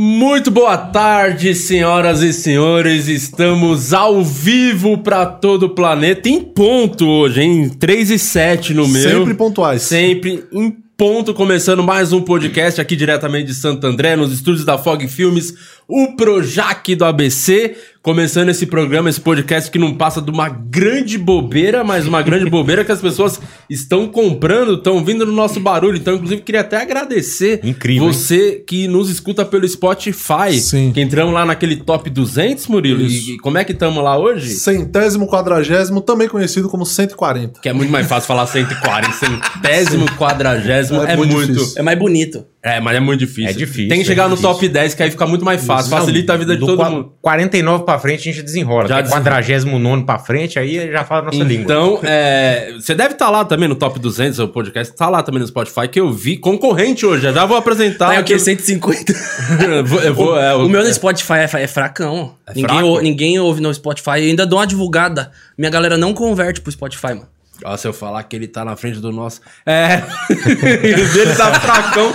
Muito boa tarde, senhoras e senhores. Estamos ao vivo para todo o planeta em ponto hoje, em 3 e 7 no meu. Sempre pontuais. Sempre em ponto, começando mais um podcast aqui diretamente de Santo André, nos estúdios da Fog Filmes, o Projac do ABC. Começando esse programa, esse podcast que não passa de uma grande bobeira, mas uma grande bobeira que as pessoas estão comprando, estão vindo no nosso barulho. Então, inclusive, queria até agradecer Incrível, você que nos escuta pelo Spotify. Sim. Que entramos lá naquele top 200, Murilo. Isso. E, como é que estamos lá hoje? Centésimo quadragésimo, também conhecido como 140. Que é muito mais fácil falar 140. Centésimo, quadragésimo. É É, muito muito. É mais bonito. É, mas é muito difícil. É difícil, Tem que chegar é no top 10, que aí fica muito mais fácil. Não, Facilita a vida de do todo mundo. 49 pra frente a gente desenrola. Já Já desenrola. 49 pra frente, aí já fala a nossa língua. Então, é, você deve estar lá também no Top 200, o podcast tá lá também no Spotify, que eu vi concorrente hoje. Já já vou apresentar. Tá, é o quê? aqui. 150. eu vou, eu vou- é, o meu no Spotify é, é fracão. É ninguém, fraco? ou- ninguém ouve no Spotify. Eu ainda dou uma divulgada. Minha galera não converte pro Spotify, mano. Ó, se eu falar que ele tá na frente do nosso. É. o dele tá fracão.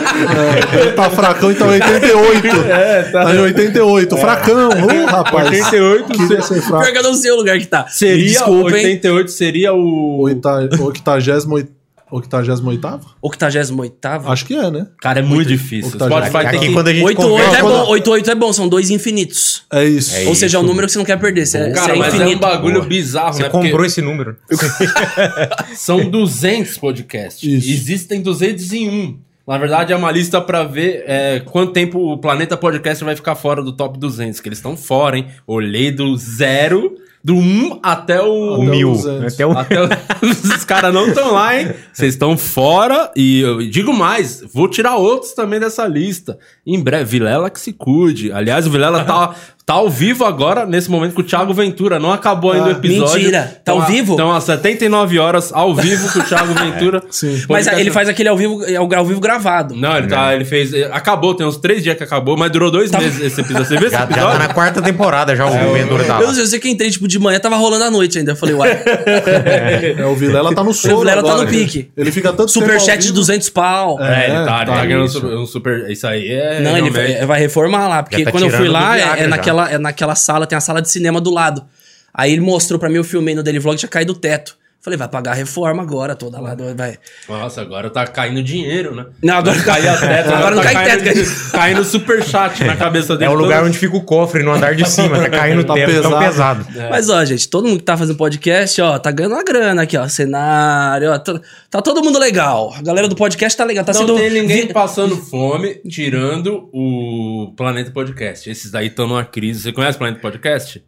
Ele tá fracão, então 88. É, tá. em 88. Fracão. Uh, rapaz. 88 Queria ser fraco. Pior que eu não sei o lugar que tá. Seria Desculpa, hein? 88 seria o. Oita- Octagésimo oit- Octagésimo oitavo? 88 Acho que é, né? Cara, é muito difícil. O Octagésimo. Spotify tem Aqui que. quando a gente 88 é bom. 88 é bom, são dois infinitos. É isso. É Ou seja, é um número que você não quer perder. Você, Cara, você é mas é um bagulho Boa. bizarro, Você né? comprou Porque esse número. são 200 podcasts. Isso. Existem 201. Na verdade, é uma lista pra ver é, quanto tempo o Planeta Podcast vai ficar fora do top 200. Que eles estão fora, hein? Olhei do zero, do 1 até o... O mil. 200. Até o... Até o- Os caras não estão lá, hein? Vocês estão fora. E eu digo mais, vou tirar outros também dessa lista. Em breve, Vilela que se cuide. Aliás, o Vilela tá, tá ao vivo agora, nesse momento, com o Thiago Ventura. Não acabou ainda o Ah, episódio. mentira. Tá ao Então, a- vivo? Então, às 79 horas, ao vivo com o Thiago Ventura. Sim. Mas ele faz aquele ao vivo, é o ao vivo gravado. Não, ele tá. Ele fez. Acabou, tem uns três dias que acabou, mas durou dois meses esse episódio. Você viu esse Já, já tá episódio? na quarta temporada já o Ventura tá Eu não sei, eu sei que entrei, tipo, de manhã tava rolando a noite ainda. Eu falei, uai, É, o Vilela tá no sono Vilela tá agora, no pique. Ele fica tanto tempo ao superchat de vivo. 200 pau. É, ele tá, ele tá, tá ganhando um super. Isso aí é. Não, ele vai, reformar lá, porque tá quando eu fui lá, é, é já. Naquela, é naquela sala, tem a sala de cinema do lado. Aí ele mostrou pra mim, eu filmei no Daily Vlog, tinha caído do teto. Falei, vai pagar a reforma agora toda lá, vai. Nossa, agora tá caindo dinheiro, né? Não, agora Cai a teto, Agora não tá cai caindo, teto, Caindo superchat na cabeça dele. É o lugar todo- onde fica o cofre no andar de cima, tá caindo Tá teto tão pesado. pesado. Mas ó, gente, todo mundo que tá fazendo podcast, ó, tá ganhando uma grana aqui, ó, cenário, ó, to- tá todo mundo legal. A galera do podcast tá legal, tá Não sendo tem ninguém passando fome, tirando o Planeta Podcast. Esses daí estão numa crise. Você conhece o Planeta Podcast?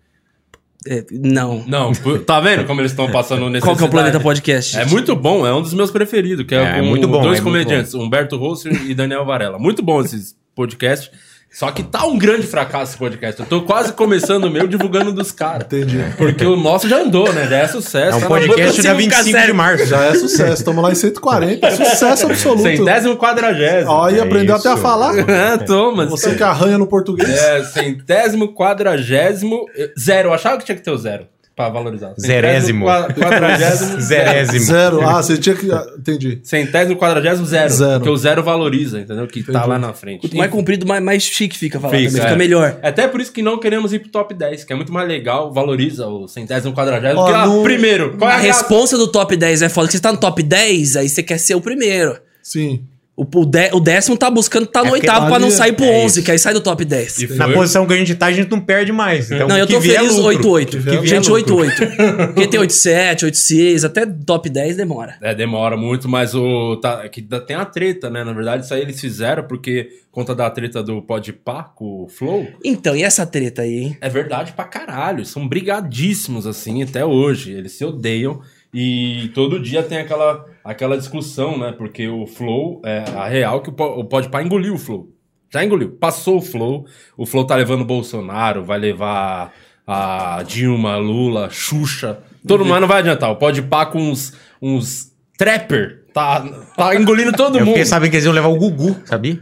É, não. Não, tá vendo como eles estão passando necessidade? Qual que é o Planeta Podcast? É muito bom, é um dos meus preferidos, que é, É, com muito bom, dois é comediantes, Humberto Rosso e Daniel Varela. Muito bom esses podcasts. Só que tá um grande fracasso esse podcast. Eu tô quase começando o meu divulgando dos caras. Entendi. Porque o nosso já andou, né? Já é sucesso. É um tá podcast dia ficar 25 de março. Já é sucesso. Estamos lá em 140. Sucesso absoluto. Centésimo quadragésimo. Ó, e É aprendeu até a isso. falar. É, Thomas. Você que arranha no português. É, centésimo quadragésimo. Zero. Eu achava que tinha que ter o zero. Pra valorizar. Zerésimo. Quadragésimo. Zerésimo. Zero. Ah, você tinha que. Entendi. Centésimo quadragésimo zero. Zero. Porque o zero valoriza, entendeu? Que tá Entendi. lá na frente. Quanto mais comprido, mais, mais chique fica falar Fica, também, é. fica melhor. É até por isso que não queremos ir pro top 10, que é muito mais legal, valoriza o centésimo quadragésimo. Ó, ah, no- primeiro, qual é A a responsa do top 10 é foda, porque você tá no top 10, aí você quer ser o primeiro. Sim. O, o, dé- o décimo tá buscando tá no É oitavo pra não sair pro é 11, isso. que aí sai do top 10. E Na posição que a gente tá, a gente não perde mais. Então, Não, eu tô é feliz lucro. 8-8. Que vier é Gente, lucro. 8-8. Porque tem 8-7, 8-6, até top 10 demora. É, demora muito, mas o. Tá, é que tem a treta, né? Na verdade, isso aí eles fizeram porque conta da treta do Podpah com o Flow. Então, e essa treta aí, hein? É verdade pra caralho. São brigadíssimos, assim, até hoje. Eles se odeiam. E todo dia tem aquela, aquela discussão, né? Porque o Flow, é a real que o, Po- o Podpah engoliu o Flow. Já engoliu. Passou o Flow. O Flow tá levando o Bolsonaro, vai levar a Dilma, Lula, Xuxa. Todo mundo não vai adiantar. O Podpah com uns, uns trapper Tá, tá engolindo todo mundo. fiquei sabendo que eles iam levar o Gugu, sabia?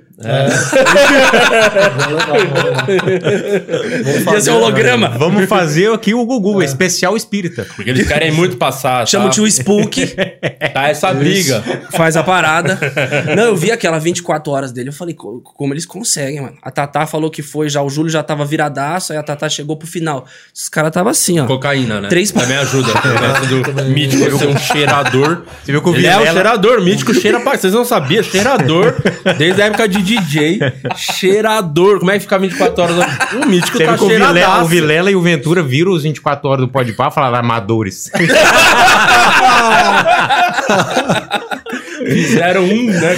Ia ser um holograma. Vamos fazer aqui o Gugu, especial espírita. Porque eles querem muito passar. Chama o tá? tio Spook, Tá essa briga. faz a parada. Não, eu vi aquela 24 horas dele. Eu falei, "Co- como eles conseguem, mano? A Tatá falou que foi já, o Júlio já tava viradaço, aí a Tatá chegou pro final. Os caras tava assim, ó. Cocaína, né? Três- Também ajuda. O negócio do mítico ser um cheirador. Você viu que o Ele é o cheirador, mítico cheira pra. Vocês não sabiam? Cheirador. Desde a época de DJ. Cheirador. Como é que fica 24 horas? O mítico Você tá que o Vilela, o Vilela e o Ventura viram os 24 horas do Podpah e falaram amadores. Fizeram um, né?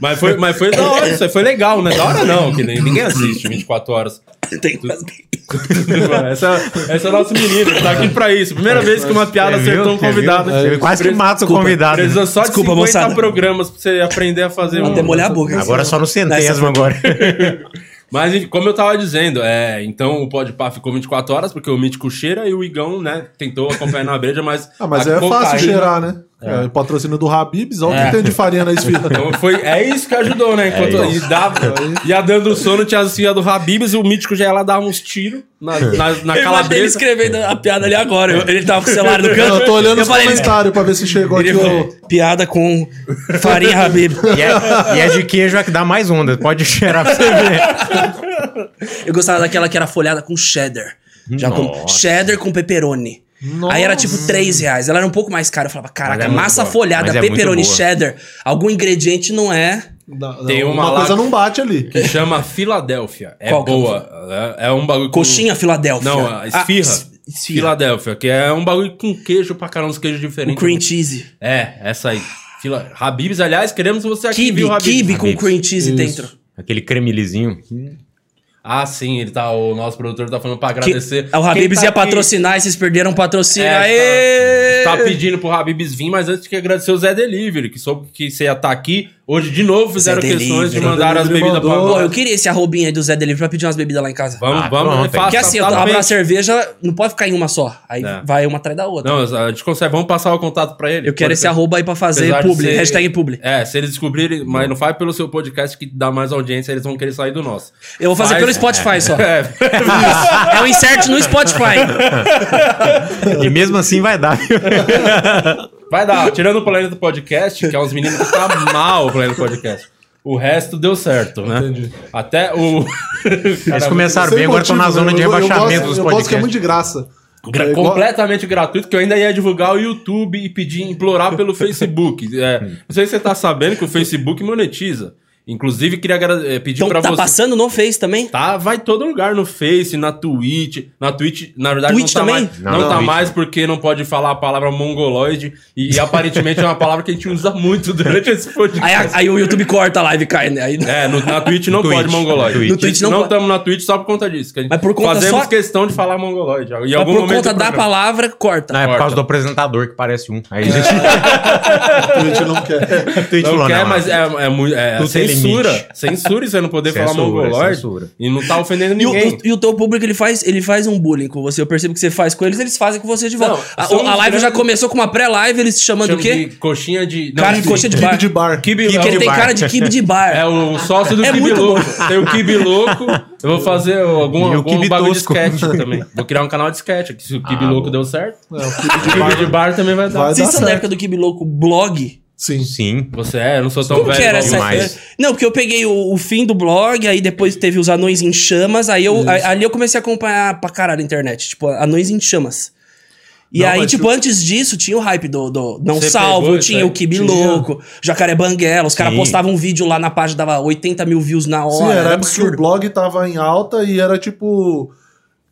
Mas, foi, mas foi da hora, isso aí foi legal, né? Da hora não, que nem- ninguém assiste 24 horas. Tem umas- Essa, essa é a nossa menina, tá aqui pra isso. Primeira vez que uma piada Você viu? acertou um viu? convidado. Quase que mata o convidado. Precisa só de Desculpa, 50 moçada. programas pra você aprender a fazer um. Até molhar a boca. Agora só no centésimo agora. Mas como eu tava dizendo, é, então o Podpah ficou 24 horas, porque o Mítico cheira e o Igão, né, tentou acompanhar na breja, mas... Ah, mas é fácil cheirar, né? É. o patrocínio do Habibs, olha o que tem de farinha na esfirra. Então foi, é isso que ajudou, né? Enquanto É e dava, ia dando sono, tinha as filhas do Habibs e o Mítico já ia lá dar uns tiros na, na, na Eu imaginei ele calabresa. escrevendo a piada ali agora. Eu- Ele tava com o celular no canto. Eu tô olhando os comentários pra ver se chegou ele aqui falou, o... piada com farinha Habib. E é, e é de queijo é que dá mais onda. Pode cheirar pra você ver. Eu gostava daquela que era folhada com cheddar. Já com cheddar com pepperoni. Aí era tipo 3 reais. Ela era um pouco mais cara. Eu falava, caraca, Mas é massa boa. folhada, Mas é pepperoni, cheddar. Algum ingrediente não é. Da- Tem uma uma coisa que- não bate ali. Que chama Filadélfia. É Qual é boa. É, é um bagulho com- Coxinha Filadélfia. Não, a esfirra. Ah, es- esfirra. Filadélfia, que é um bagulho com queijo pra caramba, uns queijos O diferentes. cream cheese. É, essa aí. Fila... Habibs, aliás, queremos você aqui, Kibe, viu, Habibs? kibe com Habib's. cream cheese Isso. dentro. Aquele cremelizinho. Ah, sim, ele tá, o nosso produtor tá falando pra Que, agradecer. o Habibs Quem ia tá aqui- patrocinar e vocês perderam o patrocínio. É, Aê! Tá pedindo pro Habibs vir, mas antes que agradecer o Zé Delivery, que soube que você ia estar aqui. Hoje, de novo, fizeram Zé questões de mandar as bebidas pra. Pô, eu nós. queria esse arrobinho aí do Zé Delivery pra pedir umas bebidas lá em casa. Vamos, Ah, vamos, pronto, Porque assim, eu abro a cerveja, não pode ficar em uma só. Aí É. vai uma atrás da outra. Não, a gente consegue, vamos passar o contato pra ele. eu quero Pode esse ser. arroba aí pra fazer Apesar de publi. ser- Hashtag publi. É, se eles descobrirem, mas não faz pelo seu podcast que dá mais audiência, eles vão querer sair do nosso. Eu vou fazer Faz- pelo Spotify só. É, É o insert no Spotify. E mesmo assim vai dar. vai dar. Tirando o Planeta Podcast, que é uns meninos que tá mal o Planeta Podcast. O resto deu certo, né? Entendi. Até o. Eles começaram bem, agora estão na zona de Eu- eu rebaixamento gosto- dos Eu gosto que é podcasts. muito de graça. Gra- É igual- completamente gratuito, que eu ainda ia divulgar o YouTube e pedir, implorar pelo Facebook. É, não sei se você tá sabendo que o Facebook monetiza. Inclusive, queria é, pedir Então pra tá você. passando no Face também? Tá, vai todo lugar, no Face, na Twitch. Na Twitch, na verdade, Twitch não tá também? mais. Não, Não, não, tá Twitch mais porque não pode falar a palavra mongoloide. E, aparentemente é uma palavra que a gente usa muito durante esse podcast. Aí, a- aí o YouTube corta a live e cai, né? Aí, É, no- na Twitch não No pode Twitch, mongoloide. no Twitch. Twitch não não estamos na Twitch só por conta disso. que a gente Mas por conta fazemos só- questão de falar mongoloide. Em Mas algum por momento conta da palavra, corta. Não, é por Corta. causa do apresentador que parece um. Aí a gente. A gente não quer. o Twitch Não quer, não, mas é, é, muito- é censura. limite. Censura e você não poder falar Censura, mongoloide. censura. E não tá ofendendo E o, ninguém. o- e o teu público, ele faz, ele faz um bullying com você. Eu percebo que você faz com eles, eles fazem com você de volta. Não, a, a live já começou com uma pré-live, eles te chamando Chama do quê? de coxinha de. Não, Cara de coxinha de Kibe bar. de bar. Kibe, Que é, ele tem bar. cara de kibe de bar. é o sócio do É Kibe muito Louco. Tem o Kibe Louco. Eu vou fazer algum, E algum bagulho tosco. de sketch também. Vou criar um canal de sketch. que Se o Kibe Ah, Louco bom. deu certo, É, o Kibe de bar. de bar também vai dar. Vai Vocês dar são da certo. época do Kibe Louco blog? Sim. Sim. Você é, eu não sou tão Como velho. que era essa... demais. Não, porque eu peguei o, o fim do blog, aí depois teve os Anões em Chamas, aí eu, a- ali eu comecei a acompanhar pra caralho a internet, tipo, Anões em Chamas. E Não, aí, tipo, tu- antes disso, tinha o hype do, do Não Você Salvo, tinha aí? o Tinha. Louco, Jacaré Banguela, os caras postavam um vídeo lá na página, dava 80 mil views na hora, Sim, era era a época que o absurdo. blog tava em alta e era tipo.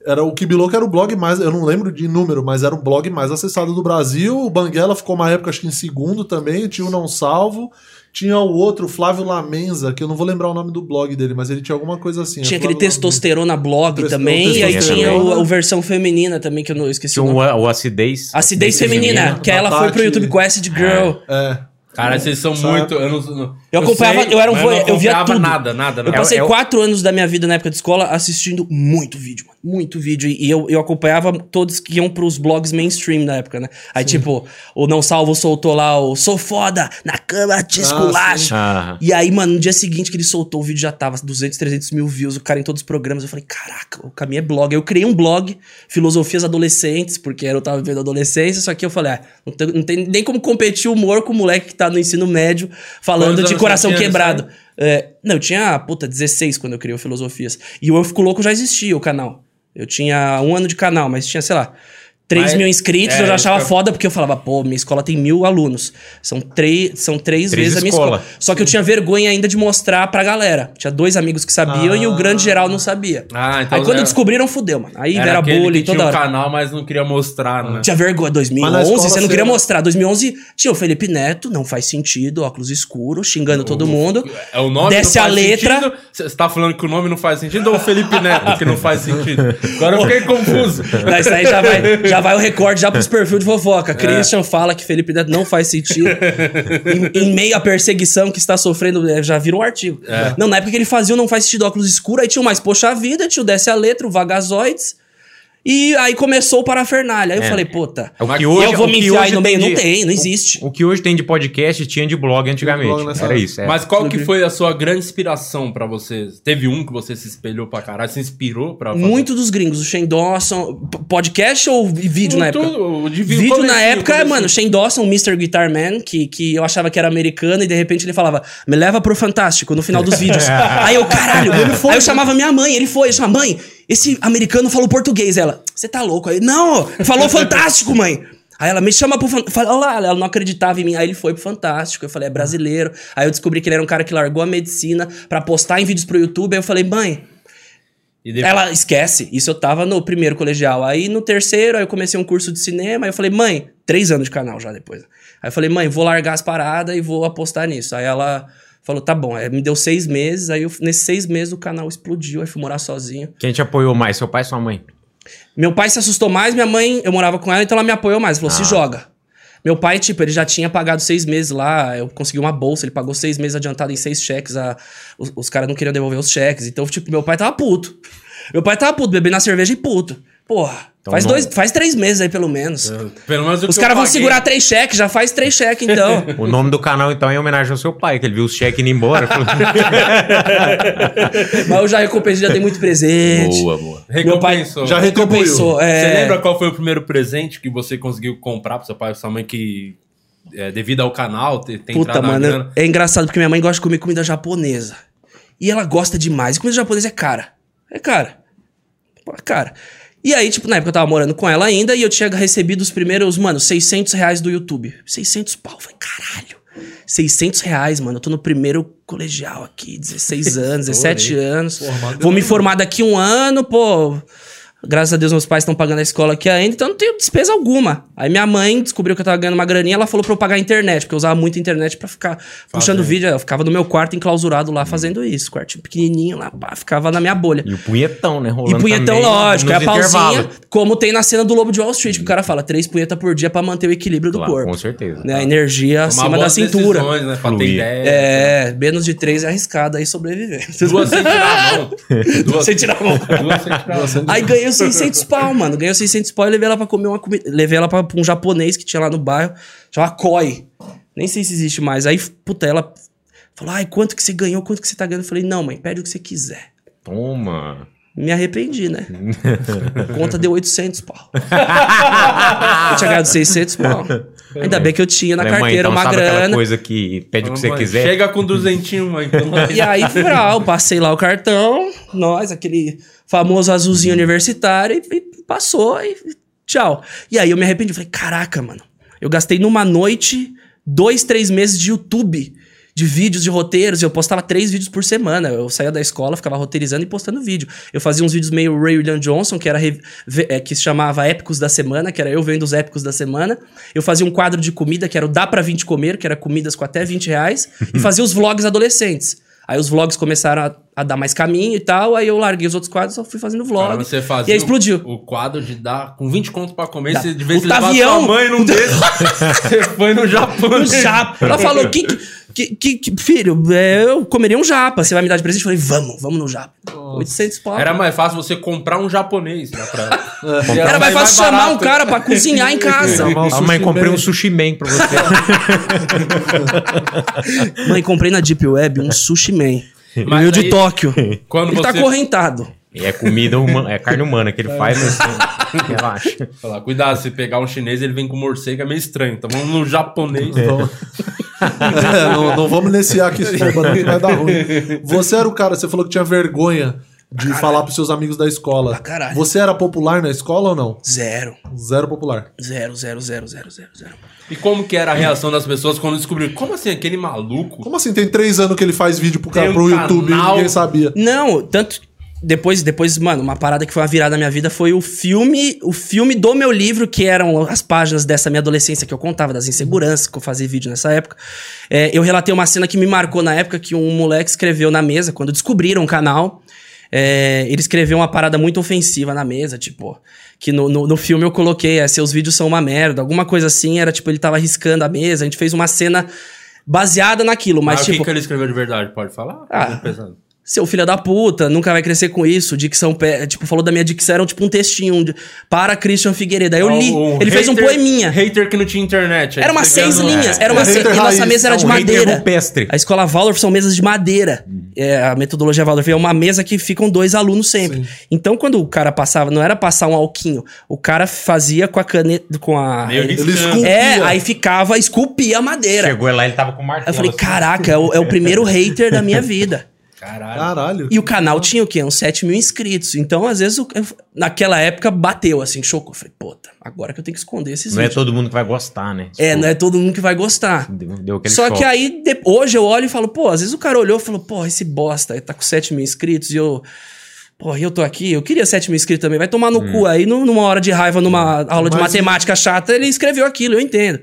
Era o Kibiloco era o blog mais. Eu não lembro de número, mas era o blog mais acessado do Brasil. O Banguela ficou uma época, acho que em segundo também. Tinha o Não Salvo. Tinha o outro, Flávio Lamenza, que eu não vou lembrar o nome do blog dele, mas ele tinha alguma coisa assim. Tinha é aquele testosterona blog Tes- também, e aí tinha o, o versão feminina também, que eu não eu esqueci Tinha o nome. o Acidez. Acidez Feminina, que ela da foi pro Tati- YouTube com Acid Girl. Lamenza. É. Cara, vocês são Sabe? muito. Eu, não, não- Eu acompanhava- eu era um mas vo- não eu via tudo. nada, nada, Eu nada. passei é o- quatro anos da minha vida na época de escola assistindo muito vídeo, mano. Muito vídeo. E eu, eu acompanhava todos que iam pros blogs mainstream na época, né? Aí, tipo, o Não Salvo soltou lá o Sou foda, na cama te esculacha. Ah, E aí, mano, no dia seguinte que ele soltou, o vídeo já tava 200, 300 mil views, o cara em todos os programas. Eu falei, caraca, o caminho é blog. Eu criei um blog, Filosofias Adolescentes, porque eu tava vivendo adolescência, só que eu falei, ah, não tem, não tem nem como competir o humor com o moleque que tá no ensino médio falando Quantos de coração quebrado. É, não, eu tinha, puta, 16 quando eu criei o Filosofias. E o Eu Fico Louco já existia, o canal. Eu tinha um ano de canal, mas tinha, sei lá, 3 Mas- mil inscritos, é, eu já isso achava eu- foda, porque eu falava, pô, minha escola tem mil alunos. São, três são três, Três vezes a minha escola. escola. Só que eu tinha vergonha ainda de mostrar pra galera. Tinha dois amigos que sabiam e o grande geral não sabia. Ah, então Aí quando era- descobriram, fudeu, mano. Aí Era era bullying que tinha toda um hora. canal, mas não queria mostrar, né? Tinha vergonha. Mas 2011, na escola você não queria era- mostrar. 2011 tinha o Felipe Neto, não faz sentido, óculos escuros, xingando todo mundo. É o nome Desce não a faz letra. sentido? Você tá falando que o nome não faz sentido ou o Felipe Neto que não faz sentido? Agora eu fiquei confuso. Mas aí já vai, já vai o recorde já pros perfis de fofoca. Christian fala que Felipe Neto não faz sentido. em, em meio à perseguição que está sofrendo, é, já vira um artigo. Não, na época que ele fazia o Não Faz Sentido óculos escuros, aí tinha Mais Poxa Vida, tinha o Desce a Letra, o Vagazoides. E aí começou o Parafernália. Aí eu É. falei, puta, É o que hoje, eu vou o me enfiar aí no meio? tem Não de- tem, não existe. O que hoje tem de podcast tinha de blog antigamente. blog nessa Era isso. é. Mas qual que foi a sua grande inspiração pra você? Teve um que você se espelhou pra caralho? Se inspirou pra fazer? Muito dos gringos, o Shane Dawson. Podcast ou vídeo na época? Tudo, o de Vídeo na época, comecinho. mano, Shane Dawson, Mr. Guitar Man, que, que eu achava que era americano, e de repente ele falava, me leva pro Fantástico no final dos vídeos. Aí eu, caralho, aí eu chamava minha mãe, ele foi, eu chamava, mãe, esse americano falou português. Ela, você tá louco? Aí, não, falou Fantástico, mãe. Aí ela me chama pro Fantástico. Olha lá, ela não acreditava em mim. Aí ele foi pro Fantástico. Eu falei, é brasileiro. Aí eu descobri que ele era um cara que largou a medicina pra postar em vídeos pro YouTube. Aí eu falei, mãe, E ela esquece. Isso eu tava no primeiro colegial. Aí no terceiro, aí eu comecei um curso de cinema. Aí eu falei, mãe, três anos de canal já depois. Aí eu falei, mãe, vou largar as paradas e vou apostar nisso. Aí ela falou, tá bom. Aí me deu seis meses. Aí eu- nesses seis meses o canal explodiu. Aí fui morar sozinho. Quem te apoiou mais, seu pai ou sua mãe? Meu pai se assustou mais, minha mãe, eu morava com ela, então ela me apoiou mais. Falou, Ah. se joga. Meu pai, tipo, ele já tinha pagado seis meses lá, eu consegui uma bolsa, ele pagou seis meses adiantado em seis cheques, a, os, os caras não queriam devolver os cheques, então, tipo, meu pai tava puto. Meu pai tava puto, bebendo a cerveja e puto. Porra, Então faz, não- dois, faz três meses aí, pelo menos. Pelo menos o Os caras vão paguei- segurar três cheques, já faz três cheques, então. O nome do canal, então, é em homenagem ao seu pai, que ele viu os cheques indo embora. Mas eu já recompensei, já dei muito presente. boa, boa. Meu pai Recompensou. Já recompensou. Você É... lembra qual foi o primeiro presente que você conseguiu comprar pro seu pai ou sua mãe que, é, devido ao canal, ter, ter Puta, mano, grana? é engraçado porque minha mãe gosta de comer comida japonesa. E ela gosta demais. E comida japonesa é cara. É cara. Pô, é cara. E aí, tipo, na época eu tava morando com ela ainda e eu tinha recebido os primeiros, mano, 600 reais do YouTube. 600 pau. Falei, caralho. 600 reais, mano. Eu tô no primeiro colegial aqui, 16 anos, 17 anos. Formado Vou me formar daqui um ano, pô. Graças a Deus, meus pais estão pagando a escola aqui ainda, então não tenho despesa alguma. Aí minha mãe descobriu que eu tava ganhando uma graninha, ela falou pra eu pagar a internet, porque eu usava muito a internet pra ficar puxando vídeo. Eu ficava no meu quarto enclausurado lá fazendo isso, quartinho pequenininho lá, pá, ficava na minha bolha. E o punhetão, né? Rolando E punhetão, também lógico, é a intervalos. como tem na cena do Lobo de Wall Street, que o cara fala três punhetas por dia pra manter o equilíbrio do Claro, corpo. com certeza. Né? A energia Tomar acima da cintura. decisões, né? Pra ter ideia. É, menos de três é arriscado aí sobreviver. Duas sem tirar a mão. Duas, Você tira a mão. duas sem tirar a mão. Aí ganhei os 600 pau, mano. Ganhei os 600 pau e levei ela pra comer uma comida. Levei ela pra, pra um japonês que tinha lá no bairro. Chama Koi. Nem sei se existe mais. Aí, puta, ela falou: Ai, quanto que você ganhou? Quanto que você tá ganhando? Eu falei: Não, mãe, pede o que você quiser. Toma. Me arrependi, né? Conta deu 800 pau. eu tinha ganhado 600 pau. Ainda bem que eu tinha na Falei, mãe, carteira então uma grana. coisa que pede o que você Mãe, quiser? Chega com duzentinho, mãe. Então, E aí, viral, passei lá o cartão, nós, aquele famoso azulzinho universitário, e, e passou, e tchau. E aí eu me arrependi, falei, caraca, mano, eu gastei numa noite dois, três meses de YouTube, de vídeos, de roteiros, eu postava três vídeos por semana, eu saía da escola, ficava roteirizando e postando vídeo. Eu fazia uns vídeos meio Ray William Johnson, que era é, que se chamava Épicos da Semana, que era eu vendo os Épicos da Semana. Eu fazia um quadro de comida, que era o Dá Pra 20 Comer, que era comidas com até 20 reais, e fazia os vlogs adolescentes. Aí os vlogs começaram a a dar mais caminho e tal. Aí eu larguei os outros quadros, só fui fazendo vlog. Cara, você e fazia aí explodiu. O, o quadro de dar com 20 conto pra comer, Dá. você de vez em avião. sua mãe num desses. você foi no Japão. Né? japa. Ela falou, que, que, que, que- filho, é, eu comeria um japa. Você vai me dar de presente? Eu falei, vamos, vamos no japa. 800 pau. Era mais fácil você comprar um japonês né, pra... E Era mais fácil chamar barato. um cara pra cozinhar em casa. Chamar Ah, mãe, comprei man. um sushi man pra você. Mãe, comprei na Deep Web um sushi man. Mas Veio de aí, Tóquio. Quando Ele tá você- correntado. E é comida humana, é carne humana que ele faz, mas assim, relaxa. Falar, cuidado, se pegar um chinês, ele vem com morcego, é meio estranho. Então vamos no japonês. Então- É, não, não vamos nesse aqui sombra, não, que vai dar ruim. Você era o cara, você falou que tinha vergonha de falar pros seus amigos da escola. Caralho. Você era popular na escola ou não? Zero. Zero popular. Zero, zero, zero, zero, zero, zero. E como que era a reação das pessoas quando descobriram? Como assim, aquele maluco? Como assim? Tem três anos que ele faz vídeo pro, cara, um pro YouTube e canal. ninguém sabia. Não, tanto. Depois, depois, mano, uma parada que foi uma virada na minha vida foi o filme, o filme do meu livro, que eram as páginas dessa minha adolescência que eu contava, das inseguranças, que eu fazia vídeo nessa época. É, eu relatei uma cena que me marcou na época que um moleque escreveu na mesa, quando descobriram o canal. É, ele escreveu uma parada muito ofensiva na mesa, tipo. Que no, no, no filme eu coloquei, é, seus vídeos são uma merda, alguma coisa assim, era tipo, ele tava riscando a mesa, a gente fez uma cena baseada naquilo, mas, Mas o tipo. que, que ele escreveu de verdade? Pode falar? Ah. Seu filho da puta, nunca vai crescer com isso. Dicção, pé- tipo, falou da minha dicção, era tipo um textinho de, para Christian Figueiredo. Aí eu li. Um ele fez um hater- poeminha. Hater que não tinha internet. Era umas seis linhas. É. Era uma É, se... hater E nossa raiz. mesa era É de um hater madeira. rupestre. A escola Waldorf são mesas de madeira. É, a metodologia Waldorf é uma mesa que ficam dois alunos sempre. Então, quando o cara passava, não era passar um alquinho. O cara fazia com a caneta. Com a. Meio Ele esculpia. É, aí ficava, esculpia a madeira. Chegou lá, ele tava com o martelo. eu falei, assim. caraca, é o, é o primeiro hater da minha vida. Caralho. Caralho. E o canal tinha o quê? Uns 7 mil inscritos. Então, às vezes, eu- eu- naquela época, bateu, assim, chocou. Eu Falei, puta, agora que eu tenho que esconder esses Não é vídeos. todo mundo que vai gostar, né? É, não é todo mundo que vai gostar. Deu, deu aquele Só choque. que aí, de- hoje eu olho e falo, pô, às vezes o cara olhou e falou, pô, esse bosta, ele tá com 7 mil inscritos e eu... Pô, e eu tô aqui, eu queria 7 mil inscritos também, vai tomar no Hum. cu. Aí, nu- numa hora de raiva, numa aula de Mas- matemática chata, ele escreveu aquilo, eu entendo.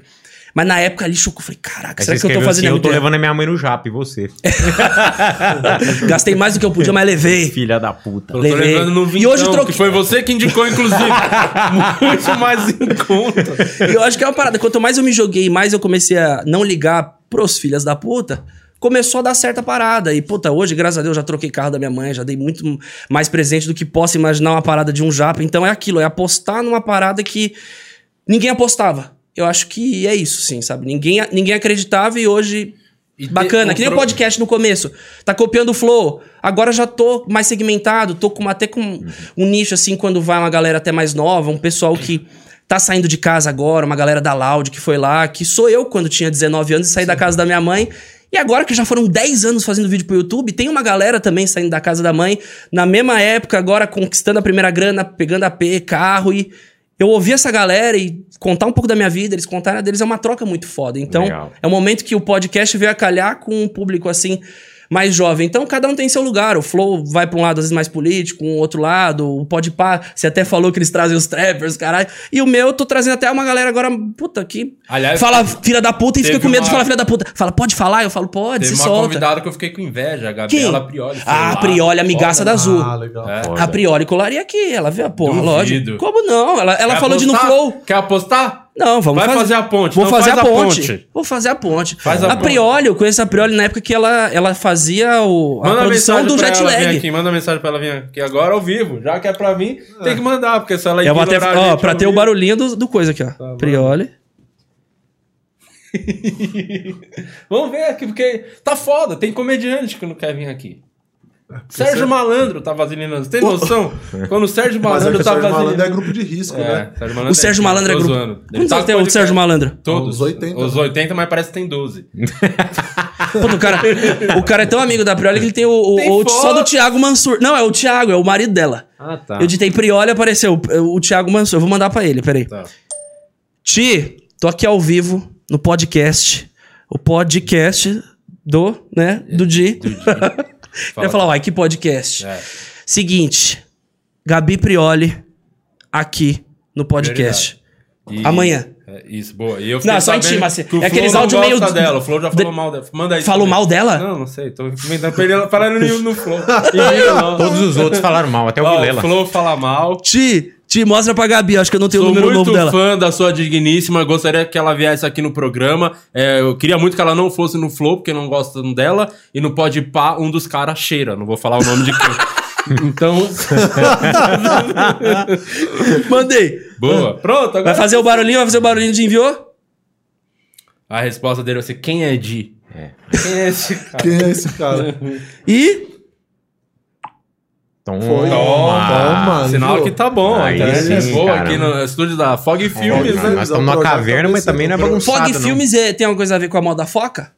Mas na época ali chocou, eu falei, caraca, Aí será que eu tô fazendo assim, Eu tô levando a minha mãe no Jap, e você? Gastei mais do que eu podia, mas levei. Filha da puta. Eu tô Levei. levando no E vintão, hoje troquei- que foi você que indicou, inclusive. Muito mais em conta. E eu acho que é uma parada. Quanto mais eu me joguei, mais eu comecei a não ligar pros filhas da puta. Começou a dar certa parada. E, puta, hoje, graças a Deus, já troquei carro da minha mãe, já dei muito mais presente do que posso imaginar uma parada de um japa. Então é aquilo, é apostar numa parada que ninguém apostava. Eu acho que é isso, sim, sabe? Ninguém, ninguém acreditava e hoje. E Bacana, que nem o podcast no começo. Tá copiando o flow. Agora já tô mais segmentado, tô com até com um nicho assim, quando vai uma galera até mais nova, um pessoal que tá saindo de casa agora, uma galera da Loud que foi lá, que sou eu quando tinha 19 anos e saí da casa da minha mãe. E agora que já foram 10 anos fazendo vídeo pro YouTube, tem uma galera também saindo da casa da mãe, na mesma época, agora conquistando a primeira grana, pegando AP, carro e. Eu ouvi essa galera e contar um pouco da minha vida, eles contaram a deles, é uma troca muito foda. Então, Legal. é um momento que o podcast veio a calhar com um público assim mais jovem. Então, cada um tem seu lugar. O Flow vai pra um lado, às vezes, mais político, um outro lado. O Podpah, você até falou que eles trazem os trappers, caralho. E o meu, eu tô trazendo até uma galera agora, puta, que Aliás, fala filha da puta e fica teve com medo de uma- falar filha da puta. Fala, pode falar? Eu falo, pode, Teve se uma solta. convidada que eu fiquei com inveja, a Quem? Gabriela Prioli. foi Ah, lá. a Prioli, amigaça da Azul. Ah, legal. É. A Prioli colaria aqui, ela viu a porra, Duvido. lógico. Como não? Ela, ela Quer falou de no apostar? Flow. Quer apostar? Não, vamos Vai fazer a ponte, Vou então fazer faz a a ponte. ponte. Vou fazer a ponte. Faz a a Prioli, eu conheço a Prioli na época que ela, ela fazia o, a Manda produção mensagem do jet ela vir lag. aqui, manda mensagem pra ela vir aqui agora ao vivo. Já que é pra mim, tem que mandar, porque se ela Eu vou até, ó, pra ter o barulhinho do, do coisa aqui, ó. bom. Prioli. Vamos ver aqui, porque tá foda, tem comediante que não quer vir aqui. Sérgio Malandro tá vaselinando. Você tem noção? Quando o Sérgio Mas é Malandro o tá Sérgio Malandro é vaselinando. grupo de risco, É, né? Sérgio O Sérgio Malandro é grupo. Quantos tá anos tem o Sérgio. Malandro? Todos. Os 80. Os 80, mas parece que tem 12. Pô, o, cara, o cara é tão amigo da Prioli que ele tem o, o- Tem o- só do Thiago Mansur. Não, é o Thiago, é o marido dela. Ah, tá. Eu ditei Prioli apareceu o, o Thiago Mansur. Eu vou mandar pra ele, peraí. Tá. Ti, tô aqui ao vivo no podcast. O podcast do, né, do Di. Eu ia falar, uai, que podcast? É. Seguinte, Gabi Prioli aqui no podcast. E- Amanhã. É, isso, boa. E eu fiquei Não, só assim. que o É aqueles Flow não áudio meio- dela. O Flow já falou de- mal dela. Manda aí. Falou também. mal dela? Não, não sei. Tô comentando pra ele falando no, no Flow. E. Todos os outros falaram mal, até o Ó, o Vilela. Flow fala mal. Ti, Ti, mostra pra Gabi, acho que eu não tenho Sou o número muito novo dela. fã da sua digníssima, gostaria que ela viesse aqui no programa. É, eu queria muito que ela não fosse no Flow, porque não gostam dela. E no Pode Pá, um dos caras cheira. Não vou falar o nome de quem. então, Mandei. boa. Pronto, Vai agora. fazer o barulhinho, vai fazer o barulhinho de enviou? A resposta dele vai ser: quem é Di? É. Quem é esse cara? Quem é esse cara? E Toma. Foi. Toma. Sinal viu? que tá bom. A Aí internet é sim, boa cara. aqui no estúdio da Fog Filmes, Nós né? nós estamos numa caverna, mas também não é bagunçado, Fog não. Filmes é- tem alguma coisa a ver com a moda foca?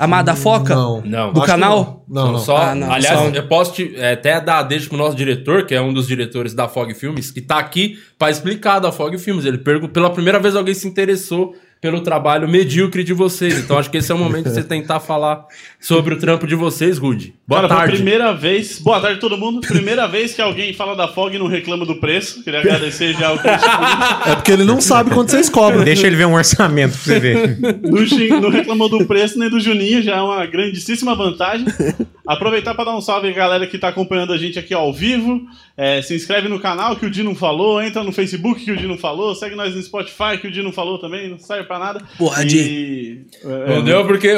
A Amada Foca? Não. Não. Do Acho canal? Não, São não. Só, Ah, não, aliás, só- eu posso te, é, até dar a deixa pro nosso diretor, que é um dos diretores da Fog Filmes, que tá aqui pra explicar da Fog Filmes. Ele perguntou, pela primeira vez alguém se interessou pelo trabalho medíocre de vocês. Então acho que esse é o momento de você tentar falar sobre o trampo de vocês, Rude. Boa tarde. primeira vez. Boa tarde, todo mundo. Primeira vez que alguém fala da FOG e não reclama do preço. Queria agradecer já o. É porque ele não sabe quanto vocês cobram. Deixa ele ver um orçamento pra você ver. Não reclamou do preço nem do Juninho, já é uma grandíssima vantagem. Aproveitar para dar um salve à galera que está acompanhando a gente aqui ao vivo. É, se inscreve no canal que o Di não falou, entra no Facebook que o Di não falou, segue nós no Spotify que o Di não falou também, não serve pra nada. Porra, e... é, Não deu porque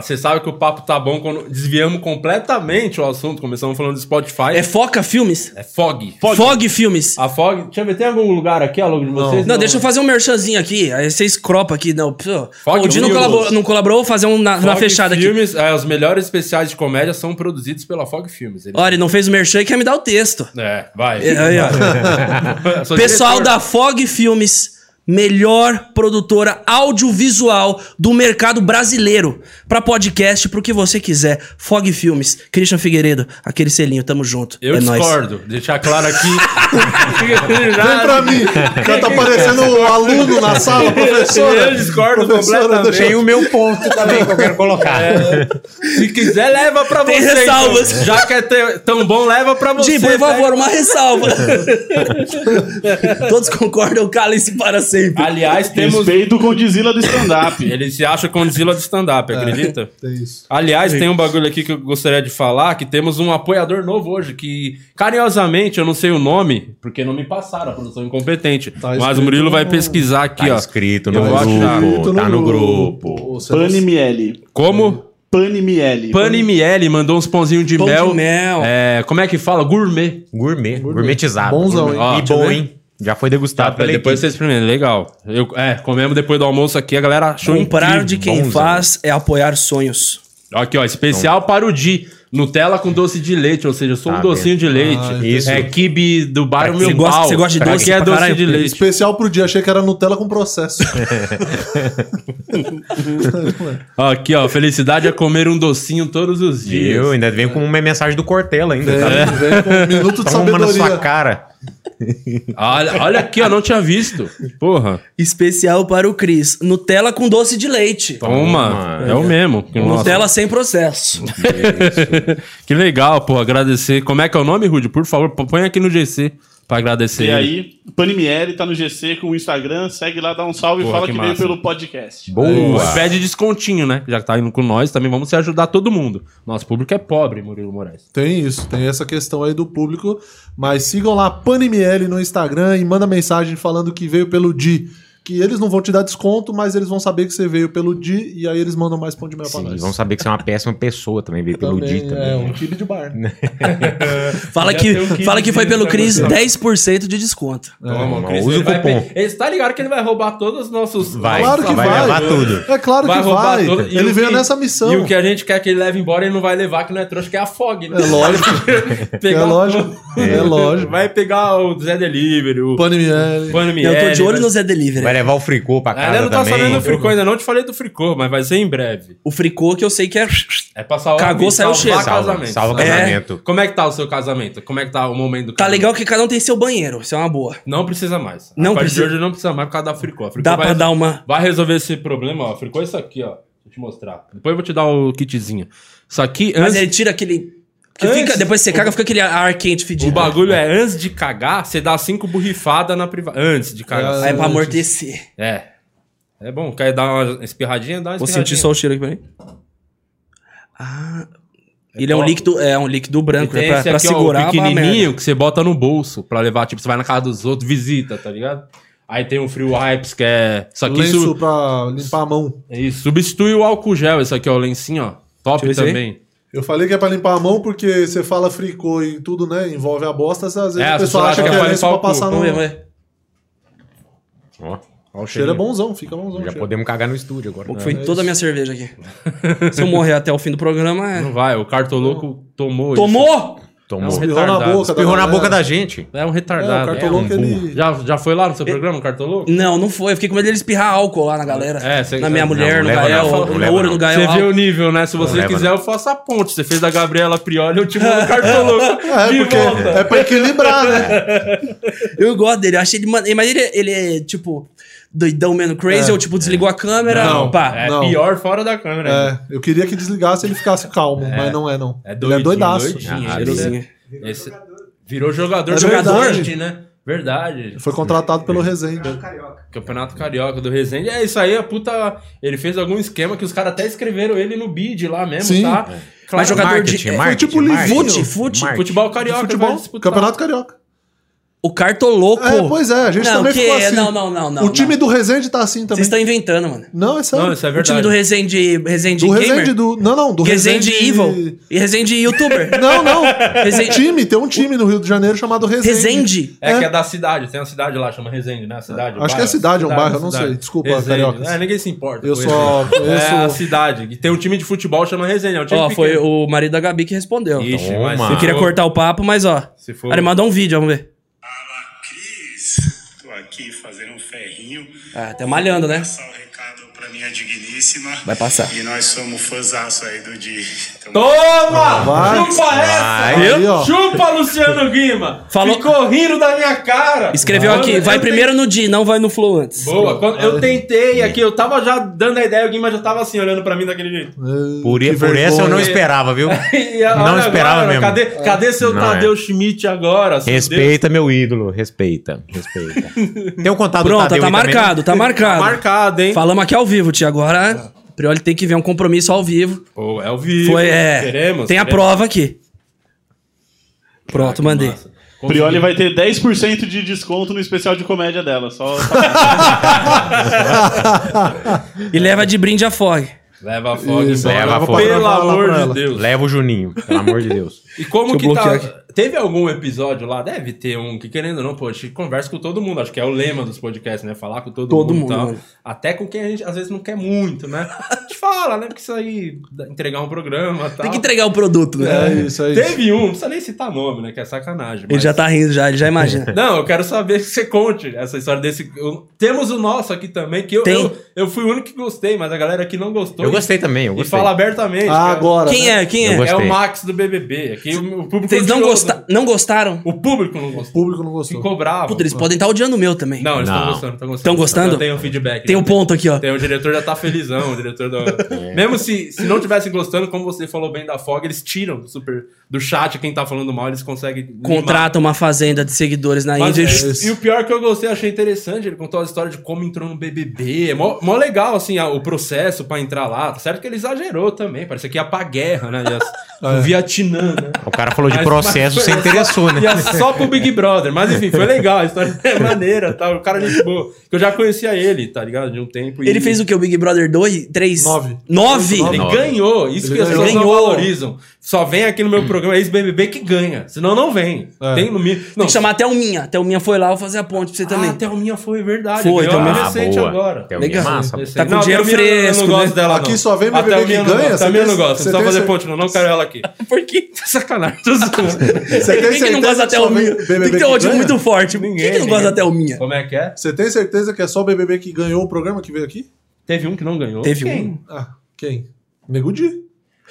você sabe que o papo tá bom quando desviamos completamente o assunto. Começamos falando de Spotify. É Foca Filmes? É Fog. Fog, Filmes. A Fog. Deixa eu ver, tem algum lugar aqui ao longo de vocês? Não, deixa eu fazer um merchanzinho aqui. Aí vocês cropam aqui. Não, pô, Fog o Di não Filmes. colaborou, não colaborou, vou fazer um na, na Fog fechada aqui. Filmes, é, os melhores especiais de comédia são produzidos pela Fog Filmes. Olha, ele não fez o merchan e quer me dar o texto. É, vai. É, Pessoal da Fog Filmes, melhor produtora audiovisual do mercado brasileiro. Pra podcast, pro que você quiser. Fog Filmes, Christian Figueiredo, aquele selinho, tamo junto. Eu é nóis. discordo. Deixar claro aqui. Vem pra mim. Já tá parecendo o aluno na sala, professora. Eu discordo Professora, completamente. Tem o meu ponto também que eu quero colocar. Se quiser, leva pra Tem você. ressalvas. então. Já que é tão bom, leva pra você. Jim, por pega- favor, uma ressalva. Todos concordam, calem-se para sempre. Aliás, temos. Respeito com o Dizila do stand-up. Ele se acha Condzilla de stand-up, acredita? Tem isso. Aliás, tem um bagulho aqui que eu gostaria de falar, que temos um apoiador novo hoje, que carinhosamente, eu não sei o nome, porque não me passaram, a produção incompetente. Tá mas o Murilo vai no- pesquisar aqui, Tá ó. escrito Eu no vou achar. grupo. Tá no grupo. Panimiele. Como? Panimiele. Panimiele mandou uns pãozinhos de Pão de mel. mel. É, como é que fala? Gourmet. Gourmet. Gourmetizado. Bonzão, hein? Ó, E bom, hein? Já foi degustado Tá, pela depois vocês experimentam. Legal. Eu, é, comemos depois do almoço aqui, a galera achou Comprar incrível. de quem bonzão. faz é apoiar sonhos. Aqui, ó, especial para o Di. Nutella com doce de leite, ou seja, eu sou Tá um docinho de leite. Ah, isso. É kibe do bairro Pra Meu você gosta- Pau. você gosta de doce Aqui é doce caralho? de leite. Especial pro dia, achei que era Nutella com processo. Aqui, ó, felicidade é comer um docinho todos os dias. Viu? Ainda vem com uma mensagem do Cortella ainda. Vem, Tá? vem com um minuto de Toma na sua sabedoria. cara. Olha, olha aqui, ó, não tinha visto. Porra. Especial para o Cris. Nutella com doce de leite. Toma. Toma. É o mesmo. Nossa. Nutella sem processo. que legal, pô, agradecer. Como é que é o nome, Rude? Por favor, põe aqui no GC pra agradecer. E ele. aí, Panimiele tá no GC com o Instagram, segue lá, dá um salve Porra, e fala que que, veio massa. pelo podcast. Boa. Pede descontinho, né? Já que tá indo com nós, também vamos se ajudar todo mundo. Nosso público é pobre, Murilo Moraes. Tem isso, tem essa questão aí do público. Mas sigam lá PanML no Instagram e manda mensagem falando que veio pelo Di. Que eles não vão te dar desconto, mas eles vão saber que você veio pelo Di e aí eles mandam mais pão de mel pra Sim, nós. vão saber que você é uma péssima pessoa também, veio pelo Também, Di também. É, um kibe de bar. Fala Já que, um fala que foi pelo Cris também. 10% de desconto. Toma, mas Cris, usa o vai cupom. Ele tá ligado que ele vai roubar todos os nossos. Vai, Claro que vai vai. levar tudo. É claro que roubar vai. todo- Ele veio que- nessa missão. E o que a gente quer que ele leve embora, ele não vai levar, que não é trouxa, que é a Fog, né? É lógico. Pegar é lógico. É lógico. Vai pegar o Zé Delivery, o PanML. Pano Eu tô de olho vai... no Zé Delivery. Levar o fricô pra casa Ainda não tá também. sabendo do fricô, ainda não te falei do fricô, mas vai ser em breve. O fricô que eu sei que é. É pra salvar Cagou, saiu cheiro. Salva, casamento. salva É. casamento. Como é que tá o seu casamento? Como é que tá o momento do Tá casamento? legal que cada um tem seu banheiro. Isso é uma boa. Não precisa mais. Não a partir precisa. de hoje não precisa mais por causa da fricô. A fricô Dá vai, pra dar uma. vai resolver esse problema, ó. A fricô é isso aqui, ó. Deixa eu te mostrar. Depois eu vou te dar o kitzinho. Isso aqui, Mas antes... ele tira aquele. Porque Antes- fica, depois que você caga, fica aquele ar quente fedido. O bagulho é antes de cagar, você dá cinco borrifadas na privada. Antes de cagar. Aí é pra amortecer. É. É bom, quer dar uma espirradinha, dá uma Vou espirradinha. sentir só o cheiro aqui pra mim. Ah. Ele é um líquido, é um líquido branco, tem é pra, esse pra aqui, ó, segurar o uma pequenininho que você bota no bolso pra levar, tipo, você vai na casa dos outros, visita, tá ligado? Aí tem o Free Wipes, que é... Isso aqui Lenço su- pra limpar a mão. é isso, substitui o álcool gel, esse aqui, ó, o lencinho, ó. Top também. Eu falei que é pra limpar a mão porque você fala fricô e tudo, né? Envolve a bosta, às vezes É, o pessoal acha que que é é pra lenço passar no... Vamos ver, vamos ver. Ó, ó o O cheiro é bonzão, fica bonzão. Já podemos cagar no estúdio agora. Foi toda a minha cerveja aqui. Se eu morrer até o fim do programa, é... Não vai, o cartoloco tomou isso. Tomou! É um Espirrou na retardado. boca. da Espirrou na boca da gente. É um É, retardado. o cartoloco, é um ele... Já, já foi lá no seu programa, o cartoloco? Não, não foi. Eu fiquei com medo dele espirrar álcool lá na galera. É, você- Na minha não, mulher, não no Gael, não, não no ouro, não. no Gael. Você vê o nível, né? Se você leva, quiser, não. eu faço a ponte. Você fez da Gabriela Prioli, eu te mando o cartoloco É, de volta. é pra equilibrar, né? Eu gosto dele, eu achei ele. Mas ele, ele é, tipo, doidão mesmo, crazy, É. ou tipo, desligou a câmera. Não, pá. É Não. pior fora da câmera. É, eu queria que desligasse e ele ficasse calmo, mas não é, não. É ele doidinho, é doidaço. doidinho. Ah, Cheirosinho. Esse- virou jogador É do verdade. Né? Verdade. Foi contratado pelo Resende. Campeonato Carioca do Resende. É isso aí, a puta. Ele fez algum esquema que os caras até escreveram ele no bid lá mesmo, Sim. tá? Mas jogador Marketing, de- é, marketing, tipo marketing. Fute, fute. Marketing. Futebol carioca, Futebol. Campeonato Carioca. O cartoloco. É, pois é, a gente não, também que... ficou assim. Não, não, não, não. o time não. do Resende tá assim também. Vocês estão inventando, mano. Não, é sério. Não, isso é O verdade. time do Resende, Resende do Gamer. Resende do. Não, não, do Resende Resende. Evil. E Resende Youtuber. Não, não. Resende... time, tem um time no Rio de Janeiro chamado Resende. Resende. É, É. que é da cidade, tem uma cidade lá, chama Resende, né? A cidade. o Acho que é bairro. cidade, é um bairro, eu não cidade. sei. Desculpa, Resende. cariocas. É, ninguém se importa. Eu só É a cidade. E tem um time de futebol chama Resende, é um time Ó, foi o marido da Gabi que respondeu. Ixi, Toma. mas Eu queria cortar o papo, mas ó. Se for- Ele mandou um vídeo, vamos ver. Fala, Cris. Tô aqui fazendo um ferrinho. Ah, tá malhando, né? Passar o pra minha digníssima. Vai passar. E nós somos fãzaço aí do Di. Tamo Toma! Vai. Chupa essa! Aí, ó. Chupa, Luciano Guima! Falou- Ficou rindo da minha cara! Escreveu aqui, vai tentei- primeiro no Di, não vai no Flow antes. Boa, quando eu tentei aqui, eu tava já dando a ideia, o Guima já tava assim, olhando pra mim daquele jeito. É, Por, que por essa eu não esperava, viu? Não esperava agora, mesmo. Cadê, cadê seu Não, Tadeu é. Schmidt agora? Respeita meu ídolo, respeita, respeita. Tem um contato Pronto, do Tadeu tá aí também, marcado, tá Deus? marcado. Marcado, hein? Falamos aqui ao vivo, tia. Agora, Prioli tem que ver um compromisso ao vivo. Pô, é o vivo. Foi, é. Queremos. tem a queremos. prova aqui. Pronto, Ah, mandei. massa. Prioli vai ter 10% de desconto no especial de comédia dela. Só E leva de brinde a Fog. Leva a Fog Isso, leva a Fog. Pelo amor de. Deus. Leva o Juninho, pelo amor de Deus. E como que tá... bloquear Teve algum episódio lá? Deve ter um que, querendo ou não, pô, a gente conversa com todo mundo. Acho que é o lema dos podcasts, né? Falar com todo, Todo mundo. e mundo, tal. mano. Até com quem a gente às vezes não quer muito, né? A gente fala, né? Porque isso aí, entregar um programa e tal. Tem que entregar o produto, né? É isso aí. Teve um, não precisa nem citar nome, né? Que é sacanagem. Ele mas- já tá rindo, já, ele já imagina. Não, eu quero saber que você conte essa história desse. eu- Temos o nosso aqui também, que eu, Tem. eu, eu fui o único que gostei, mas a galera aqui não gostou. Eu gostei também, eu E gostei. fala abertamente. Ah, que agora. Quem né? é? Quem é? É, é o Max do BBB. Aqui o, o público Vocês não, odiou, gosta... não gostaram? O público não O gostou. público não gostou. Ficou bravo. Puta, eles podem estar odiando o meu também. Não, eles estão gostando, estão gostando. Tão gostando? Eu tenho um feedback. Tem um né? ponto aqui, ó. Tem, o diretor já tá felizão, o diretor do... Mesmo se, se não tivessem gostando, como você falou bem da Fog, eles tiram do, super, do chat quem tá falando mal, eles conseguem... limar. Contrata uma fazenda de seguidores na Mas, Índia. é, e o pior que eu gostei, achei interessante, ele contou a história de como entrou no BBB. É mó, mó legal, assim, a- o processo pra entrar lá. Tá certo que ele exagerou também, parecia que ia pra guerra, né? Ia, É. O Vietnã, né? O cara falou de Mas- processo, você interessou, né? Ia só pro Big Brother. Mas enfim, foi legal, a história é maneira, tá? O cara gente boa. Que eu já conhecia ele, tá ligado? De um tempo. e- Ele fez o que? O Big Brother 2? 3? Nove. Nove? Ele Nove. ganhou. Isso Ele que as ganhou. pessoas não valorizam. Só vem aqui no meu programa ex-BBB que ganha. Senão não vem. É. Tem no mínimo. Tem que chamar até o Minha. Até o Minha foi lá, eu vou fazer a ponte pra você também. Ah, até o minha foi verdade. Foi, Thelminha- recente Ah, boa. agora. Thelminha é Legal. massa. Recente. Tá com Não, dinheiro Thelminha eu fresco, não gosto né? dela, Aqui não. só vem BBB que não ganha, gosto. você Thelminha eu não gosto. você Não precisa fazer ponte, não. Não quero ela aqui. Por quê? Sacanagem. Você tem Quem que não gosta até só o Minha? BBB Tem que ter ódio muito forte. Quem que não gosta ninguém. até o Minha? Como é que é? Você tem certeza que é só o BBB que ganhou o programa que veio aqui? Teve um que não ganhou. Teve Quem? um. Ah, quem? Nego Di.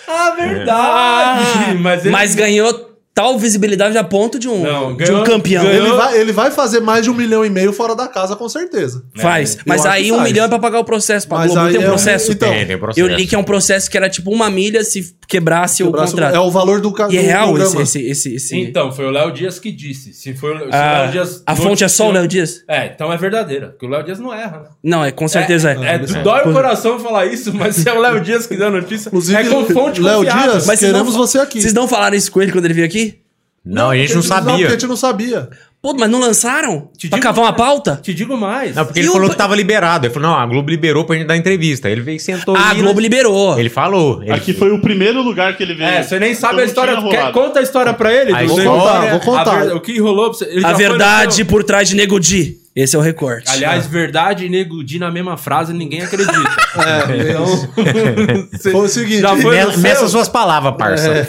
Ah, verdade! Mas, ele- Mas ganhou tal visibilidade a ponto de um, Não, de ganhou- um campeão. ganhou- Ele vai, ele vai fazer mais de um milhão e meio fora da casa, com certeza. Faz. Eu Mas aí um faz. milhão é pra pagar o processo. Pra Mas Globo não aí tem um é um- processo. então, Tem, tem processo. Eu li que é um processo que era tipo uma milha se quebrasse o Braço- contrato. É o valor do, ca- E é real esse, esse, esse, esse- Então, foi o Léo Dias que disse. Se foi o se o Ah, Léo Dias. a fonte é só o Léo Dias? É, então é verdadeira. Porque o Léo Dias não erra, né? Não, é com certeza é. É, dói o coração falar isso, mas se é o Léo Dias que dá a notícia, Inclusive, é com fonte Léo confiável. Dias, Mas queremos não- você aqui. Vocês não falaram isso com ele quando ele veio aqui? Não, a gente não Não, sabia. porque a gente não sabia. Pô, mas não lançaram? Te pra digo- cavar uma pauta? Te digo mais. Não, porque E ele o falou que tava liberado. Ele falou, não, a Globo liberou pra gente dar entrevista. Ele veio e sentou Ah, a Globo liberou. Ele falou. Ele... Aqui foi o primeiro lugar que ele veio. É, você nem sabe Então a história. Quer, conta a história pra ele. A do- Vou contar, vou contar. a ver- o que rolou pra você. A verdade por trás de Nego Di. Esse é o recorte. Aliás, verdade e nego Di na mesma frase, ninguém acredita. É, então, foi o seguinte. Já foi Meça seu? suas palavras, parça.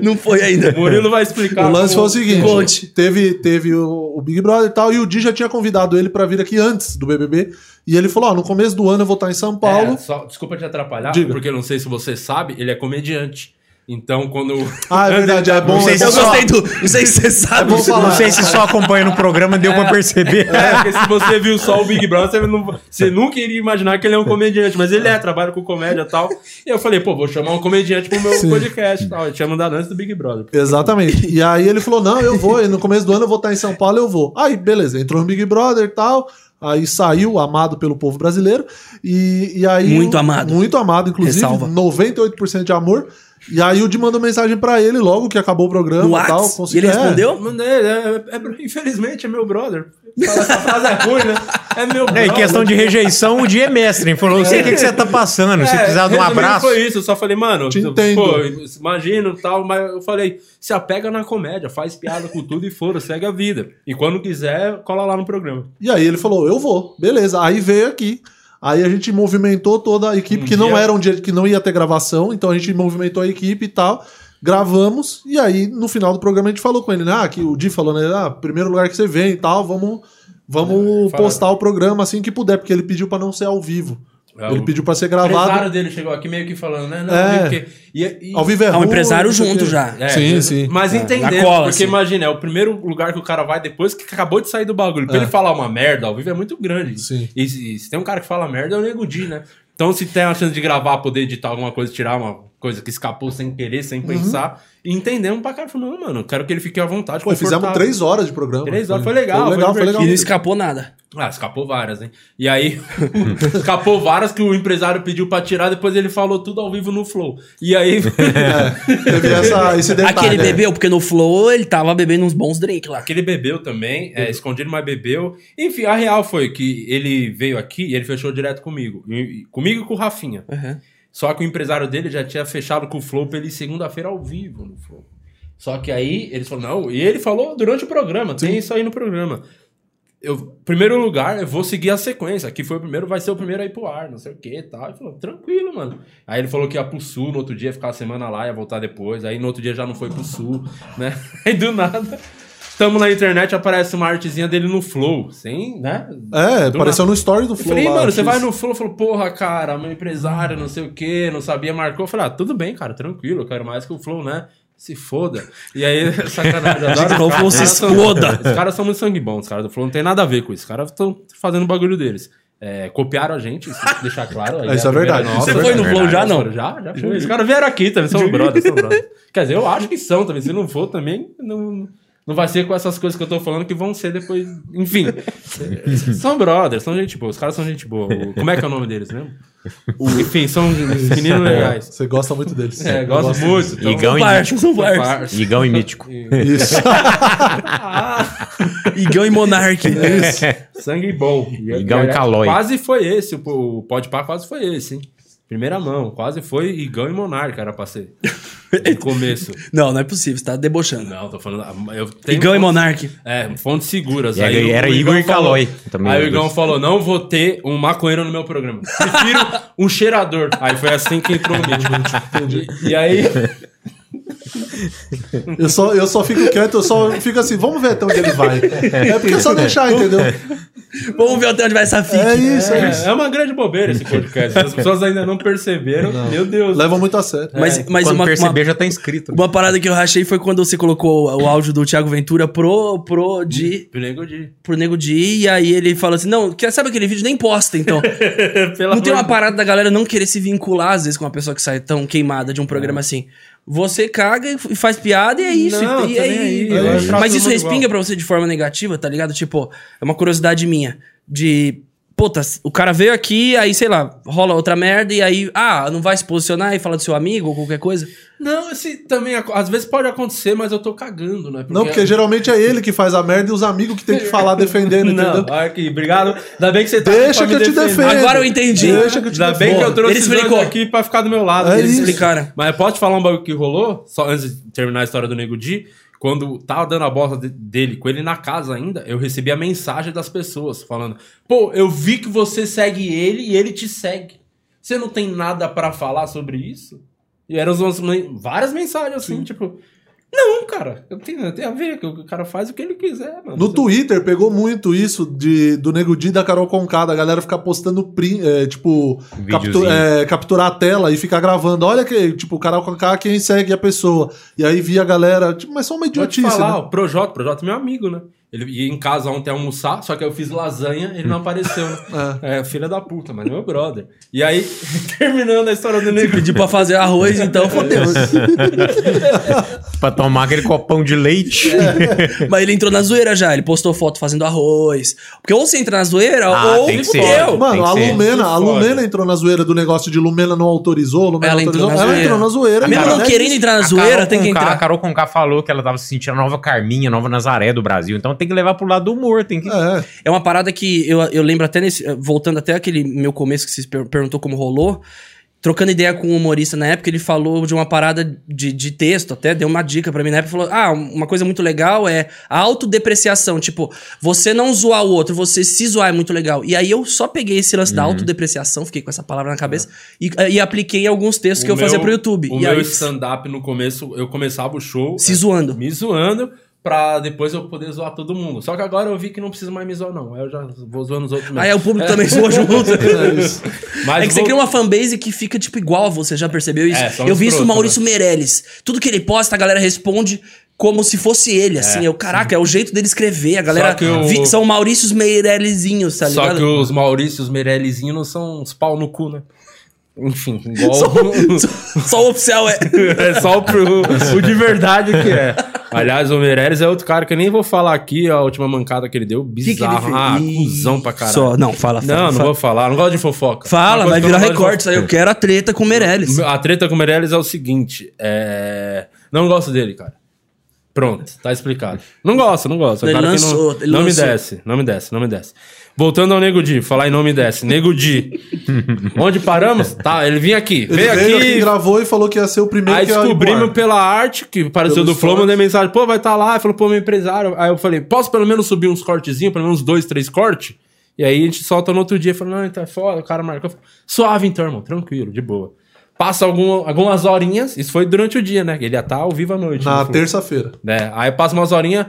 não foi ainda. Murilo vai explicar. O lance foi o seguinte: Conte. teve, teve o, o Big Brother e tal, e o Di já tinha convidado ele pra vir aqui antes do BBB. E ele falou: Ó, no começo do ano eu vou estar em São Paulo. É, só- desculpa te atrapalhar, Diga. porque eu não sei se você sabe, ele é comediante. Então, quando. Ah, é verdade, é bom. Não sei é se bom Eu só- gostei do. Não sei se você sabe. bom falar. Não sei se só acompanha no programa deu pra perceber. É, porque se você viu só o Big Brother, você, não- você nunca iria imaginar que ele é um comediante. Mas ele é, trabalha com comédia e tal. E eu falei, pô, vou chamar um comediante pro meu podcast e tal. Eu tinha mandado antes do Big Brother. Exatamente. E aí ele falou: não, eu vou. E no começo do ano eu vou estar em São Paulo, eu vou. Aí, beleza, entrou no Big Brother e tal. Aí saiu, amado pelo povo brasileiro. E, e aí. Muito amado. Muito amado, inclusive. Ressalva. 98% de amor. E aí o Di mandou mensagem pra ele logo que acabou o programa No e tal. Consegui- E ele é. respondeu? Mandei, é, é- é- infelizmente é meu brother. Essa frase é ruim, né? É meu É, brother. em questão de rejeição, o dia é mestre. Ele falou, eu sei o que, que você tá passando. Se É, precisar de um abraço. Foi isso, eu só falei, mano, Te entendo. pô, imagino e tal, mas eu falei, se apega na comédia, faz piada com tudo e fora, segue a vida. E quando quiser, cola lá no programa. E aí ele falou, eu vou. Beleza. Aí veio aqui. Aí a gente movimentou toda a equipe, Um que não dia- era um dia que não ia ter gravação, então a gente movimentou a equipe e tal. Gravamos, e aí no final do programa a gente falou com ele, né? Ah, que o Di falou, né? Ah, primeiro lugar que você vem e tal, vamos, vamos Fala. postar o programa assim que puder, porque ele pediu pra não ser ao vivo. É, ele o pediu pra ser O empresário gravado. dele chegou aqui meio que falando, né? Não, É. porque... E, e- Ao vivo é É um ruim, empresário junto já. É, sim, sim. Mas É, entendendo, cola, porque assim. imagina, é o primeiro lugar que o cara vai depois que acabou de sair do bagulho. Pra É. ele falar uma merda ao vivo é muito grande. Sim. E, se- se tem um cara que fala merda, é o Nego Di, né? Então se tem a chance de gravar, poder editar alguma coisa, tirar uma coisa que escapou sem querer, sem pensar, e entendemos pra cara, falando, não, mano, eu quero que ele fique à vontade. Pô, fizemos confortável." três horas de programa. Três horas, foi legal, Foi foi legal, foi legal. E não escapou nada. Ah, escapou várias, hein? E aí, escapou várias que o empresário pediu pra tirar, depois ele falou tudo ao vivo no Flow. E aí, Teve essa, esse detalhe. Aquele né? bebeu, porque no Flow ele tava bebendo uns bons drinks lá. Aquele bebeu também, é, escondido, mas bebeu. Enfim, a real foi que ele veio aqui e ele fechou direto comigo. E- comigo e com o Rafinha. Uhum. Só que o empresário dele já tinha fechado com o Flow pra ele ir segunda-feira ao vivo no Flow. Só que aí eles falaram, não, e ele falou durante o programa, tem isso aí no programa. Eu, primeiro lugar, eu vou seguir a sequência. Aqui foi o primeiro, vai ser o primeiro a ir pro ar, não sei o que e tal. Ele falou, tranquilo, mano. Aí ele falou que ia pro sul, no outro dia ia ficar a semana lá, ia voltar depois. Aí no outro dia já não foi pro sul, né? Aí do nada, tamo na internet, aparece uma artezinha dele no Flow, sem, né? É, Do apareceu no story do Eu Flow. falei, lá, mano, você vai no Flow, falou, porra, cara, meu empresário, não sei o que, não sabia, marcou. Eu falei, ah, tudo bem, cara, tranquilo, eu quero mais que o Flow, né? Se foda. E aí, sacanagem. adoro Flow, caras, se caras são-. Os caras são muito sangue bons, os caras do Flow não tem nada a ver com isso. Os caras estão fazendo o bagulho deles. É, copiaram a gente, isso deixar claro. aí Isso é verdade, nossa. é Você foi no Flow já, não? Já, já foi. Os caras vieram aqui também, são brothers, são brothers. Quer dizer, eu acho que são também. Se não for também, não, não vai ser com essas coisas que eu tô falando que vão ser depois. Enfim. são brothers, são gente boa. Os caras são gente boa. O- Como é que é o nome deles mesmo? Enfim, são meninos legais. Você gosta muito deles. É, Eu gosto muito. então- Igão e Parça, são. Igão e Mítico. Isso. Igão e Monark. Sangue bom. Igão e Calói. Quase foi esse, o, o Pode Pá quase foi esse, hein? Primeira mão, quase foi Igão e Monarca era pra ser. No começo. Não, não é possível, você tá debochando. Não, tô falando. Eu tenho Igão e Monark. É, fontes seguras. E Aí era- o- era o Igor e Calói Aí o os Igão falou: não vou ter um maconheiro no meu programa. Prefiro um cheirador. Aí foi assim que entrou o. E, e aí. Eu só, eu só fico quieto, eu só fico assim, vamos ver até onde ele vai. É porque é só deixar, entendeu? Vamos ver até onde vai essa. É isso, é, isso. É, é uma grande bobeira esse podcast. As pessoas ainda não perceberam. Meu Deus. Leva muito a sério. Mas, mas Quando uma, perceber, uma, já tá inscrito. uma parada que eu rachei foi quando você colocou o áudio do Thiago Ventura pro, pro, de, Nego de. pro Nego Di, e aí ele falou assim: Não, quer sabe aquele vídeo? Nem posta, então. Não tem uma parada da galera não querer se vincular, às vezes, com uma pessoa que sai tão queimada de um programa assim. Você caga e faz piada e é isso. Não, e, tô e- aí, e- Mas isso respinga igual. pra você de forma negativa, tá ligado? Tipo, é uma curiosidade minha. De. Puta, o cara veio aqui, aí, sei lá, rola outra merda, e aí, ah, não vai se posicionar e falar do seu amigo ou qualquer coisa? Não, esse também. ac- Às vezes pode acontecer, mas eu tô cagando, né? Não, porque geralmente é ele que faz a merda e os amigos que tem que falar defendendo, Não, entendeu? aqui, obrigado. Ainda bem que você tá Deixa que me eu te defender. defendo. Agora eu entendi. Deixa que eu te Ainda bem que eu trouxe Ele explicou. aqui pra ficar do meu lado. É Eles isso. explicaram. Mas posso te falar um bagulho que rolou? Só antes de terminar a história do Nego Di. Quando tava dando a bosta de- dele com ele na casa ainda, eu recebi a mensagem das pessoas falando: Pô, eu vi que você segue ele e ele te segue. Você não tem nada pra falar sobre isso? E eram umas várias mensagens assim, tipo. Não, cara, eu tenho, tem a ver, que o cara faz o que ele quiser, mano. No Você- Twitter pegou muito isso de, do Nego Di e da Carol Conká, da galera ficar postando print, é, tipo, captu- é, capturar a tela e ficar gravando. Olha que, tipo, Carol Conká quem segue a pessoa. E aí via a galera, tipo, mas só uma idiotice, falar, né? o Projota, o Projota é meu amigo, né? Ele ia em casa ontem almoçar, só que eu fiz lasanha, ele não apareceu, né? É, filha da puta, mas é meu brother. E aí, terminando a história do Nego Pedir pra fazer arroz, então fodeu. Pra tomar aquele copão de leite. Mas ele entrou na zoeira já, ele postou foto fazendo arroz. Porque ou você entra na zoeira, Ah, ou tem que ser. fudeu. Mano, a. Lumena, a. Lumena entrou na zoeira do negócio de Lumena não autorizou, Lumena Ela entrou autorizou. na ela zoeira. entrou na zoeira. Mesmo não É querendo entrar na zoeira, tem que entrar. A Carol Conká falou que ela tava se sentindo a nova Carminha, a nova Nazaré do Brasil. Então tem que levar pro lado do humor. Tem que... É. É uma parada que eu, eu lembro até nesse. Voltando até aquele meu começo que você per- perguntou como rolou. Trocando ideia com um humorista na época, ele falou de uma parada de, de texto, até deu uma dica pra mim na época. Falou: Ah, uma coisa muito legal é a autodepreciação. Tipo, você não zoar o outro, você se zoar é muito legal. E aí eu só peguei esse lance da autodepreciação, fiquei com essa palavra na cabeça, e, e apliquei em alguns textos que eu O fazia pro YouTube. O e meu aí, stand-up no começo, eu começava o show. se é, zoando. Me zoando, pra depois eu poder zoar todo mundo. Só que agora eu vi que não preciso mais me zoar, não. Aí eu já vou zoando os outros mesmo. Aí é o público também zoa junto. Mas é que você vou- cria uma fanbase que fica, tipo, igual a você, já percebeu isso? É, eu vi isso no Maurício Meirelles. Tudo que ele posta, a galera responde como se fosse ele, assim. Eu, caraca, é o jeito dele escrever. A galera Só o- vi- são Maurícios Meirellezinhos, tá Só ligado? que os Maurícios Meirellizinhos não são uns pau no cu, né? Enfim, igual. Só, só o oficial é. é só o, o de verdade que é. Aliás, o Meirelles é outro cara que eu nem vou falar aqui a última mancada que ele deu. que ele Bizarro. fez? ah, cuzão pra caralho. Só, não, fala, fala. Não, não fala. vou falar. Não gosto de fofoca. Fala, vai que virar não recorte. Aí eu quero a treta com o Meirelles. A treta com o Meirelles é o seguinte: é... não gosto dele, cara. Pronto, tá explicado. Não gosto, não gosto. É Ele cara que lançou, não, ele não me lançou. desce, não me desce, não me desce. Voltando ao Nego Di, falar em não me desce. Nego Di. Onde paramos? Tá, ele vinha aqui. Ele veio veio aqui, aqui. gravou e falou que ia ser o primeiro Aí descobrimos pela arte, que apareceu Pelos do Flow, mandei mensagem, pô, vai estar lá. Ele falou, pô, meu empresário. Aí eu falei, posso pelo menos subir uns cortezinhos, pelo menos dois, três cortes? E aí a gente solta no outro dia, falou, não, então é foda, o cara marcou. Suave então, irmão, tranquilo, de boa. Passa algum, algumas horinhas, isso foi durante o dia, né? Ele ia estar ao vivo à noite. Na terça-feira. né? Aí passa umas horinhas,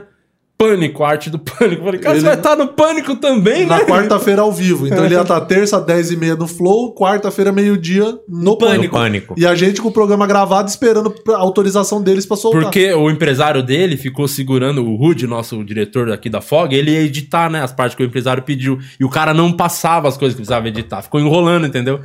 pânico, arte do pânico. Eu falei, cara, Ele- você vai estar no pânico também, Na né? quarta-feira ao vivo. Então ele ia estar terça, 10 e meia no Flow, quarta-feira, meio-dia no Pânico. Pânico. Pânico. E a gente com o programa gravado esperando a autorização deles pra soltar. Porque o empresário dele ficou segurando o Rude, nosso diretor aqui da FOG, ele ia editar, né, as partes que o empresário pediu. E o cara não passava as coisas que precisava editar. Ficou enrolando, entendeu?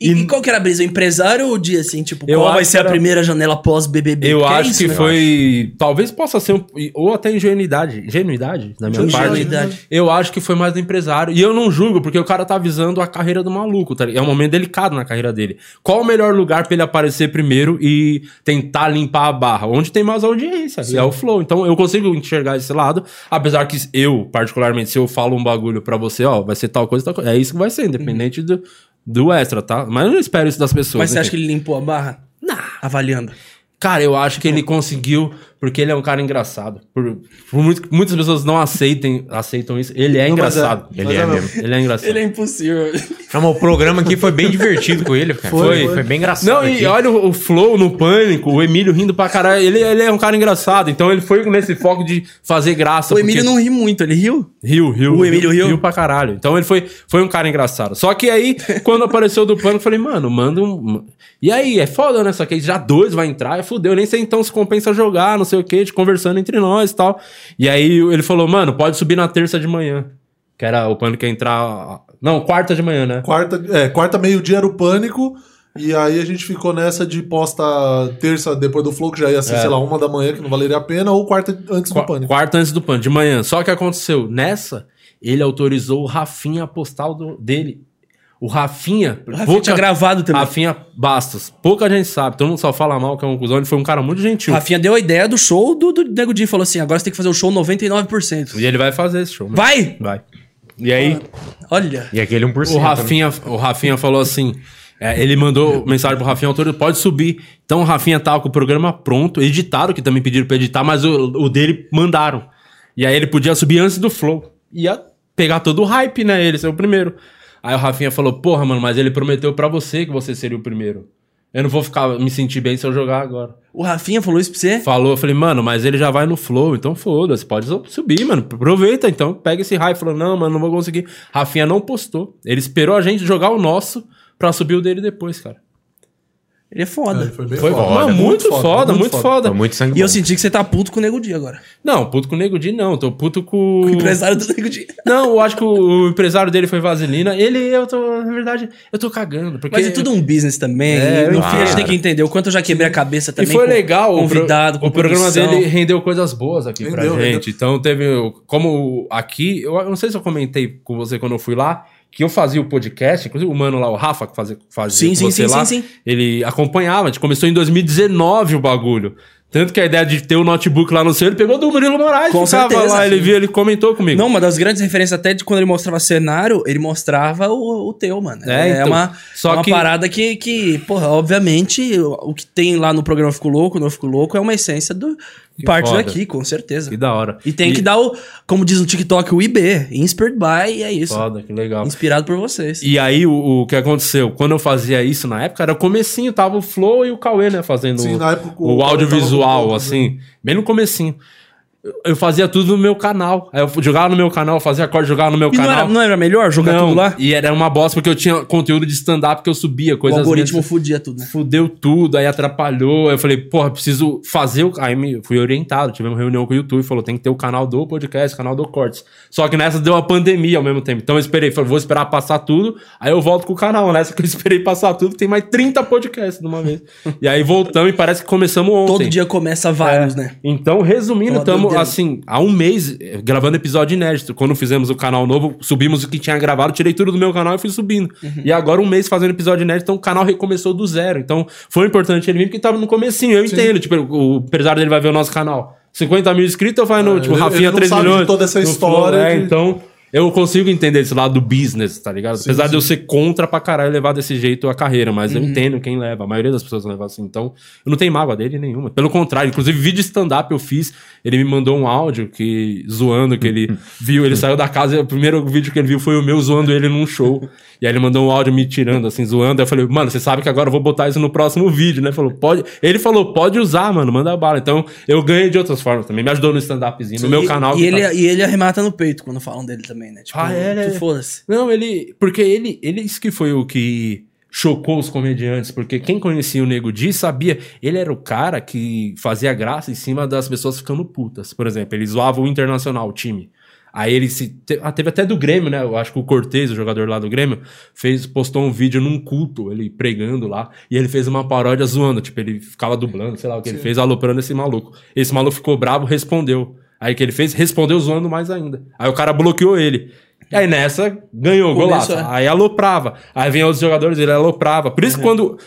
E, e qual que era a brisa? O empresário ou o dia, assim? Tipo, Eu qual vai ser que a era- primeira janela pós-BBB? Eu é acho isso, que né? foi. Talvez possa ser. Um, ou até ingenuidade. Ingenuidade, da minha Ingenuidade. parte. Eu acho que foi mais do empresário. E eu não julgo, porque o cara tá avisando a carreira do maluco. Tá? É um momento delicado na carreira dele. Qual o melhor lugar pra ele aparecer primeiro e tentar limpar a barra? Onde tem mais audiência. E é o flow. Então eu consigo enxergar esse lado. Apesar que eu, particularmente, se eu falo um bagulho pra você, ó, vai ser tal coisa, tal coisa. É isso que vai ser, independente do, do extra, tá? Mas eu não espero isso das pessoas. Mas você enfim. acha que ele limpou a barra? Não. Avaliando. Cara, eu acho que ele conseguiu porque ele é um cara engraçado. Por, por muito, que muitas pessoas não aceitem, aceitam isso, ele é Não, mas engraçado. é. Ele é é mesmo. Ele é engraçado. Ele é impossível. Não, mas o programa aqui foi bem divertido com ele, cara. Foi, Foi, foi. bem engraçado. Não, e aqui. olha o, o Flow no Pânico, o Emílio rindo pra caralho. Ele, ele é um cara engraçado, então ele foi nesse foco de fazer graça. O Emílio porque- não ri muito, ele riu? Riu, riu. O Emílio riu? Riu pra caralho. Então ele foi, foi um cara engraçado. Só que aí, quando apareceu do Pânico, eu falei, mano, manda um... E aí, é foda, né? Só que aí já dois vai entrar, é fudeu. Nem sei então se compensa jogar, não sei o quê, conversando entre nós e tal. E aí ele falou, mano, pode subir na terça de manhã. Que era o Pânico entrar... Não, quarta de manhã, né? Quarta, é, quarta meio-dia era o pânico. E aí a gente ficou nessa de posta terça depois do Flow, que já ia ser, É. sei lá, uma da manhã, que não valeria a pena, ou quarta antes do Qua- pânico. Quarta antes do Pânico, de manhã. Só que aconteceu, nessa, ele autorizou o Rafinha a postar o do- dele. O Rafinha... O Rafinha tinha gravado também. Rafinha Bastos. Pouca gente sabe, todo mundo só fala mal que é um cuzão. Ele foi um cara muito gentil. Rafinha deu a ideia do show do, do Nego Di. Falou assim, agora você tem que fazer o show 99%. E ele vai fazer esse show. mano. Vai! Vai. E aí, Olha. E aquele 1%. o Rafinha, o Rafinha falou assim. é, ele mandou mensagem pro Rafinha, autor, pode subir. Então o Rafinha tava com o programa pronto, editaram, que também pediram pra editar, mas o, o dele mandaram. E aí ele podia subir antes do Flow. Ia pegar todo o hype, né? Ele ser o primeiro. Aí o Rafinha falou, porra, mano, mas ele prometeu pra você que você seria o primeiro. Eu não vou ficar me sentir bem se eu jogar agora. O Rafinha falou isso pra você? Falou, eu falei, mano, mas ele já vai no flow, então foda-se, pode subir, mano. Aproveita, então, pega esse hype. Falou, não, mano, não vou conseguir. Rafinha não postou. Ele esperou a gente jogar o nosso pra subir o dele depois, cara. Ele é foda. É, foi bem Foi foda. mano, muito, foda, muito foda. Foi muito sangue E eu senti que você tá puto com o Nego Di agora. Não, puto com o Nego Di, não. Tô puto com. O empresário do Nego Di. Não, eu acho que o, o empresário dele foi Vaselina. Ele, eu tô, na verdade, eu tô cagando. Porque Mas é tudo um business também. É, no eu fim, a gente tem que entender o quanto eu já quebrei a cabeça E também. foi com legal, pro- convidado, com o programa produção. dele rendeu coisas boas aqui pra Rendeu, gente. Então teve, como aqui, eu não sei se eu comentei com você quando eu fui lá, que eu fazia o podcast, inclusive o mano lá, o Rafa, que fazia, fazia Sim, sim, você sim, lá, sim, sim. ele acompanhava, a gente começou em 2019 o bagulho. Tanto que a ideia de ter o notebook lá no seu, ele pegou do Murilo Moraes, Com ficava certeza, lá, ele sim. viu, ele comentou comigo. Não, uma das grandes referências até de quando ele mostrava cenário, ele mostrava o, o teu, mano. É, É, então, uma, só uma que- parada que, que, porra, obviamente, o, o que tem lá no programa Fico Louco, no Fico Louco, é uma essência do parte foda. daqui, com certeza. Que da hora. E tem que dar o, como diz no TikTok, o IB, Inspired by, e é isso. Foda, que legal. Inspirado por vocês. E aí, o, o que aconteceu? Quando eu fazia isso na época, era o comecinho, tava o Flow e o Cauê, né? Fazendo Sim, o- na época o o, audiovisual, assim, bem no comecinho. Eu- fazia tudo no meu canal. Aí eu jogava no meu canal, fazia corte, jogava no meu E não canal. era, não era melhor jogar Não, tudo lá? E era uma bosta porque eu tinha conteúdo de stand-up que eu subia, O coisas algoritmo minhas- fudia tudo, né? Fudeu tudo, aí atrapalhou. Aí eu falei, porra, preciso fazer o. Aí me fui orientado, tivemos reunião com o YouTube, falou, tem que ter o canal do podcast, canal do Cortes. Só que nessa deu a pandemia ao mesmo tempo. Então eu esperei, falei, vou esperar passar tudo, aí eu volto com o canal. Nessa que eu esperei passar tudo, tem mais 30 podcasts de uma vez. e aí voltamos e parece que começamos ontem. Todo dia começa vários, É. né? Então, resumindo, estamos doideira. assim, há um mês eh, gravando episódio inédito. Quando fizemos o canal novo, subimos o que tinha gravado, tirei tudo do meu canal e fui subindo. Uhum. E agora um mês fazendo episódio inédito, então o canal recomeçou do zero. Então foi importante ele vir porque tava no comecinho, eu entendo. Tipo, o empresário dele vai ver o nosso canal. 50 mil inscritos, eu falo, no, É, tipo, ele- Rafinha ele não 3 sabe de milhões. toda essa história Flow, é, de- então eu consigo entender esse lado do business, tá ligado? Apesar de eu ser contra pra caralho levar desse jeito a carreira, mas eu Uhum. entendo quem leva. A maioria das pessoas leva assim. Então, eu não tenho mágoa dele nenhuma. Pelo contrário, inclusive vídeo stand-up eu fiz. Ele me mandou um áudio que zoando que ele viu. Ele saiu da casa e o primeiro vídeo que ele viu foi o meu zoando ele num show. E aí ele mandou um áudio me tirando, assim, zoando. Aí eu falei, mano, você sabe que agora eu vou botar isso no próximo vídeo, né? Falou, pode. Ele falou, pode usar, mano, manda bala. Então, eu ganhei de outras formas também. Me ajudou no stand-upzinho, no meu e, canal. E ele, tá- e ele arremata no peito quando falam dele também, né? Tipo, Ah, é, tu foda-se. Não, ele. Porque ele. Ele isso que foi o que chocou os comediantes. Porque quem conhecia o Nego Di sabia. Ele era o cara que fazia graça em cima das pessoas ficando putas. Por exemplo, ele zoava o Internacional, o time. Aí ele se. te- ah, teve até do Grêmio, né? Eu acho que o Cortez, o jogador lá do Grêmio, fez, postou um vídeo num culto, ele pregando lá, e ele fez uma paródia zoando. Tipo, ele ficava dublando, sei lá o que ele fez, aloprando esse maluco. Esse maluco ficou bravo, respondeu. Aí o que ele fez? Respondeu zoando mais ainda. Aí o cara bloqueou ele. E aí nessa, ganhou, golaço. É. Aí aloprava. Aí vinha outros jogadores, ele aloprava. Por isso que quando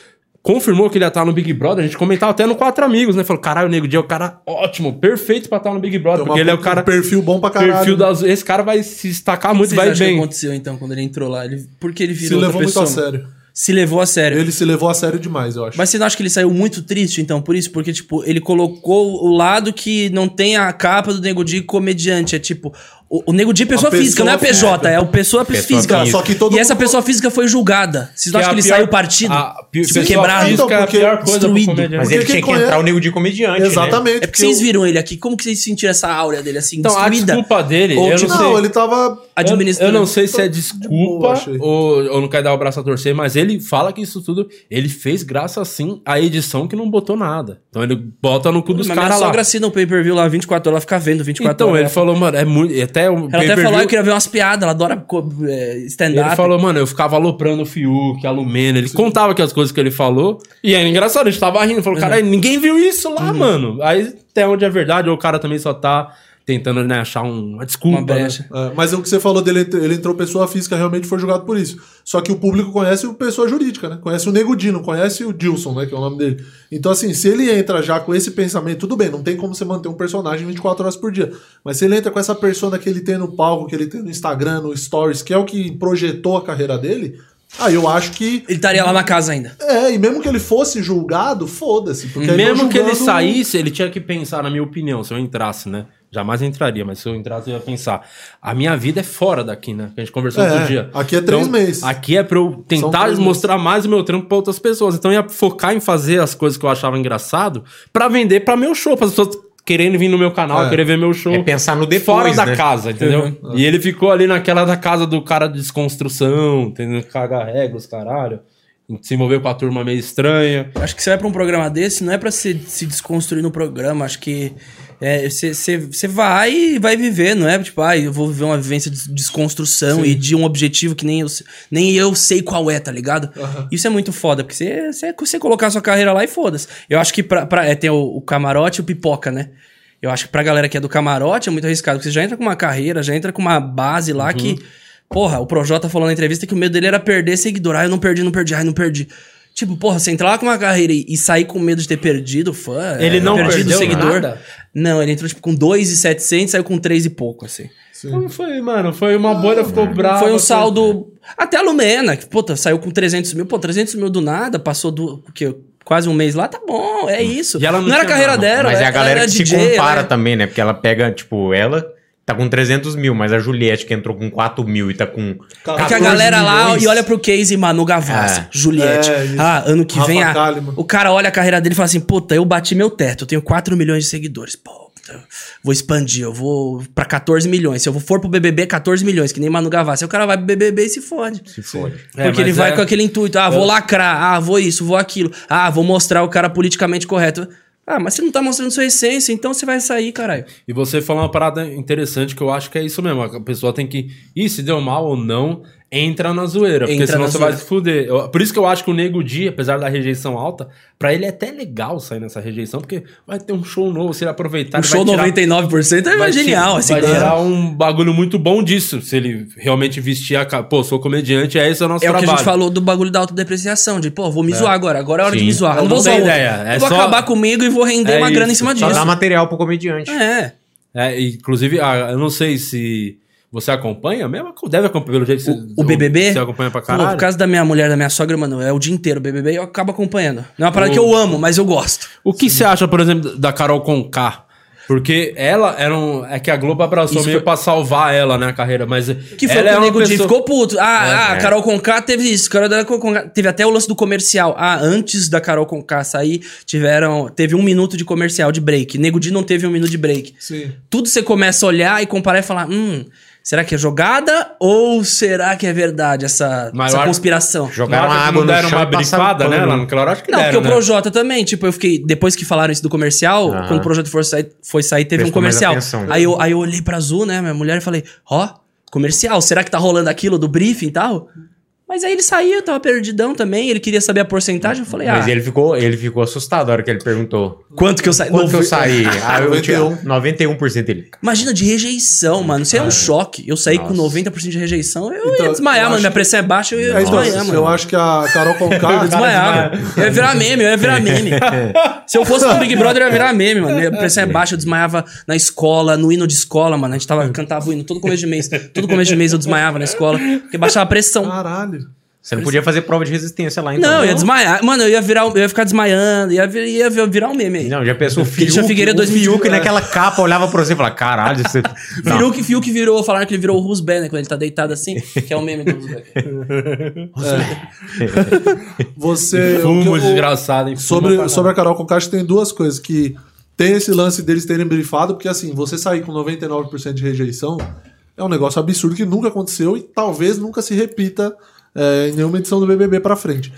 confirmou que ele ia estar no Big Brother, a gente comentava até no Quatro Amigos, né? Falou, caralho, o Nego Dia é o cara ótimo, perfeito pra estar no Big Brother. Tem Porque ele é o cara... perfil bom pra caralho. Perfil das... Esse cara vai se destacar muito, vai acham que bem. aconteceu então quando ele entrou lá? Ele, porque ele Se virou levou outra muito a sério. Se levou a sério. Ele se levou a sério demais, eu acho. Mas você não acha que ele saiu muito triste, então, por isso? Porque, tipo, ele colocou o lado que não tem a capa do Nego Di comediante. É tipo, o, o Nego Di é pessoa, A pessoa física, não é PJ, é o pessoa, Pessoa física. física. Só que todo e essa pessoa física foi julgada. Vocês não acham é que a ele pior- saiu partido? a pi- tipo, quebrado? Então, é a porque pior coisa pro destruído. comediante. Mas Porque ele tinha que conhece- entrar o nego de comediante, né? Exatamente. É porque vocês viram ele aqui, como que vocês sentiram essa áurea dele, assim, Então, a destruída? desculpa dele, Ou, eu tipo, não sei. Não, ele tava. Eu, administrando. eu não sei se é desculpa ou, ou não quer dar o braço a torcer, mas ele fala que isso tudo ele fez graças assim à edição que não botou nada. Então ele bota no cu dos Mas minha caras lá. sogra assina o pay-per-view lá 24 horas, ela fica vendo 24 Então horas. ele falou, mano, é muito. Até o Ela até falou que eu queria ver umas piadas, ela adora é, stand-up. Ele falou, mano, eu ficava aloprando o Fiuk, a Lumena. Ele contava que as coisas que ele falou. E é engraçado, a gente tava rindo. Falou, cara, ninguém viu isso lá, Uhum. mano. Aí até onde é verdade, ou o cara também só tá tentando né, achar um- uma desculpa. Uma brecha. né? É, mas o que você falou dele, ele entrou pessoa física, realmente foi julgado por isso. Só que o público conhece o pessoa jurídica, né? Conhece o Nego Di, não conhece o Dilson, né? Que é o nome dele. Então, assim, se ele entra já com esse pensamento, tudo bem, não tem como você manter um personagem 24 horas por dia. Mas se ele entra com essa persona que ele tem no palco, que ele tem no Instagram, no Stories, que é o que projetou a carreira dele, aí eu acho que. Ele estaria lá na casa ainda. É, e mesmo que ele fosse julgado, foda-se. Mesmo que ele saísse, ele tinha que pensar, na minha opinião, se eu entrasse, né? Jamais entraria, mas se eu entrasse, eu ia pensar. A minha vida é fora daqui, né? Que a gente conversou É, outro dia. aqui é três Então, meses. Aqui é pra eu tentar mostrar mais o meu trampo pra outras pessoas. Então eu ia focar em fazer as coisas que eu achava engraçado pra vender pra meu show, para as pessoas querendo vir no meu canal, É. querer ver meu show. É pensar no depois, Fora da né? casa, entendeu? E ele ficou ali naquela da casa do cara de desconstrução, entendeu? Cagar regras, caralho. Se envolveu com a turma meio estranha. Acho que você vai pra um programa desse, não é pra se, se desconstruir no programa. Acho que é, você você vai e vai viver, não é? Tipo, ah, eu vou viver uma vivência de desconstrução e de um objetivo que nem eu, nem eu sei qual é, tá ligado? Isso é muito foda, porque você, colocar a sua carreira lá e foda-se. Eu acho que pra, pra- é, tem o, o camarote e o pipoca, né? Eu acho que pra galera que é do camarote é muito arriscado, porque você já entra com uma carreira, já entra com uma base lá que. Porra, o Projota falou na entrevista que o medo dele era perder seguidor. Ah, eu não perdi, não perdi, ai, não perdi. Tipo, porra, você entrar lá com uma carreira e, e sair com medo de ter perdido fã. Ele é, não perdido perdeu seguidor. nada? Não, ele entrou tipo com 2,700 e saiu com 3 e pouco, assim. Então foi, mano, foi uma bolha, ficou brava. Foi um assim. saldo. Até a Lumena, que, puta, saiu com 300 mil. Pô, 300 mil do nada, passou do. o quê? Quase um mês lá, tá bom, é isso. E ela não era a carreira nada. dela, Mas é a galera era que se DJ, compara ela- também, né? Porque ela pega, tipo, ela tá com 300 mil, mas a Juliette, que entrou com 4 mil e tá com. É que a 14 galera lá milhões. e olha pro case Manu Gavassi, É. Juliette. É, ah, ano que Rafa vem a, Kalimann. o cara olha a carreira dele e fala assim: Puta, eu bati meu teto, eu tenho 4 milhões de seguidores. Pô, puta, vou expandir, eu vou pra 14 milhões. Se eu for pro BBB, 14 milhões, que nem Manu Gavassi. Aí o cara vai pro BBB e se fode. Se fode. É, Porque ele vai é- com aquele intuito: ah, vou lacrar, ah, vou isso, vou aquilo, ah, vou mostrar o cara politicamente correto. Ah, mas você não tá mostrando sua essência, então você vai sair, caralho. E você falou uma parada interessante que eu acho que é isso mesmo. A pessoa tem que. Ih, se deu mal ou não, entra na zoeira. Porque Entra senão na você vai zoeira. se fuder. Eu- por isso que eu acho que o Nego Di, apesar da rejeição alta, pra ele é até legal sair nessa rejeição, porque vai ter um show novo, se ele aproveitar. O ele show vai tirar- 99% é vai genial, ti- assim. Vai né? tirar um bagulho muito bom disso. Se ele realmente vestir a. Pô, sou comediante, é esse o nosso É o que trabalho. a gente falou do bagulho da autodepreciação, de, pô, vou me zoar agora, agora é hora de Sim. me zoar. Eu não vou zoar ideia, é vou só- acabar comigo e vou render É uma grana em isso, cima Só disso. dá material pro comediante. É. É, inclusive, ah, eu não sei se você acompanha mesmo. Deve acompanhar pelo jeito que você. O BBB? Você acompanha pra Pô, caralho. por causa da minha mulher, da minha sogra, mano, é o dia inteiro o BBB e eu acabo acompanhando. Não é uma parada que eu amo, mas eu gosto. O que você acha, por exemplo, da Carol Conká? Porque ela era um. É que a Globo abraçou Isso meio foi- pra salvar ela, né, a carreira. Mas. Que foi ela que é o uma Nego Di pessoa- ficou puto. Ah, ah, a é. Carol Conká teve isso. Carol da Conká teve até o lance do comercial. Ah, antes da Carol Conká sair, tiveram, teve um minuto de comercial, de break. Nego Di não teve um minuto de break. Sim. tudo você começa a olhar e comparar e falar: hum, será que é jogada ou será que é verdade essa, Mas essa eu acho- conspiração? Jogaram que água não no deram chão uma e passaram brifada, né? pano. Lá naquela hora, acho que Não, deram, porque o né? Projota também, tipo, eu fiquei. Depois que falaram isso do comercial, Aham. quando o Projota foi sair, foi sair teve um Prestou mais comercial. atenção. Aí eu, aí eu olhei pra Azul, né, minha mulher, e falei: ó, comercial, será que tá rolando aquilo do briefing e tal? Mas aí ele saiu, tava perdidão também, ele queria saber a porcentagem, eu falei: ah, Mas ele ficou, ele ficou assustado a hora que ele perguntou. quanto que eu saí? Quanto que eu saí? Ah, eu tinha 91. 91% ele. Imagina de rejeição, mano. Isso é um choque. Eu saí com 90% de rejeição, eu Então, ia desmaiar, eu mano. Minha que- pressão é baixa, eu ia É, então, desmaiar, mano. eu acho que a Carol Eu Conká. desmaiava. Eu ia virar meme, eu ia virar meme. Se eu fosse pro Big Brother, eu ia virar meme, mano. Minha pressão é baixa, eu desmaiava na escola, no hino de escola, mano. A gente tava, cantava o hino todo começo de mês. Todo começo de mês eu desmaiava na escola, porque baixava a pressão. Caralho. Você não podia fazer prova de resistência lá, então. Não, eu ia desmaiar. Mano, eu ia, virar, eu ia ficar desmaiando, ia, vir- ia virar um meme aí. Não, já pensou o Christian Fiuk, Figueiredo o 2020, Fiuk é. naquela capa olhava pra você e falava, caralho, você... Fiuk, Fiuk virou, falaram que ele virou o Rusbé, né? Quando ele tá deitado assim, que é o meme do Rusbé. Você. o Fumo eu- desgraçado, hein? Sobre, sobre a Carol Concacho tem duas coisas que tem esse lance deles terem brifado, porque assim, você sair com 99% de rejeição é um negócio absurdo que nunca aconteceu e talvez nunca se repita é, em nenhuma edição do BBB pra frente.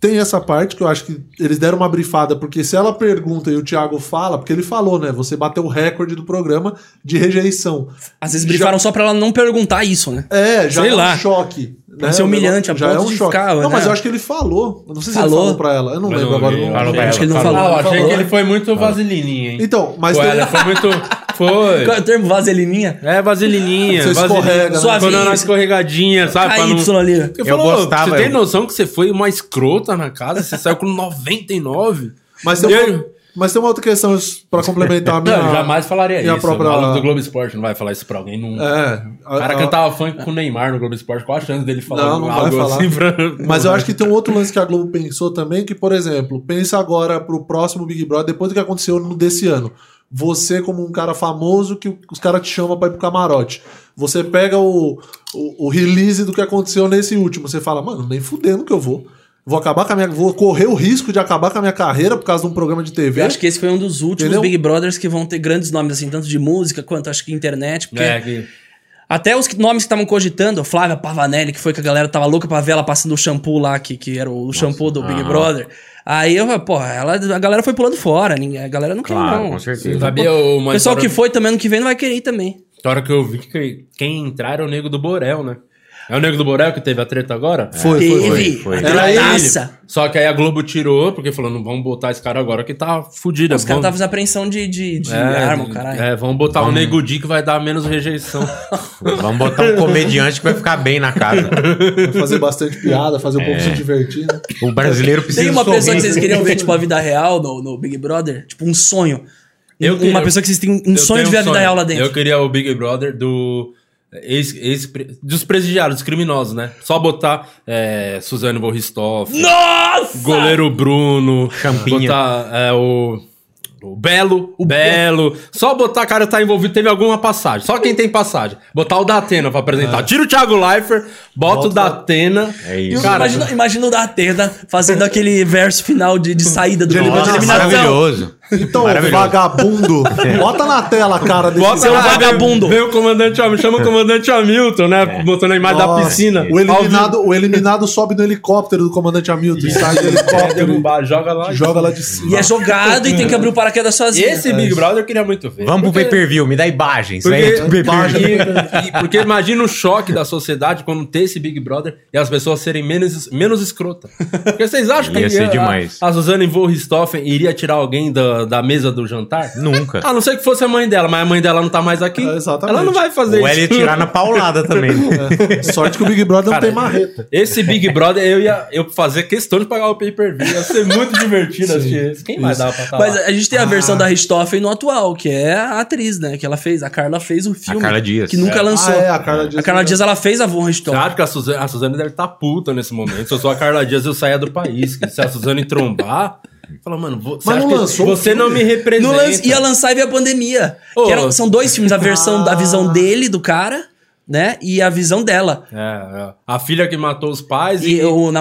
Tem essa parte que eu acho que eles deram uma brifada, porque se ela pergunta e o Thiago fala, porque ele falou, né? Você bateu o recorde do programa de rejeição. Às vezes brifaram só pra ela não perguntar isso, né? É, já Sei é lá. um choque. Né? ser humilhante, a já é um de choque. ficar, não, né? mas eu acho que ele falou. Eu não sei se Falou? ele falou pra ela. Eu não Mas lembro não agora. eu não Falou lembro. pra Acho que ele não ela. falou. Ah, eu achei Falou. que ele foi muito vaselininha, hein? Então, mas Pô, tem- ela foi muito... Foi. Qual é o termo? Vaselininha? É, vaselininha. Você escorrega, né? Quando era uma escorregadinha, sabe? pra não- ali. Eu, Eu falou, gostava, Você tem eu- noção que você foi uma escrota na casa? Você saiu com 99? Mas tem, E uma, aí? mas tem uma outra questão pra complementar a minha. Não, eu jamais falaria minha isso. própria- O maluco do Globo Esporte não vai falar isso pra alguém nunca. É. O cara a- cantava funk com o Neymar no Globo Esporte. Qual a chance dele falar Não, não vai algo falar. assim pra... Mas eu acho que tem um outro lance que a Globo pensou também, que, por exemplo, pensa agora pro próximo Big Brother, depois do que aconteceu no desse ano. Você, como um cara famoso, que os caras te chamam pra ir pro camarote. Você pega o, o, o release do que aconteceu nesse último. Você fala, mano, nem fudendo que eu vou. Vou acabar com a minha. Vou correr o risco de acabar com a minha carreira por causa de um programa de TV. Eu acho que esse foi um dos últimos Entendeu? Big Brothers que vão ter grandes nomes, assim, tanto de música quanto acho que internet. Porque É, que... até os nomes que estavam cogitando, a Flávia Pavanelli, que foi que a galera tava louca pra ver ela passando o shampoo lá, que, que era o shampoo do Big aham. Brother. Aí eu falei, porra, ela, a galera foi pulando fora. ninguém- A galera não quer, Claro, não. com certeza. Sabia O pessoal que foi também ano que vem não vai querer ir também. A hora que eu vi que quem entrar era o Nego do Borel, né? É o Nego do Borel que teve a treta agora? Foi, foi, Teve. foi. foi. Era Era ele. Só que aí a Globo tirou, porque falou, não vamos botar esse cara agora que tá fudido. Os caras vamos- estavam fazendo apreensão de, de, de é, arma, caralho. É, vamos botar o Nego Di que vai dar menos rejeição. Vamos botar um comediante que vai ficar bem na casa. Fazer bastante piada, fazer o povo se divertir. né? O brasileiro precisa Tem uma pessoa sorrir. que vocês queriam ver, tipo, a vida real no, no Big Brother? Tipo, um sonho. Eu uma queria- pessoa que vocês têm um sonho de ver a um vida sonho. real lá dentro. Eu queria o Big Brother do. Ex, ex, dos presidiários, dos criminosos, né? Só botar é, Suzane von Nossa! goleiro Bruno, Champinha. botar é, o, o Belo, o Belo. Só botar, cara, tá envolvido, teve alguma passagem. Só quem tem passagem. Botar o Datena pra apresentar. Tira o Thiago Leifert, bota o Datena. É isso. o- Cara, imagina, imagina o Datena fazendo aquele verso final de, de saída do De programa de Nossa, eliminação. maravilhoso. Então, vagabundo, bota na tela a cara desse Bota Seu lá, vagabundo. Vem, o comandante Hamilton, chama o comandante Hamilton, né? Botando a imagem da Nossa, piscina. O eliminado, o eliminado sobe no helicóptero do comandante Hamilton, sai do Quer helicóptero, derrubar, joga lá. joga lá de cima. E é jogado e tem que abrir o paraquedas sozinho. Esse Big Brother eu queria muito ver. Vamos pro Porque- pay-per-view, me dá imagens. Porque, pro porque imagina o choque da sociedade quando ter esse Big Brother e as pessoas serem menos, menos escrotas. Porque vocês acham que Ia ser a- demais. A, Suzane von Richthofen iria tirar alguém da, da mesa do jantar? Nunca. A não ser que fosse a mãe dela, mas a mãe dela não tá mais aqui. É, exatamente. Ela não vai fazer Ou isso. ela ia tirar na paulada também. Sorte que o Big Brother não Cara, tem marreta. Esse Big Brother, eu ia eu fazer questão de pagar o pay-per-view. Ia ser muito divertido assistir esse. Quem vai dar pra estar Mas lá? a gente tem a Ah. versão da Richthofen no atual, que é a atriz, né? Que ela fez. A Carla fez o filme. Carla Dias. Que nunca É. lançou. Ah, é, a Carla Dias. A Carla Dias, ela fez a Von Richthofen. acha que a Suzane, a Suzane deve estar puta nesse momento? Se eu sou a Carla Dias, eu saia do país. Se a Suzane trombar, fala, mano, vo- você, Mas acha não que lançou você o não me representa. No lance, ia lançar e veio a pandemia. Que eram- são dois filmes, a versão Ah. da visão dele, do cara, né? E a visão dela. É, é. A filha que matou os pais E e. o,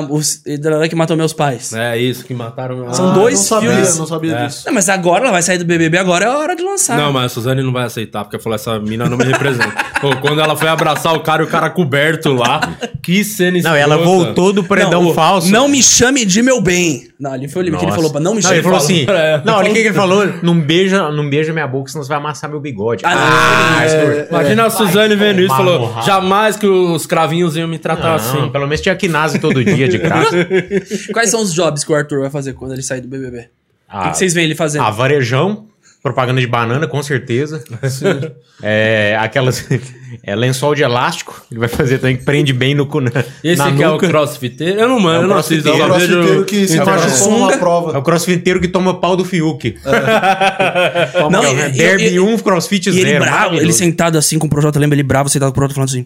e da que matou meus pais. É isso, que mataram. São Ah, dois não sabia, filmes. Não sabia É. disso. Não, mas agora ela vai sair do BBB, agora é a hora de lançar. Não, mas a Suzane não vai aceitar, porque falou: essa mina não me representa. Pô, quando ela foi abraçar o cara e o cara coberto lá, que cena Não, ela escrota. voltou do predão o- falso. Não me chame de meu bem. Não, ali foi o limite que ele Nossa. falou pra não me Não, chame. ele falou assim. É. Não, olha o que ele falou. Não beija, não beija minha boca, senão você vai amassar meu bigode. Ah, Ah, Arthur. Imagina a Suzane vendo isso e falou: jamais que os cravinhos iam me tratar Não, assim. pelo menos tinha quinase todo dia de graça. Quais são os jobs que o Arthur vai fazer quando ele sair do BBB? O que, Ah, que vocês veem ele fazendo? Ah, varejão, propaganda de banana, com certeza. É, aquelas. É lençol de elástico. Ele vai fazer também que prende bem no cu. Na, Esse na aqui é o nuca. crossfiteiro? Eu não mando, É o eu não assisto, É só o crossfiteiro que se transforma numa É o prova. crossfiteiro que toma pau do Fiuk. Toma, Não, é, e- Derby e- 1, crossfit E 0. ele bravo, ele sentado assim com o Projota, lembra ele bravo, sentado com o Projota falando assim,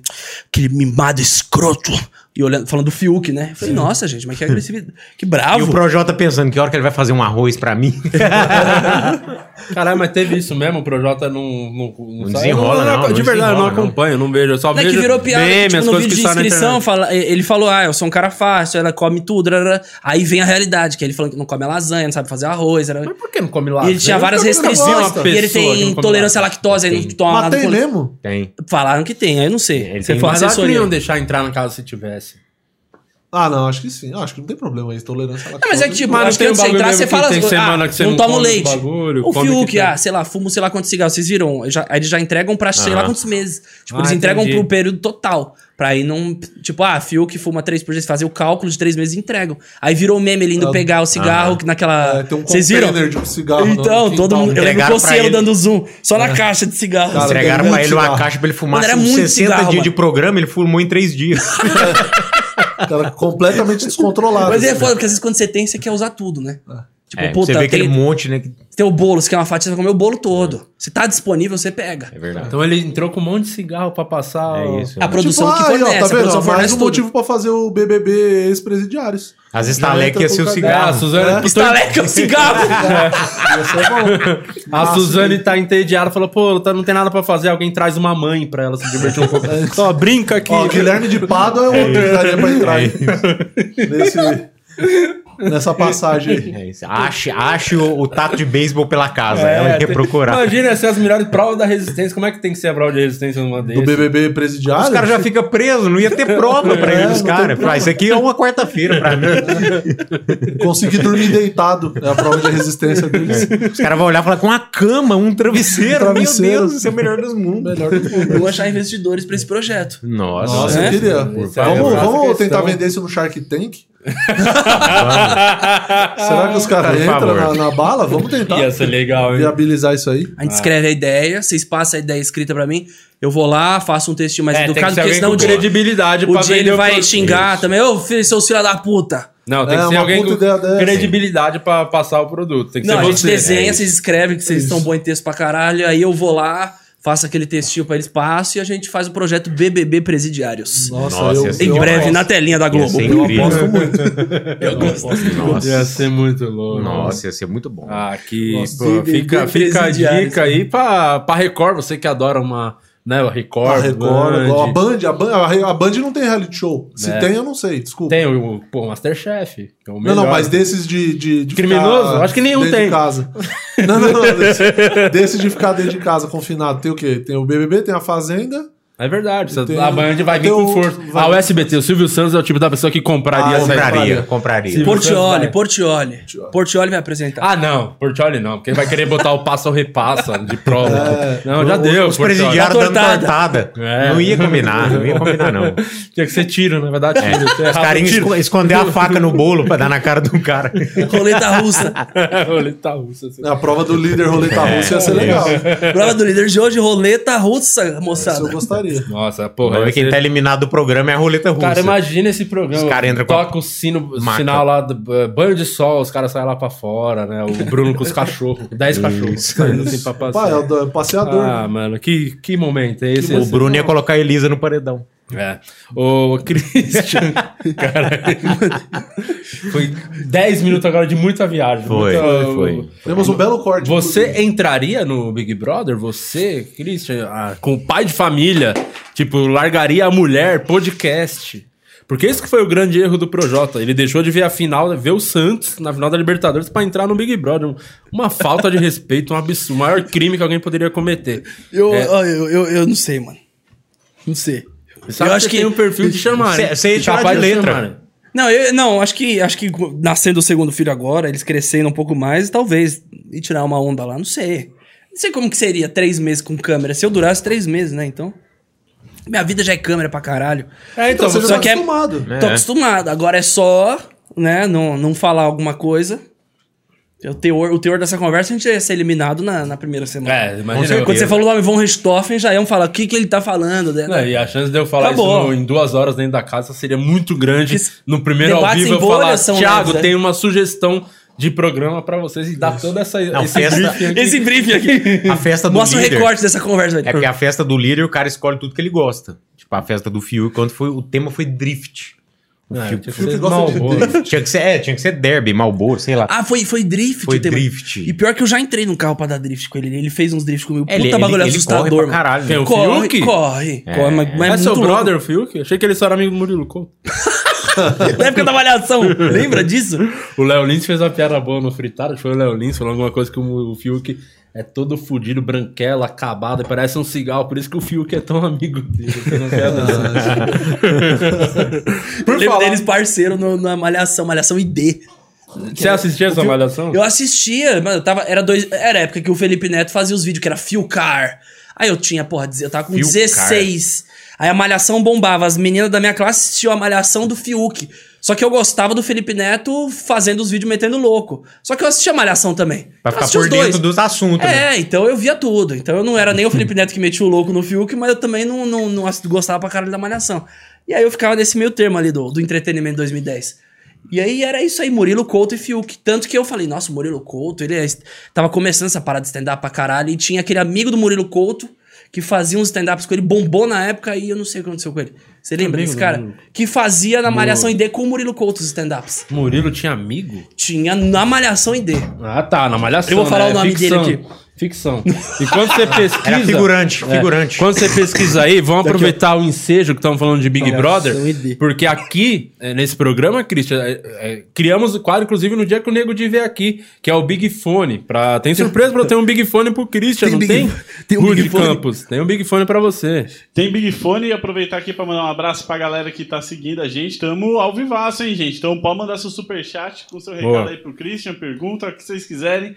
aquele mimado escroto. E olhando, falando do Fiuk, né? Eu falei, nossa, gente, mas que agressividade. Que bravo. E o Projota pensando que hora que ele vai fazer um arroz pra mim. Caralho, mas teve isso mesmo, o Projota não... Não, não, sai- desenrola, não, De não verdade, eu não não. acompanho, não vejo, eu só Não é vejo que virou piada, meme, tipo, no vídeo de inscrição, fala, ele falou, ah, eu sou um cara fácil, ela come tudo, rarara. aí vem a realidade, que ele falando que não come lasanha, não sabe fazer arroz, era... Mas por que não come lá? e ele tinha várias restrições, e ele tem intolerância à lactose, aí não toma Mas tem mesmo? Tem. Falaram que tem, aí eu não sei. Ele Você que assessoria. não deixar entrar na casa se tivesse. Ah, não, acho que sim. Acho que não tem problema aí. Tolerância à É, mas é que, tipo, Mas não acho que antes um de entrar, você fala tem as coisas. semana Ah, que você não não toma leite. bagulho, o Fiuk, ah, sei lá, fumo sei lá quantos cigarros. Vocês viram? Já, aí eles já entregam pra sei lá Aham. quantos meses. Tipo, Ah, eles entregam entendi. pro período total. Pra aí não. Tipo, ah, Fiuk fuma três por dia. Fazer o cálculo de três meses e entregam. Aí virou meme ele indo Ah, pegar o cigarro naquela. É, tem um Vocês viram? container de cigarro. Então, no todo mundo. Eu lembro o ele. dando zoom. Só na caixa de cigarro. Entregaram tem pra ele uma caixa pra ele fumar Mano, era uns muito 60 cigarro, dias mano. de programa, ele fumou em 3 dias. Cara, completamente descontrolado. Mas é assim. foda, porque às vezes quando você tem, você quer usar tudo, né? Tipo, É, puta, você vê tem, aquele monte, né? tem o bolo, você quer uma fatia, você vai comer o bolo todo. Se tá disponível, você pega. É verdade. Então ele entrou com um monte de cigarro pra passar. É o- isso. A produção Tipo, que ah, aí, ó, fornece, tá a vendo? produção Mais fornece um tudo. motivo pra fazer o BBB ex-presidiários. Tá leque ia ser o o É, a cigarro. Suzane, É. Estaleca o cigarro! Ia ser bom. a Suzane tá entediada, falou, pô, tá- não tem nada pra fazer, alguém traz uma mãe pra ela se divertir um pouco. Ó, brinca aqui. Ó, Guilherme de Pado é outro que daria pra entrar aí. Nesse, nessa passagem aí. É. Ache, ache o, o taco de beisebol pela casa. É, ela ia tem- procurar. Imagina ser as melhores provas da resistência. Como é que tem que ser a prova de resistência numa Do dessas? BBB presidiário. Os caras já ficam presos, não ia ter prova pra É, eles, cara. Ah, isso aqui é uma quarta-feira pra mim. Conseguir dormir deitado. É a prova de resistência deles. Os caras vão olhar e falar com uma cama, um travesseiro. Travesseiro. Meu Deus, isso é o melhor dos mundos. Melhor do mundo. Eu vou achar investidores pra esse projeto. Nossa. Nossa, É? eu queria. Aí Vamos, é vamos questão. tentar vender isso no Shark Tank? Será que os caras entram na, na bala? Vamos tentar Ia ser legal, hein? viabilizar isso aí. A gente escreve a ideia, vocês passam a ideia escrita pra mim, eu vou lá, faço um textinho mais É, tem que educado, porque senão o dia, credibilidade o dia ele vai xingar também. Ô, filho, seus filhos da puta. Não, tem É, que ser alguém com credibilidade pra passar o produto. Tem que Não, ser a gente você. desenha, É vocês escrevem que vocês estão bons em texto pra caralho, aí eu vou lá, faço aquele textinho pra eles, passo e a gente faz o projeto BBB Presidiários. Nossa, Nossa, eu, em eu breve, aposto. na telinha da Globo. Eu aposto muito. Eu gosto. Nossa. Ia ser muito louco. Nossa, ia ser muito bom. Ah, que Nossa, pô, BBB fica, fica a dica aí pra Record, você que adora uma, né, o Record, A Record, Band. a Band, a Band, a a Band não tem reality show. Se É. tem, eu não sei, desculpa. Tem o, pô, Masterchef, é o Não, melhor. não, mas desses de. de, de Criminoso? ficar Acho que nenhum dentro tem. De casa. Não, não, não. Desse, desse de ficar dentro de casa confinado. Tem o quê? Tem o BBB, tem a Fazenda. É verdade, Tem- a Band vai vir com o- força. vai- Ah, o o Silvio Santos é o tipo da pessoa que compraria Ah, essa compraria, compraria. Portioli. Portioli. Portioli vai apresentar. Ah, não, Portioli não, porque ele vai querer botar o passa ou repassa de prova. É. não, já Os- deu. Os presidiários dando Tortada. É. Não ia combinar, não ia combinar, não. Tinha que ser tiro, na verdade. Tiro. Você Os o carinhos tiro. esconder a faca no bolo pra dar na cara do cara. Roleta russa. Roleta russa. assim. A prova do líder roleta russa ia ser legal. Prova do líder de hoje, roleta russa, Isso eu moçada. Nossa, porra. Vamos ver ia quem ser- tá eliminado do programa é a roleta russa. Cara, imagina esse programa. Os cara entram com a toca o sino, o maca. sinal lá do uh, banho de sol, os caras saem lá pra fora, né? O Bruno com os cachorros. Dez cachorros saindo assim pra Pai, é o do- passeador. Ah, mano, que, que momento é esse? O Bruno ia colocar a Elisa no paredão. É. O Christian. cara, foi 10 minutos agora de muita viagem. Foi, muita- foi. Temos um belo corte. Você entraria no Big Brother? Você, Christian, ah, com o pai de família, tipo, largaria a mulher, podcast. Porque esse que foi o grande erro do Projota. Ele deixou de ver a final, ver o Santos na final da Libertadores pra entrar no Big Brother. Uma falta de respeito, um absurdo, o maior crime que alguém poderia cometer. Eu, É. eu, eu, eu não sei, mano. Não sei. Sabe eu que acho você que tem um perfil de chamar. Cê- cê ia tirar Capaz de letra. chamarem. Não, eu, não, acho que acho que nascendo o segundo filho agora, eles crescendo um pouco mais, talvez e tirar uma onda lá, não sei. Não sei como que seria três meses com câmera. Se eu durasse três meses, né? Então. Minha vida já é câmera pra caralho. É, então, Então, você você já tá é- acostumado. É. Tô acostumado. Agora é só, né, não, não falar alguma coisa. O teor, o teor dessa conversa, a gente ia ser eliminado na, na primeira semana. É, imagina. Quando você falou o nome Von Richthofen, já iam falar o que, que ele tá falando. Né? Não, e a chance de eu falar Acabou. isso no- em duas horas dentro da casa seria muito grande. Esse- No primeiro ao vivo eu falar, Thiago, né?" tem uma sugestão de programa pra vocês e dar toda essa Não, esse festa- briefing aqui. Esse briefing aqui. A festa do Mostra o líder. recorte dessa conversa. velho. É porque a festa do líder, o cara escolhe tudo que ele gosta. Tipo, a festa do Fiuk, quando foi, o tema foi drift. O É, Fiuk- tinha que Fiuk ser gosta de Marlboro. tinha que ser, é, tinha que ser derby, Malboro, sei lá. Ah, foi, foi drift. Foi drift. E pior que eu já entrei num carro pra dar drift com ele. Ele fez uns drift comigo. Puta ele- bagulho ele- ele assustador, corre pra caralho, né? Corre, corre, É. corre, mas, mas É é seu louco. brother, o Fiuk? Achei que ele só era amigo do Murilo Couto. Na época da avaliação, lembra disso? O Léo Lins fez uma piada boa no fritado, foi o Léo Lins, falando alguma coisa que o, o Fiuk é todo fudido, branquelo, acabado, e parece um cigarro, por isso que o Fiuk é tão amigo dele. assim. Por Lembro falar- deles parceiro no- na Malhação, Malhação ID. Você assistia essa malhação? Eu assistia, mano, eu tava, era, dois, era a época que o Felipe Neto fazia os vídeos, que era Fiucar. Aí eu tinha, porra, eu tava com Fiucar. 16. Aí a Malhação bombava. As meninas da minha classe assistiam a Malhação do Fiuk. Só que eu gostava do Felipe Neto fazendo os vídeos metendo louco. Só que eu assistia a Malhação também. Pra Eu ficar por dentro dos assuntos, né? É, então eu via tudo. Então eu não era nem o Felipe Neto que metia o louco no Fiuk, mas eu também não, não, não gostava pra caralho da Malhação. E aí eu ficava nesse meio termo ali do, do entretenimento 2010. E aí era isso aí, Murilo Couto e Fiuk. Tanto que eu falei, nossa, o Murilo Couto, ele é- tava começando essa parada de stand-up pra caralho. E tinha aquele amigo do Murilo Couto que fazia uns stand-ups com ele, bombou na época e eu não sei o que aconteceu com ele. Você lembra desse cara? Que fazia na Malhação ID com o Murilo Couto os stand-ups. Murilo tinha amigo? Tinha na Malhação ID. Ah, tá, na malhação. Eu vou falar né? o nome Ficção. dele aqui. Ficção. E quando você pesquisa. Era figurante, É, figurante. Quando você pesquisa aí, vamos aproveitar o ensejo que estamos falando de Big Brother. Porque aqui, é, nesse programa, Christian, é, é, criamos o quadro, inclusive, no dia que o nego de ver aqui, que é o Big Fone. Pra... Tem surpresa pra eu ter um Big Fone pro Christian, Tem não Big- tem? tem um Big Fone. Campos, tem um Big Fone pra você. Tem Big Fone e aproveitar aqui pra mandar um abraço pra galera que tá seguindo a gente. Tamo ao vivaço, hein, gente? Então pode mandar seu superchat com seu recado Boa. aí pro Christian, pergunta o que vocês quiserem.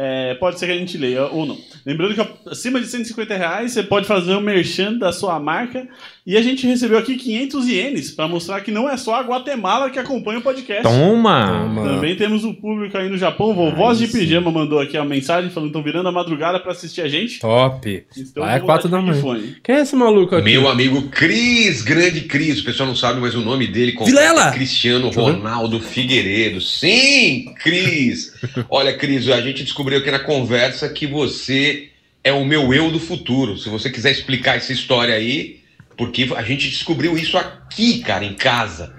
É, pode ser que a gente leia ou não. Lembrando que acima de 150 reais você pode fazer um merchan da sua marca. E a gente recebeu aqui 500 ienes pra mostrar que não é só a Guatemala que acompanha o podcast. Toma! Toma. Também temos o público aí no Japão. Vovós de Pijama mandou aqui a mensagem falando que estão virando a madrugada pra assistir a gente. Top. Então, Vai é vamos quatro dar da de manhã. Quem é esse maluco aqui? Meu amigo Cris, grande Cris, o pessoal não sabe, mas o nome dele Vilela! é Cristiano Ronaldo Figueiredo. Sim, Cris! Olha, Cris, a gente descobriu aqui na conversa que você é o meu eu do futuro. Se você quiser explicar essa história aí, porque a gente descobriu isso aqui, cara, em casa,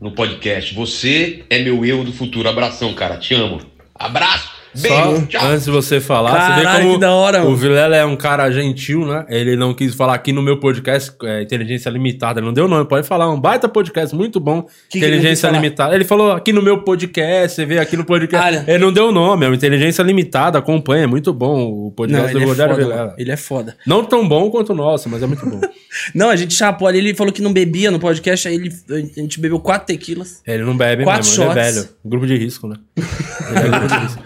no podcast. Você é meu eu do futuro. Abração, cara, te amo. Abraço! Só Beijo, antes de você falar, você Caralho, vê como que da hora, o. Vilela é um cara gentil, né? Ele não quis falar aqui no meu podcast, é, Inteligência Limitada, ele não deu nome, pode falar, um baita podcast, muito bom, que não Inteligência falar? Limitada. Ele falou aqui no meu podcast, você vê aqui no podcast, Olha. ele não deu nome, é o Inteligência Limitada, acompanha, é muito bom o Não, podcast ele do é Rogério foda. Vilela. Ele é foda. Não tão bom quanto o nosso, mas é muito bom. Não, a gente chapou ali, ele falou que não bebia no podcast, aí ele, a gente bebeu quatro tequilas. ele não bebe Quatro mesmo, ele é shots. velho. Grupo de risco, né? Ele é grupo de risco.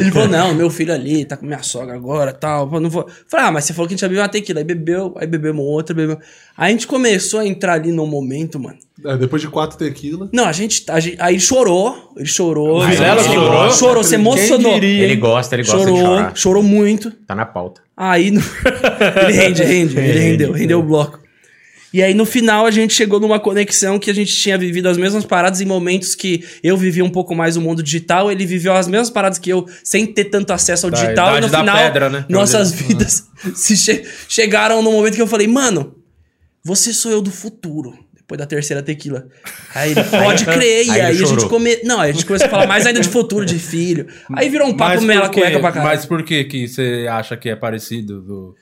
Ele falou, não, meu filho ali, tá com minha sogra agora tal. Eu não vou. Falei, ah, mas você falou que a gente ia beber uma tequila. Aí bebeu, aí bebemos outra, bebeu. Aí a gente começou a entrar ali no momento, mano. É, depois de quatro tequila. Não, a gente, a gente- Aí ele chorou, ele chorou. Mas ele ela chorou, chorou? chorou, se emocionou. diria? Ele gosta, ele gosta de Chorou, chorar. chorou muito. Tá na pauta. Aí no- ele rende, rende, ele rendeu, rendeu o bloco. E aí no final a gente chegou numa conexão que a gente tinha vivido as mesmas paradas em momentos que eu vivia um pouco mais o mundo digital, ele viveu as mesmas paradas que eu sem ter tanto acesso ao Da digital e no final pedra, né? nossas vidas se che- chegaram no momento que eu falei, mano, você sou eu do futuro. Depois da terceira tequila. Aí ele, pode crer. E Aí a gente come... Não, a gente começou a falar mais ainda de futuro, de filho. Aí virou um papo mela cueca pra caralho. Mas por que que você acha que é parecido do,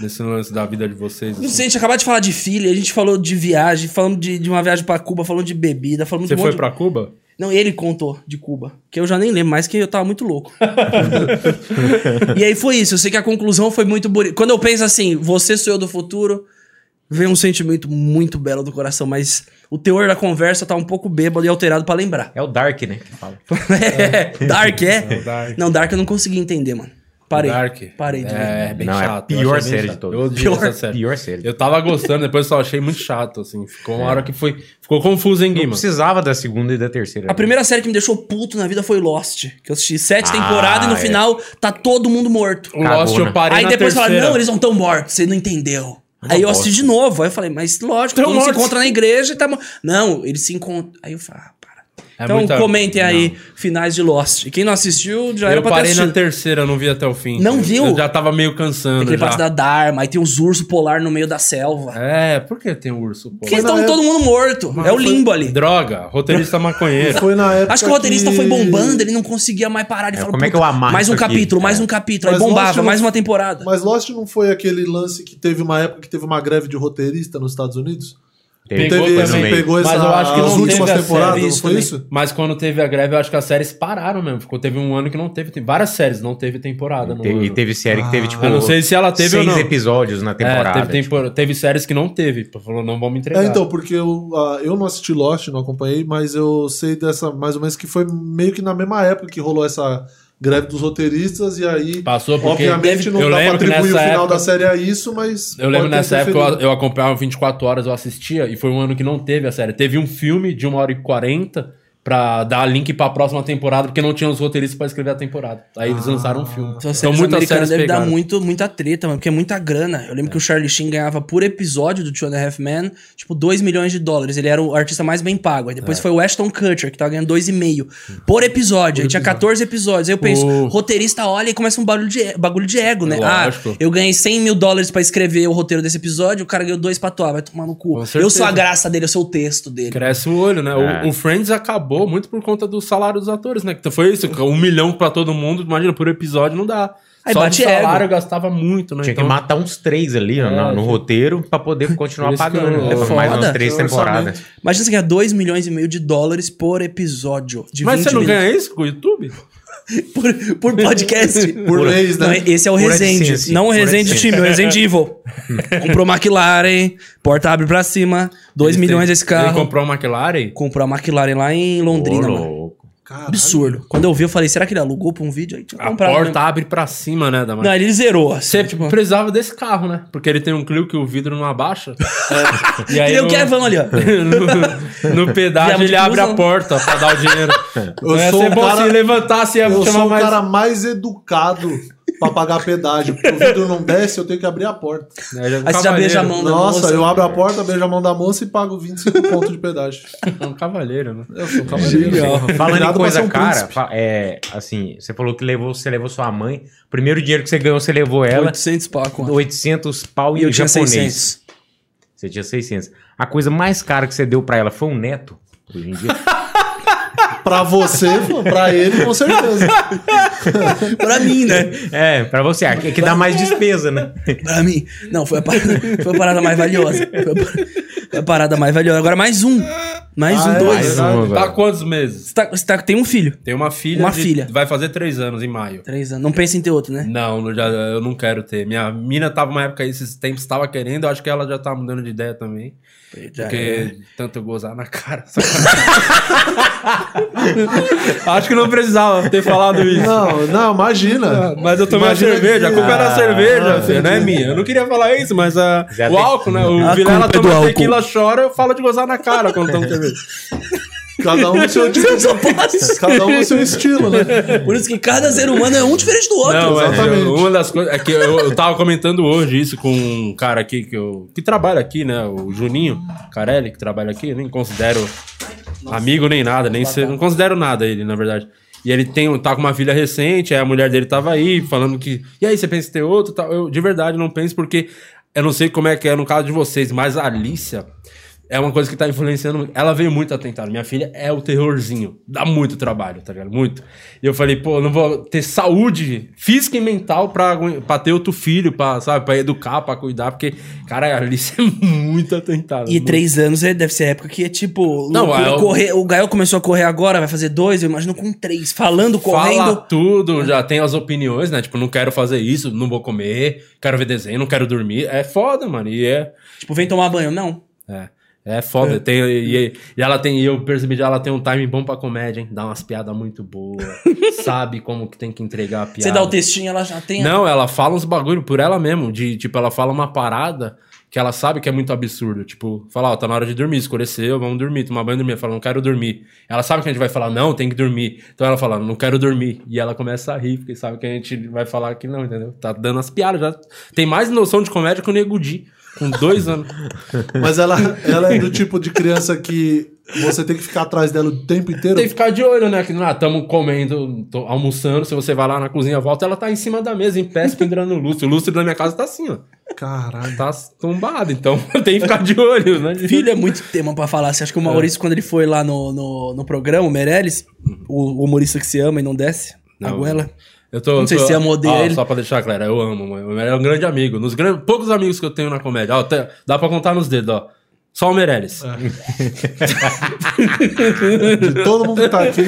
desse lance da vida de vocês? Não assim? sei, a gente acabou de falar de filho, a gente falou de viagem, falamos de, de uma viagem pra Cuba, falando de bebida, falamos Você de um foi monte pra Cuba? de... Não, ele contou de Cuba, que eu já nem lembro mais, que eu tava muito louco. e aí foi isso, eu sei que a conclusão foi muito bonita. Quando eu penso assim, você sou eu do futuro, vem um sentimento muito belo do coração, mas o teor da conversa tá um pouco bêbado e alterado pra lembrar. É o Dark, né? Que fala. É, Dark, é? Dark. Não, Dark eu não consegui entender, mano. Parei. Dark. Parei de É, ver. bem Não, é chato. eu pior série de todas. Eu Pior- essa série. Pior série. Eu tava gostando, depois só achei muito chato, assim. Ficou uma hora que foi. Ficou confuso, hein, Não Guima? precisava da segunda e da terceira. A primeira série que me deixou puto na vida foi Lost. Que eu assisti sete Ah, temporadas e no é. final tá todo mundo morto. O Lost Cagou, né? eu parei Aí na depois falaram, não, eles não estão mortos, você não entendeu. Aí eu assisti de novo. Aí eu falei, mas lógico, todo mundo se encontra na igreja e tá. Não, eles se encontram. Aí eu falei, ah. É então muita- comentem aí finais de Lost. E quem não assistiu, já era Eu pra ter parei na terceira, não vi até o fim. Não Eu- viu? Eu já tava meio cansando. Aquele parte da Dharma, aí tem os ursos polar no meio da selva. É, por que tem um urso? Pô? Porque estão todo mundo morto. é o limbo ali. Droga, roteirista maconheiro. Foi na época Acho que o roteirista que- foi bombando, ele não conseguia mais parar. Ele É, falou, como é que "Puta, eu amarro Mais um isso aqui?" capítulo, mais É. um capítulo. Aí Mas bombava, não- mais uma temporada. Mas Lost não foi aquele lance que teve uma época que teve uma greve de roteirista nos Estados Unidos? Teve- Pegou teve, também. pegou Mas essa, eu acho que as não últimas teve temporadas, série, não isso foi também. isso? Mas quando teve a greve, eu acho que as séries pararam mesmo. Ficou, teve um ano que não teve. Tem várias séries, não teve temporada. no Te- E teve série que teve, tipo. Eu não sei se ela teve ou seis não. episódios na temporada. É, teve, tempor- teve séries que não teve. Falou, não vamos entregar. É, então, porque eu, ah, eu não assisti Lost, não acompanhei, mas eu sei dessa, mais ou menos, que foi meio que na mesma época que rolou essa greve dos roteiristas, e aí, Passou porque... obviamente, não eu dá pra atribuir o final época- da série a isso, mas. Eu lembro nessa época eu, eu acompanhava 24 horas, eu assistia, e foi um ano que não teve a série. Teve um filme de 1 hora e 40 pra dar link pra próxima temporada, porque não tinha os roteiristas pra escrever a temporada. Aí eles lançaram um filme. Então, Então muitas séries deve dar pegaram. muito, muita treta, mano, porque é muita grana. Eu lembro que o Charlie Sheen ganhava por episódio do Two and a Half Men, tipo, 2 milhões de dólares. Ele era o artista mais bem pago. Aí É. depois foi o Ashton Kutcher, que tava ganhando 2,5 por episódio. Aí tinha 14 episódios. Aí eu penso, O- roteirista olha e começa um bagulho de, bagulho de ego, né? Lógico. Ah, eu ganhei 100 mil dólares pra escrever o roteiro desse episódio, o cara ganhou dois pra atuar, vai tomar no cu. Eu sou a graça dele, eu sou o texto dele. Cresce o olho, né? É. O, o Friends acabou muito por conta do salário dos atores, né? Que foi isso, um milhão pra todo mundo, imagina, por episódio não dá. Aí Só bate de salário ego. gastava muito, né? Tinha Então, que matar uns três ali É, no, no roteiro pra poder continuar pagando. eu- é Por mais umas três Tem temporadas. Imagina você ganhar 2 milhões e meio de dólares por episódio. De Mas 20 você não minutos. ganha isso com o YouTube? Por, por podcast. Por mês, né? Não, esse é o Por Resende. Não o Resende time, o Resende Evil. Comprou McLaren, porta abre pra cima, 2 Eles milhões têm- esse carro. Ele comprou uma McLaren? Comprou a McLaren lá em Londrina, mano. Caralho. Absurdo. Quando eu vi, eu falei, será que ele alugou pra um vídeo? Aí tinha A porta mesmo. abre pra cima, né, da Não, ele zerou. assim, Você tipo, precisava desse carro, né? Porque ele tem um Clio que o vidro não abaixa. É. E aí Ele é o no- Kevão ali, ó. no, no pedágio ele abre a porta pra dar o dinheiro. Eu ia sou um bom cara- se levantasse e ia Eu chamar sou o mais... cara mais educado pra pagar pedágio. Porque o vidro não desce, eu tenho que abrir a porta. É, já é um Aí você já beija a mão da Nossa, moça. eu abro a porta, beijo a mão da moça e pago 25 pontos de pedágio. É um cavalheiro, né? Eu sou um cavaleiro. Falando em coisa um cara, é, assim, você falou que levou, você levou sua mãe. Primeiro dinheiro que você ganhou, você levou ela. 800 pau, quanto? 800 pau E e eu tinha japonês. 600. Você tinha 600. A coisa mais cara que você deu pra ela foi um neto? Hoje em dia. Pra você, pra ele, com certeza. Pra mim, né? é, pra você. É que dá mais despesa, né? Pra mim. Não, foi a parada, foi a parada mais valiosa. Foi a, par- foi a parada mais valiosa. Agora mais um. Mais Ah, um, é? dois. Mais um Tá há quantos meses? Você, tá, você tá- tem um filho. Tem uma filha. Uma de- filha. Vai fazer três anos em maio. Três anos. Não pensa em ter outro, né? Não, não, já, eu não quero ter. Minha mina tava uma época aí, esses tempos, tava querendo. Eu acho que ela já tá mudando de ideia também. Já Porque é. tanto eu gozar na cara. acho que não precisava ter falado isso. Não, não, imagina. Mas eu tomei Imagina a cerveja, a culpa era a Ah, cerveja, filho, não é minha. Eu não queria falar isso, mas a, Já o tem- álcool, né? O A Vilela culpa é do toma álcool. tequila, chora, eu falo de gozar na cara quando toma cerveja. Cada um no seu tipo. Cada um no seu estilo, né? Por isso que cada ser humano é um diferente do outro. Não, é, exatamente. eu- uma das coisas é que eu, eu tava comentando hoje isso com um cara aqui que, eu, que trabalha aqui, né? O Juninho Carelli, que trabalha aqui, eu nem considero amigo nem nada, nem ser, não considero nada ele, na verdade. E ele tem, tá com uma filha recente, aí a mulher dele tava aí falando que. E aí, você pensa em ter outro? Tal? Eu de verdade não penso, porque eu não sei como é que é no caso de vocês, mas a Alicia. É uma coisa que tá influenciando muito. Ela veio muito atentada. Minha filha é o terrorzinho. Dá muito trabalho, tá ligado? Muito. E eu falei, pô, eu não vou ter saúde física e mental pra, pra ter outro filho, pra, sabe, pra educar, pra cuidar, porque, cara, a Alice é muito atentada. E muito. três anos é- deve ser a época que é tipo. Não, loucura, é o- correr, o Gael começou a correr agora, vai fazer dois, eu imagino com três. Falando, Fala correndo. tudo, já tem as opiniões, né? Tipo, não quero fazer isso, não vou comer, quero ver desenho, não quero dormir. É foda, mano. E é. Tipo, vem tomar banho. Não. É. É foda. Tem, e, e ela tem, eu percebi que ela tem um timing bom pra comédia, hein? Dá umas piadas muito boas. sabe como que tem que entregar a piada. Você dá o textinho, ela já tem. a- Não, ela fala uns bagulho por ela mesmo. De, tipo, ela fala uma parada que ela sabe que é muito absurdo. Tipo, fala, ó, tá na hora de dormir, escureceu, vamos dormir, tomar banho e dormir. Ela fala, não quero dormir. Ela sabe que a gente vai falar, não, tem que dormir. Então ela fala, não quero dormir. E ela começa a rir, porque sabe que a gente vai falar que não, entendeu? Tá dando as piadas já. Tem mais noção de comédia que o Nego Di, com dois anos. Mas ela, ela é do tipo de criança que você tem que ficar atrás dela o tempo inteiro. Tem que ficar de olho, né? Que ah, estamos comendo, tô almoçando. Se você vai lá na cozinha, volta, ela tá em cima da mesa, em pé, pendurando no lustre. O lustre da minha casa tá assim, ó. Caralho. Tá tombado, então tem que ficar de olho, né? Filho é muito tema pra falar. Você acha que o Maurício, quando ele foi lá no, no, no programa, o Meirelles, o humorista que se ama e não desce, a Não. goela. Eu tô, Não sei tô- se eu odeio ele. Só pra deixar claro, eu amo, mano. O Meirelles é um grande amigo. Nos gran- poucos amigos que eu tenho na comédia. Ó, até- dá pra contar nos dedos, ó. Só o Meirelles. De todo mundo que tá aqui,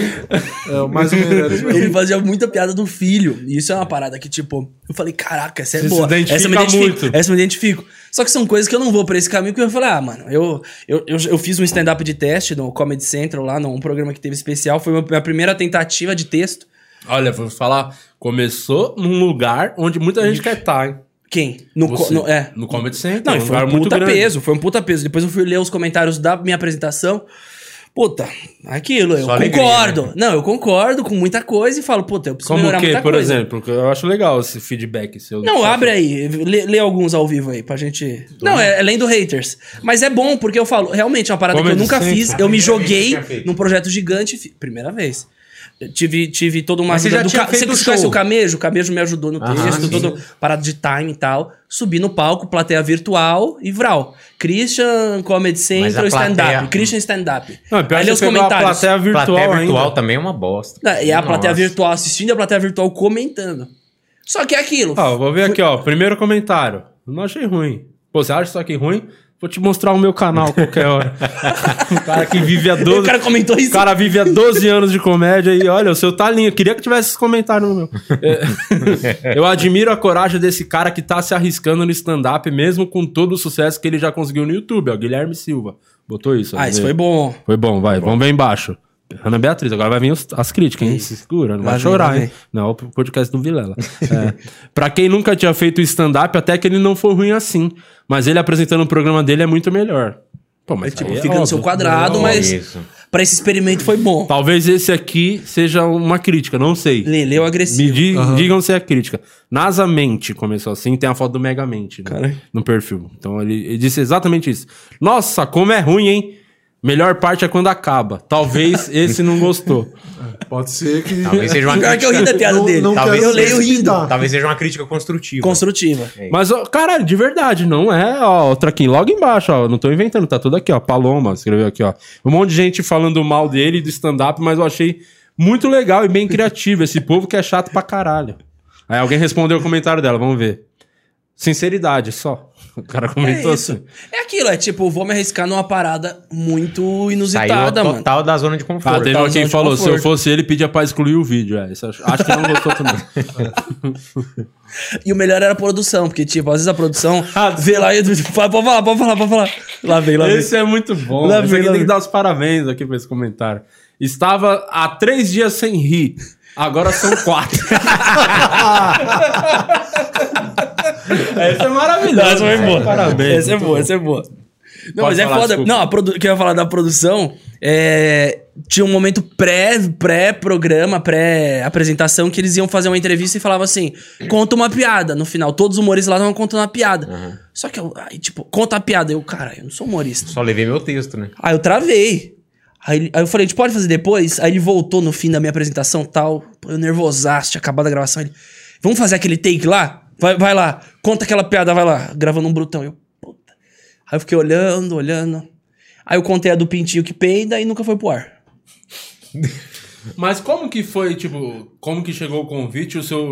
é o mais um Meirelles. Ele fazia muita piada do filho. E isso é uma parada que, tipo, eu falei, caraca, essa é Você boa. essa eu me identifico. muito. Essa eu me identifico. Só que são coisas que eu não vou por esse caminho, porque eu falei, ah, mano, eu, eu, eu, eu fiz um stand-up de teste no Comedy Central, lá num programa que teve especial. Foi a minha primeira tentativa de texto. Olha, vou falar. Começou num lugar onde muita gente quer estar, hein? Quem? No, co- Você. no- é. No Comedy Center. Não, um foi lugar um muito puta grande. peso, foi um puta peso. Depois eu fui ler os comentários da minha apresentação. Puta, aquilo, eu Só alegria, concordo. né? Não, eu concordo com muita coisa e falo, puta, eu preciso Como melhorar que, muita por coisa. exemplo? Que Eu acho legal esse feedback seu. Não, abre aí, lê, lê alguns ao vivo aí pra gente. Não, é, é lendo haters. Mas é bom, porque eu falo, realmente é uma parada que eu nunca Central. fiz. Eu me joguei num projeto gigante. fi- Primeira vez. Tive, tive toda uma Mas você já do tinha Ca- feito Você o conhece show? o Camejo? O Camejo me ajudou no Aham, texto, sim. todo parado de time e tal. Subi no palco, plateia virtual e Vral. Christian, Comedy Central, a plateia- stand-up. Christian, stand-up. Não, pior Aí que lê os você pegou a comentários. plateia virtual, Plateia virtual ainda. também é uma bosta. Não, E a plateia Nossa. virtual assistindo e a plateia virtual comentando. Só que é aquilo. Ó, vou ver aqui, ó. Primeiro comentário. Eu não achei ruim. Pô, você acha isso aqui ruim? Vou te mostrar o meu canal qualquer hora. o cara que vive há 12... o cara comentou isso. O cara vive há 12 anos de comédia e olha, o seu lindo. Eu queria que tivesse esse comentário no meu. É, eu admiro a coragem desse cara que tá se arriscando no stand-up, mesmo com todo o sucesso que ele já conseguiu no YouTube, ó. Guilherme Silva. Botou isso. Ah, isso foi bom. Foi bom, vai. Vamos ver embaixo. Ana Beatriz, agora vai vir os- as críticas, hein? Se segura, não vai vem, chorar, lá hein? vem. Não, é o podcast do Vilela. É. pra quem nunca tinha feito stand-up, até que ele não foi ruim assim. Mas ele apresentando o programa dele é muito melhor. Pô, mas Tipo, é fica no óbvio. seu quadrado, Não, mas isso. pra esse experimento foi bom. Talvez esse aqui seja uma crítica, não sei. Leleu agressivo. Me di- digam se é crítica. Nasamente começou assim, tem a foto do Megamente né, no perfil. Então ele, ele disse exatamente isso. Nossa, como é ruim, hein? Melhor parte é quando acaba. Talvez esse não gostou. Pode ser que. Talvez seja uma Pior que eu ri da crítica. piada Não- dele. não Talvez quero eu leio rindo. Talvez seja uma crítica construtiva. Construtiva. Mas, ó, caralho, de verdade, não é, ó, outra aqui, logo embaixo, ó, não tô inventando, tá tudo aqui, ó, Paloma, escreveu aqui, ó. Um monte de gente falando mal dele, do stand-up, mas eu achei muito legal e bem criativo, esse povo que é chato pra caralho. Aí alguém respondeu o comentário dela, vamos ver. Sinceridade, só. O cara comentou É isso. assim. É aquilo, é tipo, vou me arriscar numa parada muito Saiu inusitada, mano. total da zona de Ah, conforto. teve Tá alguém que falou, se eu fosse ele, pedia pra excluir o vídeo. É, acho, acho que não gostou também. E o melhor era a produção, porque, tipo, às vezes a produção Ah, vê lá e fala, pode falar, pode falar, pode falar. Lá vem, lá vem. Esse é muito bom. Lá vem, tem que dar os parabéns aqui pra esse comentário. Estava há três dias sem rir. Agora são quatro. Essa é maravilhosa. Essa foi boa. Parabéns. Essa é boa, essa é boa. Não, Pode mas é falar, foda. desculpa. Não, a produ... que eu ia falar da produção, é... tinha um momento pré, pré-programa, pré-apresentação, que eles iam fazer uma entrevista e falavam assim: conta uma piada. No final, todos os humoristas lá estavam contando uma piada. Só que eu, aí, tipo, conta a piada. Eu, cara, eu não sou humorista. Só levei meu texto, né? Aí eu travei. Aí, aí eu falei, a gente pode fazer depois? Aí ele voltou no fim da minha apresentação tal. Pô, eu nervosaço, tinha acabado a gravação. Ele, vamos fazer aquele take lá? Vai, vai lá, conta aquela piada, vai lá. Gravando um brutão. Eu, puta. Aí eu fiquei olhando, olhando. Aí eu contei a do pintinho que peida e nunca foi pro ar. Mas como que foi, tipo, como que chegou o convite, o seu,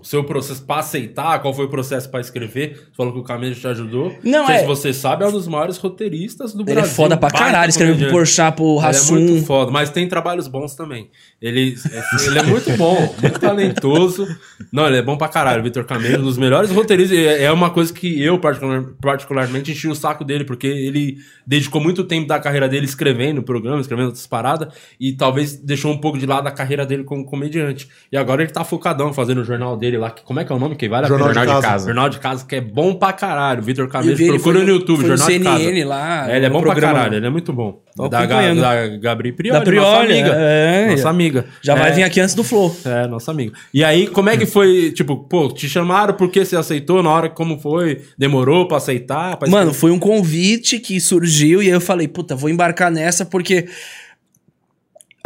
o seu processo pra aceitar, qual foi o processo pra escrever? Você falou que o Camilo te ajudou. Não, sei é- se você sabe, é um dos maiores roteiristas do Ele Brasil. é foda pra caralho, escreveu pro. Porchat, pro Ele é Rassum. muito foda, mas tem trabalhos bons também. Ele, é- ele é muito bom, muito talentoso. Não, ele é bom pra caralho, Vitor Camelo, um dos melhores roteiristas. É é uma coisa que eu, particular- particularmente, enchi o saco dele, porque ele dedicou muito tempo da carreira dele escrevendo programa, escrevendo outras paradas, e talvez deixou um pouco de lado a carreira dele como comediante. E agora ele tá focadão fazendo o jornal dele lá. que- Como é que é o nome? Que vale a Jornal pena? de Jornal de Casa. casa. Jornal de Casa, que é bom pra caralho. Vitor Camelo, procura no no- YouTube, foi no Jornal de Casa. CNN lá, É, ele é bom pra programa. caralho, ele é muito bom. Tô da, Ga- da Gabri Prioli, Da Prioli, nossa amiga. é. Nossa amiga. Já vai É, vir aqui antes do Flow. É, nossa amiga. E aí, como é que foi, tipo, pô, te chamaram, por que você aceitou na hora, como foi? Demorou pra aceitar? Pra Mano, foi um convite que surgiu e aí eu falei, puta, vou embarcar nessa porque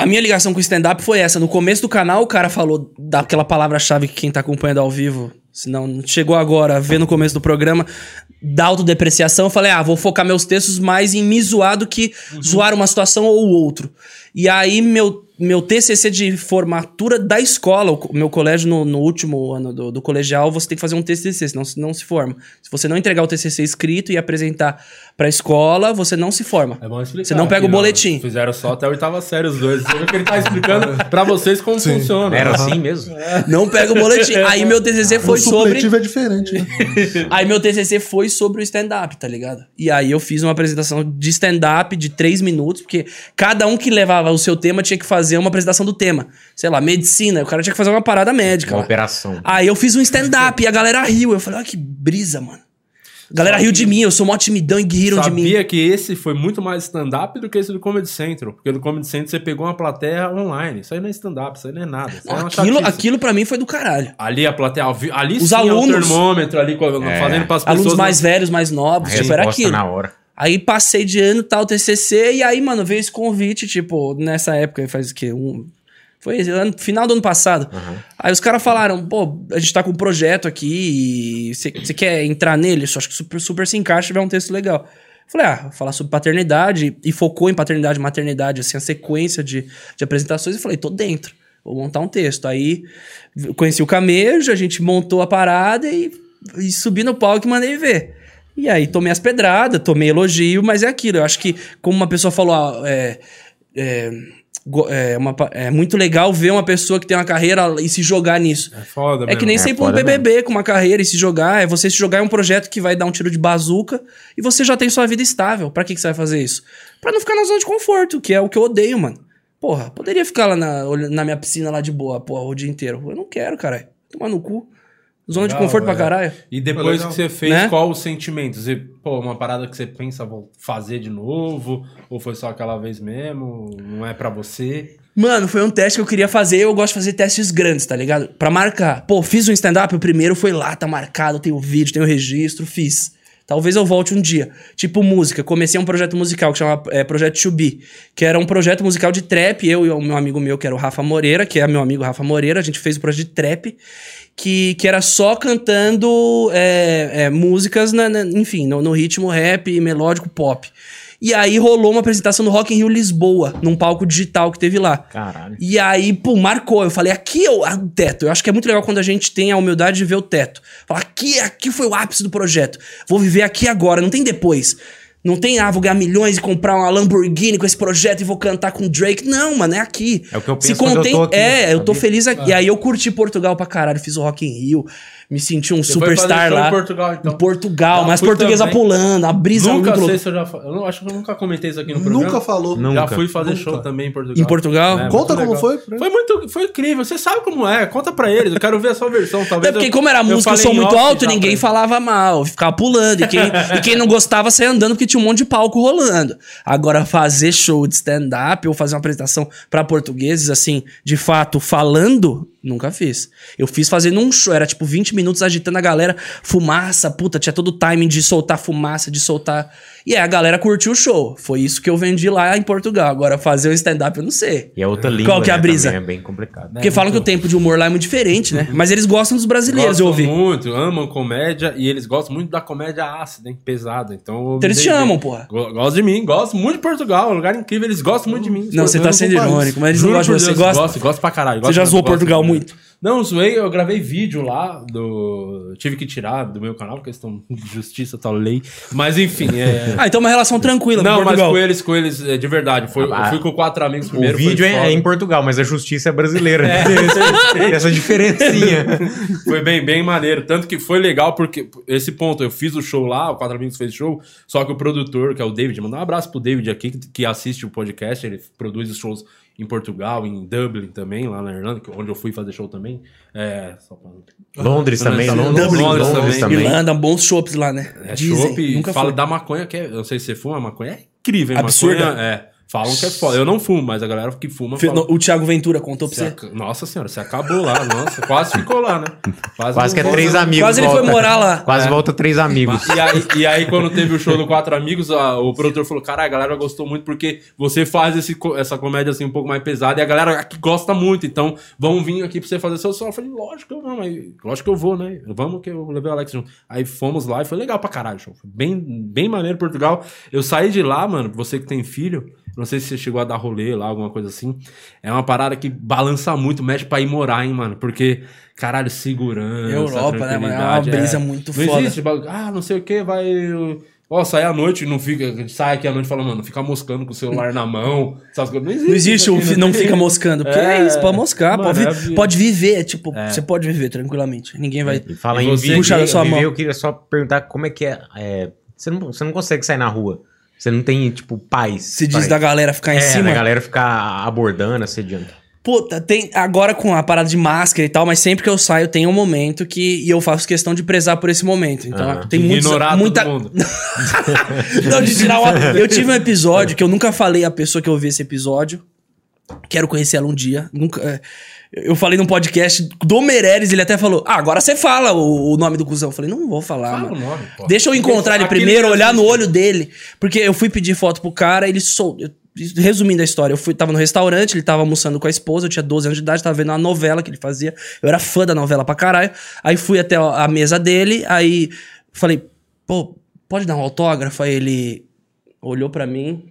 a minha ligação com o stand-up foi essa. No começo do canal, o cara falou daquela palavra-chave que quem tá acompanhando ao vivo, se não chegou agora ver no começo do programa, da autodepreciação. Eu falei, ah, vou focar meus textos mais em me zoar do que zoar uma situação ou outro. E aí, meu, meu TCC de formatura da escola, o meu colégio no, no último ano do, do colegial, você tem que fazer um TCC, senão não se forma. Se você não entregar o TCC escrito e apresentar pra escola, você não se forma. É bom explicar. Você não pega aqui, o boletim. Fizeram só até a oitava série os dois. Você que ele tá explicando pra vocês como Sim. funciona. Era assim mesmo? Não pega o boletim. Aí meu TCC O foi sobre... supletivo é diferente, né? Aí meu TCC foi sobre o stand-up, tá ligado? E aí eu fiz uma apresentação de stand-up de três minutos, porque cada um que levava o seu tema tinha que fazer uma apresentação do tema. Sei lá, medicina, o cara tinha que fazer uma parada médica. Uma lá. operação. Aí eu fiz um stand-up e a galera riu. Eu falei, olha que brisa, mano. Galera riu de mim, eu sou mó timidão e riram de mim. Sabia que esse foi muito mais stand-up do que esse do Comedy Central. Porque no Comedy Central você pegou uma plateia online. Isso aí não é stand-up, isso aí não é nada. Aí é Aquilo, chatice. aquilo pra mim foi do caralho. Ali a plateia, ali Os sim é o alunos- termômetro ali, co- fazendo pras pessoas... Alunos mais não- velhos, mais novos, tipo, era aquilo. na hora. Aí passei de ano, tal, TCC, e aí, mano, veio esse convite, tipo, nessa época, faz o quê? Um... Foi ano, final do ano passado. Aí os caras falaram, pô, a gente tá com um projeto aqui e você quer entrar nele? Isso acho que super, super se encaixa, tiver um texto legal. Falei, ah, falar sobre paternidade, e focou em paternidade e maternidade, assim, a sequência de, de apresentações, e falei, tô dentro, vou montar um texto. Aí eu conheci o Camejo, a gente montou a parada e, e subi no palco e mandei ver. E aí tomei as pedradas, tomei elogio, mas é aquilo. Eu acho que, como uma pessoa falou, ah, é, é, é, uma é muito legal ver uma pessoa que tem uma carreira e se jogar nisso. É foda É mesmo. que nem é sempre um BBB com uma carreira e se jogar. É você se jogar em um projeto que vai dar um tiro de bazuca e você já tem sua vida estável. Pra que, que você vai fazer isso? Pra não ficar na zona de conforto, que é o que eu odeio, mano. Porra, poderia ficar lá na, na minha piscina lá de boa, porra, o dia inteiro. Eu não quero, caralho. Tomar no cu. Zona de conforto pra é. caralho. E depois que você fez, Né? qual o sentimento? Você, pô, uma parada que você pensa vou fazer de novo? Ou foi só aquela vez mesmo? Não é pra você? Mano, foi um teste que eu queria fazer. Eu gosto de fazer testes grandes, tá ligado? Pra marcar. Pô, fiz um stand-up, o primeiro foi lá, tá marcado, tem o vídeo, tem o registro, fiz. Talvez eu volte um dia. Tipo música. Comecei um projeto musical que chama é, Projeto To Be, que era um projeto musical de trap. Eu e o meu amigo meu, que era o Rafa Moreira, que é meu amigo Rafa Moreira, a gente fez um projeto de trap que, que era só cantando é, é, músicas, na- na- enfim, no, no ritmo rap, melódico, pop. E aí rolou uma apresentação no Rock in Rio Lisboa, num palco digital que teve lá. Caralho. E aí, pô, marcou. Eu falei, aqui é o ah, o teto. Eu acho que é muito legal quando a gente tem a humildade de ver o teto. Falar, aqui, aqui foi o ápice do projeto. Vou viver aqui agora, não tem depois. Não tem, ah, vou ganhar milhões e comprar uma Lamborghini com esse projeto e vou cantar com o Drake. Não, mano, é aqui. É o que eu Se penso eu contém... tô aqui, É, eu tô feliz aqui. E aí eu curti Portugal pra caralho. Fiz o Rock in Rio. Me senti um Você superstar lá. em Portugal, então? Em Portugal, Já mas portuguesa também. pulando, a brisa nunca muito sei se eu já... Eu não, acho que eu nunca comentei isso aqui no programa. Nunca falou. Já Nunca. fui fazer Nunca. show também em Portugal. Em Portugal? É, Conta muito como legal. foi. Foi muito, foi incrível. Você sabe como é. Conta pra eles. Eu quero ver a sua versão. Talvez Até porque, eu- como era música, eu sou muito alto, ninguém falava mal, ficava pulando. E quem, e quem não gostava saia andando porque tinha um monte de palco rolando. Agora, fazer show de stand-up ou fazer uma apresentação pra portugueses, assim, de fato, falando, nunca fiz. Eu fiz fazendo um show, era tipo 20 minutos agitando a galera, fumaça, puta, tinha todo o timing de soltar fumaça, de soltar. E aí a galera curtiu o show. Foi isso que eu vendi lá em Portugal. Agora, fazer o stand-up, eu não sei. E é outra língua, Qual que é a né, brisa? também, É bem complicado. Porque falam que o tempo de humor lá é muito diferente, né? Mas eles gostam dos brasileiros, eu Gostam ouvi. muito, amam comédia e eles gostam muito da comédia ácida, hein? Pesada. Então, eu Então eles te amam, porra. Go- Gostam de mim, gostam muito de Portugal. É um lugar incrível, eles gostam muito de mim. Não, você tá sendo irônico, mas eles não gostam de você. Gosta? Gosto, gosto pra caralho. Você gosto já zoou gosto Portugal muito. Não, zoei, eu gravei vídeo lá do. Tive que tirar do meu canal, questão de justiça, tal lei. Mas enfim, é. Ah, então uma relação tranquila Não, com mas Portugal. com eles, com eles, é, de verdade. Foi, Ah, eu fui com quatro amigos O primeiro. vídeo foi é, foda. é em Portugal, mas a justiça é brasileira. Tem essa diferencinha. Foi bem, bem maneiro. Tanto que foi legal, porque esse ponto, eu fiz o show lá, o Quatro Amigos fez show, só que o produtor, que é o David, mandar um abraço pro David aqui, que, que assiste o podcast, ele produz os shows em Portugal, em Dublin também, lá na Irlanda, que- onde eu fui fazer show também. É, só pra... Londres também, Dublin, Londres, Dublin, Londres, Londres também. Irlanda, bons chopps lá, né? É Dizem. chopp, Nunca fala fui. da maconha, que é, eu não sei se você fuma, a maconha é incrível, hein? Absurda. Maconha, é, falam que é foda. Eu não fumo, mas a galera que fuma Fe- fala... O Thiago Ventura contou pra Você ac- Nossa senhora, você acabou lá, nossa, quase ficou lá, né? Quase que é três volta. amigos. Quase ele foi volta. morar lá. Quase volta três amigos. E aí, e aí, quando teve o show do Quatro Amigos, a- o produtor falou: Cara, a galera gostou muito porque você faz esse essa comédia assim um pouco mais pesada e a galera aqui gosta muito. Então, vão vir aqui pra você fazer seu som. Eu falei: Lógico que eu vou, mas lógico que eu vou, né? Vamos que eu levei o Alex junto. Aí fomos lá e foi legal pra caralho show. Foi bem, bem maneiro Portugal. Eu saí de lá, mano, você que tem filho. Não sei se você chegou a dar rolê lá, alguma coisa assim. É uma parada que balança muito, mexe pra ir morar, hein, mano? Porque, caralho, segurança. Europa, né, mano? É uma tranquilidade, brisa muito não foda. Existe, ah, não sei o que, vai. Ó, sai à noite, não fica. Sai aqui à noite e fala, mano, fica moscando com o celular na mão. Essas coisas. Não existe. Não existe isso o aqui, fi- não tem. fica moscando. Porque é, É, isso, pode moscar, mano, pode, é a vi- pode viver, tipo, você pode viver tranquilamente. Ninguém vai. E fala E em você viver, da sua viver, mão. eu queria só perguntar como é que é. é, você, não, você não consegue sair na rua. Você não tem, tipo, paz. Se diz da galera ficar em é, cima. da galera ficar abordando, assediando. Puta, tem agora com a parada de máscara e tal, mas sempre que eu saio tem um momento que e eu faço questão de prezar por esse momento. Então Aham. tem muitos, Ignorar muita todo mundo. Não, de tirar uma... Eu tive um episódio que eu nunca falei a pessoa que eu vi esse episódio. Quero conhecer ela um dia. Nunca. Eu falei num podcast do Meirelles, ele até falou: Ah, agora você fala o, o nome do cuzão. Eu falei, não vou falar, Fala mano. o nome, pô. Deixa eu encontrar ele primeiro, olhar no olho dele. Porque eu fui pedir foto pro cara, ele sou. Resumindo a história, eu fui, tava no restaurante, ele tava almoçando com a esposa, eu tinha 12 anos de idade, tava vendo uma novela que ele fazia. Eu era fã da novela pra caralho. Aí fui até a a mesa dele, aí falei, pô, pode dar um autógrafo? Aí ele olhou pra mim,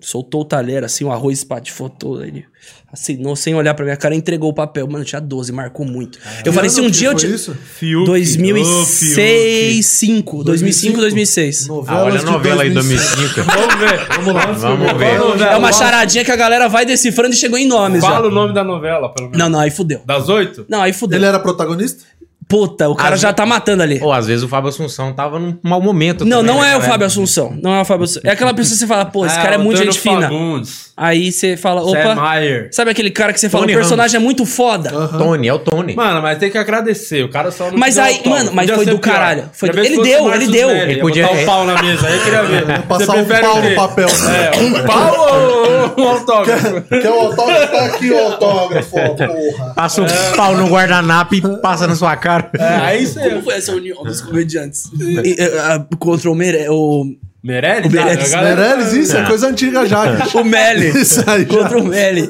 soltou o talher, assim, o arroz espatifou ele assinou sem olhar pra minha cara entregou o papel. Mano, tinha 12, marcou muito. eu falei, se um dia eu tinha... isso? Fiuk. Ô, 2006, 5, 2005, 2006. Ah, Novelas olha a novela aí, 2005. 2005. Vamos ver. Vamos lá. Vamos ver. Vamos É uma charadinha que a galera vai decifrando e chegou em nomes já. Fala o nome da novela, pelo menos. Não, não, aí fudeu. Das oito? Não, aí fudeu. Ele era protagonista? Puta, o cara Às já tá matando ali. Ou às vezes o Fábio Assunção tava num mau momento. Não, também, não né, é o? Fábio Assunção. Não é o Fábio Assunção. É aquela pessoa que você fala, pô, esse Ah, cara é muito gente fina. Fagundes. Aí você fala, Sam opa. Maier. Sabe aquele cara que você fala, Tony o personagem é muito foda. Tony, é o Tony. Mano, mas tem que agradecer. O cara só não Mas aí, mano, mas foi do pior. caralho. Foi- se ele deu, ele deu. Ele ia podia- botar o pau na mesa. Aí eu queria ver. Passar um pau no papel. É, um pau ou um autógrafo? Quer o autógrafo? Tá aqui o autógrafo, porra. Passa um pau no guardanapo e passa na sua cara. É, aí você... Como foi essa união dos comediantes? E, ah, contra o Mere... O, Meirelles? O Meirelles. Ah, a galera- Meirelles, isso é coisa antiga já. cara. o Meli. Isso aí contra o Meli.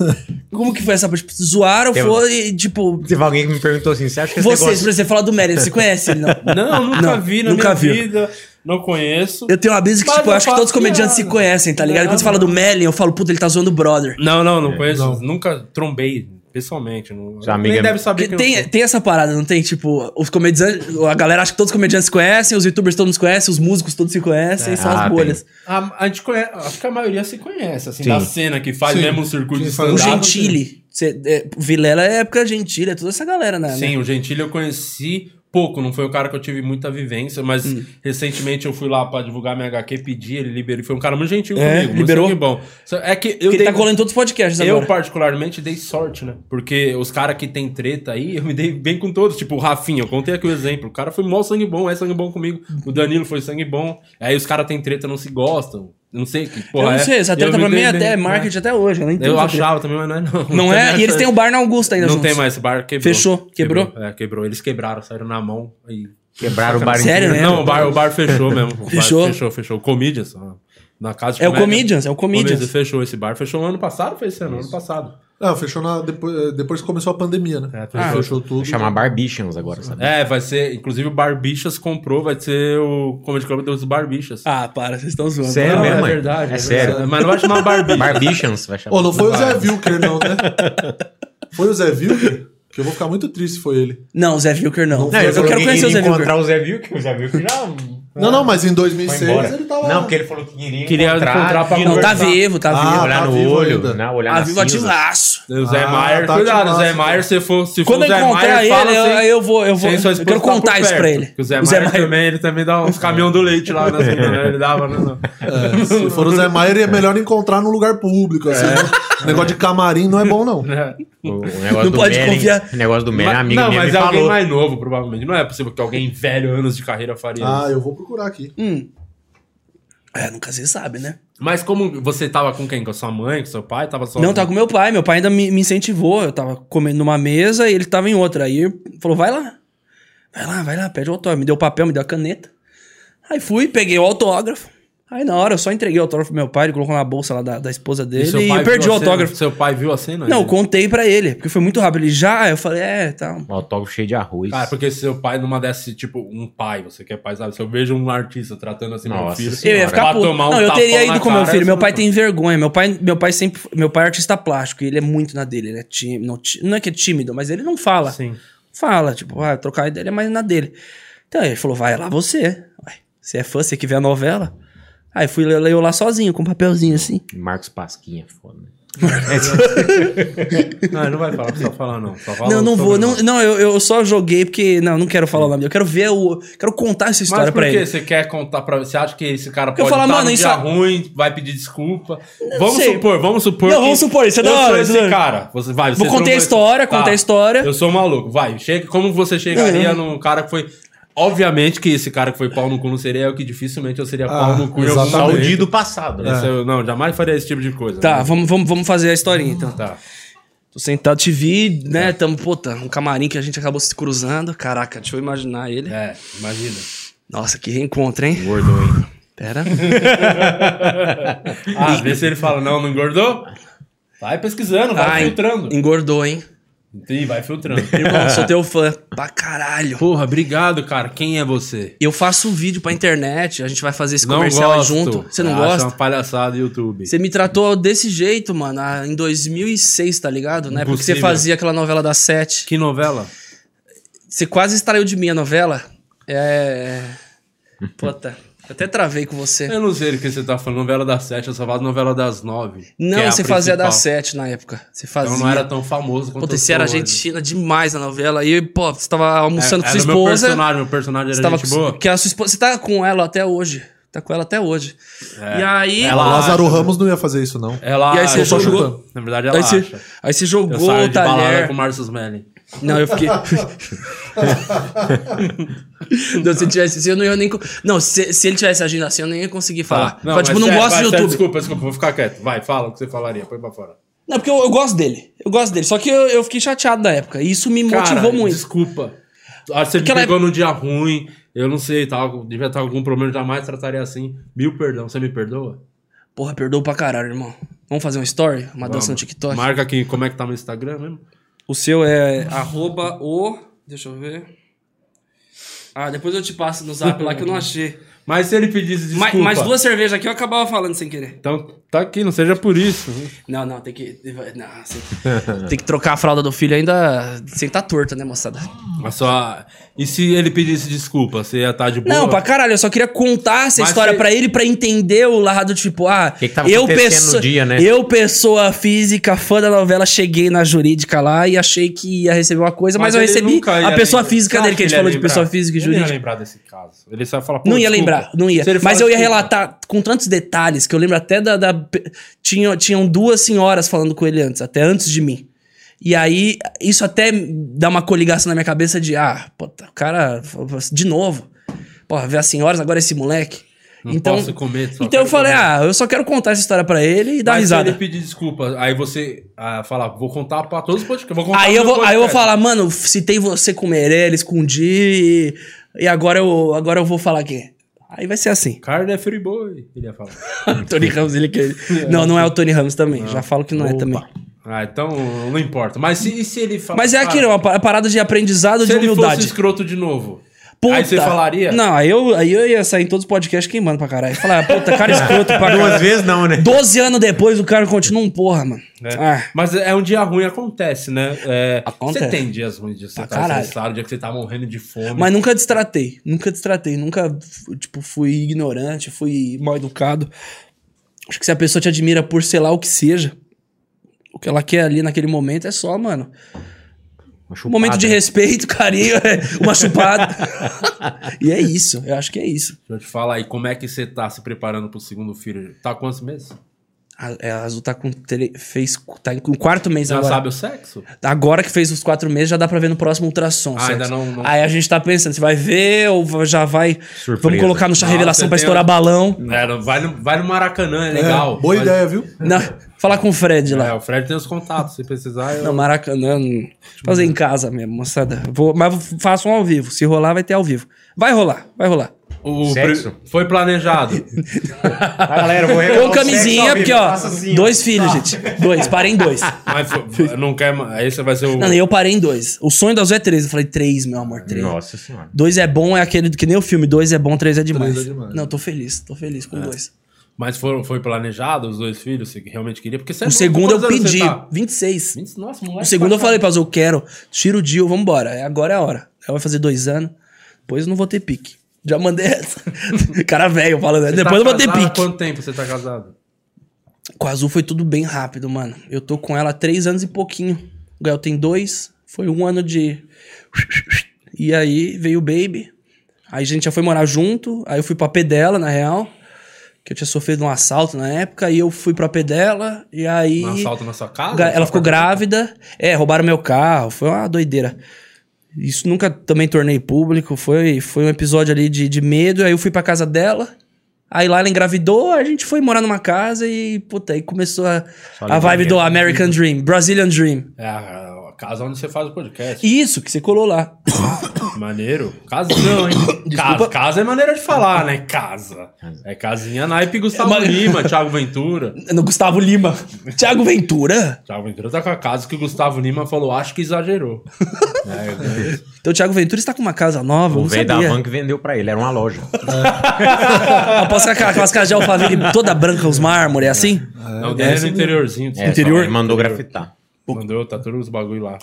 Como que foi essa? Tipo, zoaram, Tem- foi, tipo... Teve alguém que me perguntou assim: você acha que Vocês, negócio... por exemplo, falar do Meli, você conhece ele, não? Não, nunca Não, vi na nunca minha vi. vida. Não conheço. Eu tenho uma brisa que, Mas tipo, eu acho que todos os comediantes se piada. conhecem, tá ligado? Não, Quando você fala do Melly, eu falo, puta, ele tá zoando o brother. Não, não, não conheço. Não. Nunca trombei pessoalmente. Não, Sua amiga- Nem deve saber Porque quem eu tem, sou. tem essa parada, não tem? Tipo, os comediantes. A galera acha que todos os comediantes se conhecem, os youtubers todos se conhecem, os músicos todos se conhecem, são Ah, as bolhas. A, a gente conhece, acho que a maioria se conhece, assim, Sim. da cena que faz Sim. mesmo o circuito de Sim, faz O stand-up. Gentili. Cê, é, o Vilela é época Gentili, é toda essa galera, né? Sim, o Gentili eu conheci pouco, não foi o cara que eu tive muita vivência, mas Hum. recentemente eu fui lá pra divulgar minha HQ, pedi, ele liberou, foi um cara muito gentil É, comigo, liberou? sangue bom. É que eu Porque ele dei, tá colando todos os podcasts eu agora. particularmente dei sorte, né? Porque os caras que tem treta aí, eu me dei bem com todos, tipo o Rafinha, eu contei aqui o exemplo, o cara foi mó sangue bom, é sangue bom comigo, o Danilo foi sangue bom, aí os caras tem treta, não se gostam, eu não sei que Eu porra não é. sei, essa Eu treta pra mim é até marketing até hoje. Eu, Eu achava também, mas não é não. Não é? Tem E eles têm o bar na Augusta ainda Não juntos. tem mais, esse bar quebrou. Fechou? Quebrou? É, quebrou. Eles quebraram, saíram na mão e... Quebraram o bar Sério, inteiro. né? Não, o bar, o bar fechou mesmo. O bar Fechou? fechou, fechou. O Comedians, ó, na casa de É o. Comedians, é o Comedians. Fechou esse bar. Fechou no ano passado ou foi esse ano? Ano passado. Não, fechou na, depois, depois que começou a pandemia, né? É, Ah, fechou. fechou tudo. Chamar Barbichans agora, sabe? É, vai ser... Inclusive o Barbichas comprou, vai ser o Comedy Club dos Barbichas. Ah, para, vocês estão zoando. Sério Não, mesmo, é mãe? verdade. É sério. verdade. Mas não vai chamar Barbichas. Barbichans vai chamar. Ô, não foi o Zé Wilker, não, né? Foi o Zé Wilker? Que eu vou ficar muito triste se foi ele. Não, o Zé Vilker não. Não, ele eu quero que conhecer o Zé Vilker. encontrar o Zé Vilker. O Zé Vilker já... Não, não, mas em Foi 2006 embora. ele tava. Não, porque ele falou que queria, Queria encontrar pra e Não, tá vivo, tá Ah, vivo. olhar tá no vivo olho, ainda. né? Olhar Tá na vivo cinza. ativaço. O Zé Ah, Maier, tá cuidado, Zé Maier, se for, se for Quando eu Zé encontrar Maier, ele, eu, sem- aí eu vou, eu vou. Eu quero tá contar isso perto. pra ele. O Zé O Zé Maier Maier. também, ele também dá uns caminhão do leite lá na semana, né? Ele dava, né? não. É, se for o Zé Maier, é melhor encontrar num lugar público. Assim, né? Negócio de camarim não é bom, não. O, o negócio Não do pode Meren, confiar. O negócio do Meren, amigo não, mas me é alguém mais novo, provavelmente. Não é possível que alguém velho, anos de carreira faria Ah, eu vou procurar aqui. Hum. É, nunca se sabe, né? Mas como você tava com quem? Com a sua mãe, com seu pai? Tava só. Não, tava com meu pai. Meu pai ainda me, me incentivou. Eu tava comendo numa mesa e ele tava em outra. Aí falou: vai lá. Vai lá, vai lá, pede o autógrafo. Me deu o papel, me deu a caneta. Aí fui, peguei o autógrafo. Aí na hora eu só entreguei o autógrafo pro meu pai, ele colocou na bolsa lá da, da esposa E dele seu e, pai perdi o a cena? autógrafo. Seu pai viu a cena? Não, eu contei pra ele, porque foi muito rápido. Ele já, eu falei, é, tá. Um autógrafo cheio de arroz. Cara, porque se seu pai numa desse, tipo, um pai, você que é pai, sabe? Se eu vejo um artista tratando assim meu Nossa filho, Senhora. Eu ia ficar pra puto. tomar um não, eu teria ido com meu cara, filho. você Meu pai tem vergonha. Meu pai, meu pai sempre. Meu pai é artista plástico. E ele é muito na dele. Ele é tímido. Não, não é que é tímido, mas ele não fala. Sim. Fala, tipo, ah, trocar ideia ele é mais na dele. Então ele falou, vai lá você. Ué, você é fã, você que vê a novela? Aí fui ler ler eu lá sozinho, com um papelzinho assim. Marcos Pasquinha, foda. Não, ele não vai falar, só falar não. Só fala não, não vou. Não, não eu, eu só joguei porque. Não, não quero falar o nome. Eu quero ver o. Quero contar essa história Mas por pra que ele. você quer contar pra... Você acha que esse cara Porque eu pode falo, estar mano, no isso dia é- ruim, vai pedir desculpa? Vamos sei. supor, vamos supor Não, que... vamos supor, isso é eu da sou hora, esse é da hora. cara. Você vai, você Vou contar a história, contar a história. Eu sou maluco. Vai, chega, como você chegaria num cara que foi... Obviamente que esse cara que foi pau no cu não seria eu, que dificilmente eu seria pau Ah, no cu o momento. dia do passado, né? Esse eu- não, jamais faria esse tipo de coisa. Tá, né? vamos, vamos, vamos fazer a historinha então. Tá. Tô sentado, te vi, né? Tamo, puta, um camarim que a gente acabou se cruzando. Caraca, deixa eu imaginar ele. É, imagina. Nossa, que reencontro, hein? Engordou, hein? Pera. Ah, vê se ele fala, não, não engordou? Vai pesquisando, vai Ai, filtrando. Engordou, hein? Sim, vai filtrando. Irmão, sou teu fã. Pra caralho. Porra, obrigado, cara. Quem é você? Eu faço um vídeo pra internet, a gente vai fazer esse Não comercial gosto. junto. Você não Acho gosta? uma palhaçada do YouTube. Você me tratou desse jeito, mano, ah, em 2006, tá ligado? Né? Porque você fazia aquela novela das sete. Que novela? Você quase extraiu de mim a novela. É. Puta, eu até travei com você. Eu não sei do que você tá falando. Novela das sete, eu só faço novela das nove. Não, que é a você fazia das sete na época. Você fazia. Então não era tão famoso quanto eu sou era fina demais na novela. E, pô, você tava almoçando É, com sua era meu esposa. personagem, meu personagem era tava gente com, boa. Que a sua esposa. Você tá com ela até hoje. Tá com ela até hoje. É. E aí. Ela O Lázaro acha. Ramos não ia fazer isso, não. Ela E aí você jogou- Na verdade, ela Aí você, acha. aí você Eu jogou saio o talher. com o Marcos Smelling. Não, eu fiquei. não, se tivesse eu não ia nem. Não, se, se ele tivesse agindo assim, eu nem ia conseguir falar. Tá. Fala, tipo, não sério, gosto vai, de sério, YouTube. Desculpa, desculpa, vou ficar quieto. Vai, fala o que você falaria, põe pra fora. Não, porque eu, eu gosto dele. Eu gosto dele. Só que eu, eu fiquei chateado na época. E isso me motivou Cara, muito. Desculpa. Ah, Você me Aquela pegou num dia ruim, eu não sei, tava, devia estar com algum problema, jamais trataria assim. Mil perdão, você me perdoa? Porra, perdoa pra caralho, irmão. Vamos fazer uma story? Uma dança no Vamos. TikTok? Marca aqui como é que tá no Instagram mesmo. O seu é arroba o. Deixa eu ver. Ah, depois eu te passo no zap lá que eu não achei. Mas se ele pedisse Mais, desculpa... mais duas cervejas aqui eu acabava falando sem querer. Então tá aqui, não seja por isso. Não, não, tem que. Não, assim, tem que trocar a fralda do filho ainda sem tá torta, né, moçada? Mas só... E se ele pedisse desculpa, você ia estar de boa? Não, pra caralho, eu só queria contar essa Mas história você- pra ele pra entender o lado, tipo, ah, que que tava eu pessoa, no dia, né? eu pessoa física, fã da novela, cheguei na jurídica lá e achei que ia receber uma coisa, mas, eu ele recebi a pessoa lembrar. física dele, que a gente falou de pessoa física e Ele não ia jurídica. lembrar desse caso. Ele só ia falar, pô, Não ia desculpa. lembrar, não ia. Se Mas eu ia desculpa- relatar com tantos detalhes que eu lembro até da. da- tinha, tinham duas senhoras falando com ele antes, até antes de mim. E aí, isso até dá uma coligação na minha cabeça de, ah, puta, o cara, de novo. Porra, ver as senhoras, agora esse moleque. Não então, posso comer, então eu falei, comer. ah, eu só quero contar essa história pra ele e dar Mas risada. se ele pedir desculpa, aí você ah, fala, vou contar pra todos os podcasts. Vou contar Aí eu, vou, aí eu vou podcast. falar, mano, citei você com o Meirelles, com o Di, e agora eu, agora eu vou falar quem? Aí vai ser assim. Carne é free boy, ele ia falar. Tony Ramos, ele que. Não, não é o Tony Ramos também. Já falo que não é Opa. também. Ah, então não importa. Mas se, e se ele fala. Mas é aquilo, é uma pa- parada de aprendizado Se de ele fosse humildade. escroto de novo. Puta. Aí você falaria? Não, aí eu, aí eu ia sair em todos os podcasts queimando pra caralho. Falar, puta, cara escroto pra Duas caralho. vezes não, né? 12 anos depois o cara continua um porra, mano. É. Ah, Mas é um dia ruim, acontece, né? É, Acontece. Você tem dias ruins, dia que você tá caralho. estressado, dia que você tá morrendo de fome. mas nunca destratei. Nunca destratei. Nunca, tipo, fui ignorante, fui mal educado. Acho que se a pessoa te admira por sei lá o que seja, o que ela quer ali naquele momento é só, mano. Uma Um momento de respeito, carinho, é, uma chupada. e é isso. Eu acho que é isso. Deixa eu te falar aí, como é que você tá se preparando pro segundo filho? Tá quantos meses? A, é, a Azul tá com. tre- fez, tá com quarto mês Já agora. sabe o sexo? Agora que fez os quatro meses, já dá pra ver no próximo ultrassom. Ah, ainda não- não- Aí a gente tá pensando, você vai ver ou já vai. Surpresa. Vamos colocar no chá Nossa, revelação pra estourar um- balão. É, vai, no, vai no Maracanã, é legal. É, boa Vai- ideia, viu? Não, falar com o Fred lá. É, o Fred tem os contatos, se precisar. Eu... Não, Maracanã. não. Fazer em casa mesmo, moçada. Vou, mas façam ao vivo. Se rolar, vai ter ao vivo. Vai rolar, vai rolar. O Sexo? Foi planejado. Ah, galera, vou Com camisinha, porque, ó, assim, ó. dois filhos, gente. Dois, parei em dois. mas foi- não quer. Aí você vai ser o. Não, eu parei em dois. O sonho da Azul é três. Eu falei, três, meu amor, três. Nossa senhora. Dois é bom, é aquele que nem o filme. Dois é bom, três é demais. Três é demais. Não, tô feliz, tô feliz com dois. Mas foi, foi planejado os dois filhos? Você realmente queria? Porque você é O novo, segundo eu pedi, tá? 26. Nossa, moleque. O segundo eu falei pra Azul, eu quero, tira o deal, vambora. É, Agora é a hora. Ela vai fazer dois anos, depois eu não vou ter pique. Já mandei essa. Cara velho falando, né? Você depois eu tá vou ter pique. quanto tempo você tá casado? Com a Azul foi tudo bem rápido, mano. Eu tô com ela há três anos e pouquinho. O Gael tem dois, foi um ano de... E aí veio o Baby. Aí a gente já foi morar junto, aí eu fui pra pé dela, na real. Que eu tinha sofrido um assalto na época, aí eu fui pra pé dela, e aí... Um assalto na sua casa? Ela ficou grávida. É, roubaram meu carro. Foi uma doideira. Isso nunca também tornei público. Foi, foi um episódio ali de, de medo. Aí eu fui pra casa dela. Aí lá ela engravidou, a gente foi morar numa casa e, puta, aí começou a, a vibe do American Dream, Brazilian Dream. É a, a casa onde você faz o podcast. Isso, que você colou lá. Maneiro. Casão, hein? Casa, casa é maneira de falar, né? Casa. É casinha naipe Gustavo É, mas- Lima, Thiago Ventura. No Gustavo Lima. Thiago Ventura. Thiago Ventura tá com a casa que o Gustavo Lima falou, acho que exagerou. é, Então o Thiago Ventura está com uma casa nova, O velho da van que vendeu pra ele, era uma loja. Após aquelas, aquelas casas de alfaville toda branca, os mármores, é assim? não, é no interiorzinho. É, Interior? Ele mandou grafitar. Mandou, tá todos os bagulho lá.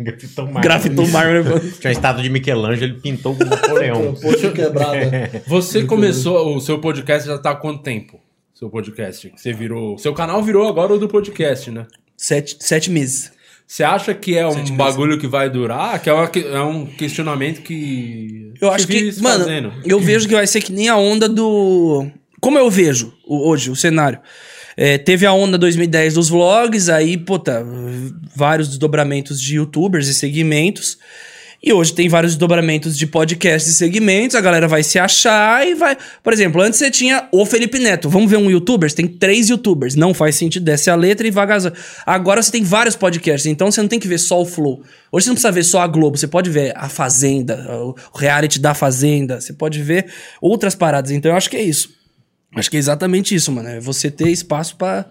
Grafitou mais. Grafitou mármore. Tinha uma estátua de Michelangelo, ele pintou com o Napoleão. Poxa quebrada. Você começou, o seu podcast já tá há quanto tempo? Seu podcast. Você virou. Seu canal virou agora o do podcast, né? Sete, sete meses. Você acha que é um bagulho que vai durar? Que é, uma- é um questionamento que. Eu acho que, mano, fazendo. eu vejo que vai ser que nem a onda do. Como eu vejo hoje o cenário. É, teve a onda 2010 dos vlogs, aí, puta, vários desdobramentos de youtubers e segmentos. E hoje tem vários desdobramentos de podcasts e segmentos, a galera vai se achar e vai. Por exemplo, antes você tinha o Felipe Neto. Vamos ver um youtuber? Você tem três youtubers. Não faz sentido, desce a letra e vaga. Agora você tem vários podcasts, então você não tem que ver só o Flow. Hoje você não precisa ver só a Globo, você pode ver a Fazenda, o reality da Fazenda, você pode ver outras paradas. Então eu acho que é isso. Acho que é exatamente isso, mano. É você ter espaço pra,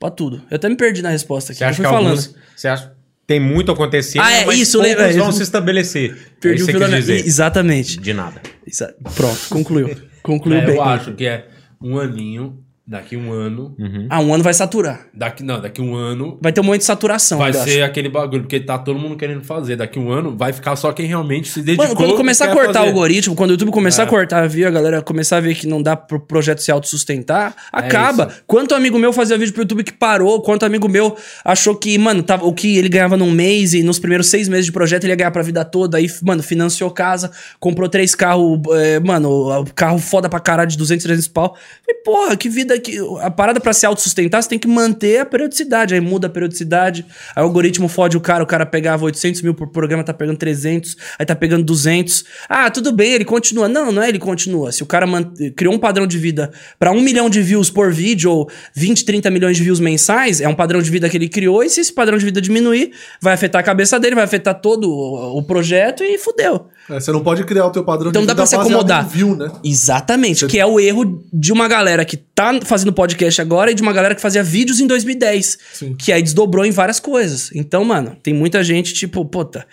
pra tudo. Eu até me perdi na resposta aqui. Você acha que falando. alguns... Você acha tem muito acontecendo, Ah, é, mas isso, poucos lembra- vão isso. se estabelecer. Perdi é isso o que fio da dizer. Exatamente. De nada. Exa- Pronto, concluiu. Concluiu É, bem. eu acho que é um aninho, daqui um ano. Ah, um ano vai saturar. Daqui, não, daqui um ano Vai ter um momento de saturação. vai ser acho. aquele bagulho, porque tá todo mundo querendo fazer. Daqui um ano vai ficar só quem realmente se dedicou. Mano, quando começar a cortar o fazer. algoritmo, quando o YouTube começar É. a cortar, viu, a galera começar a ver que não dá pro projeto se autossustentar, acaba. É. Quanto amigo meu fazia vídeo pro YouTube que parou, quanto amigo meu achou que, mano, tava, o que ele ganhava num mês e nos primeiros seis meses de projeto ele ia ganhar pra vida toda, aí, mano, financiou casa, comprou três carros, é, mano, o carro foda pra caralho de 200, 300 pau. Falei, porra, que vida que... A parada pra se autossustentar, você tem que manter a periodicidade, aí muda a periodicidade, aí o algoritmo fode o cara, o cara pegava 800 mil por programa, tá pegando 300, aí tá pegando 200. Ah, tudo bem, ele continua. Não, não é ele continua. Se o cara man- criou um padrão de vida pra um milhão de views por vídeo, ou 20, 30 milhões de views mensais, é um padrão de vida que ele criou, e se esse padrão de vida diminuir, vai afetar a cabeça dele, vai afetar todo o projeto e fudeu. É, você não pode criar o teu padrão Então de dá vida pra se acomodar. view, né? Exatamente, que é o erro de uma galera que tá fazendo podcast agora e de uma galera que fazia vídeos em 2010. Sim. Que aí desdobrou em várias coisas. Então, mano, tem muita gente, tipo, puta,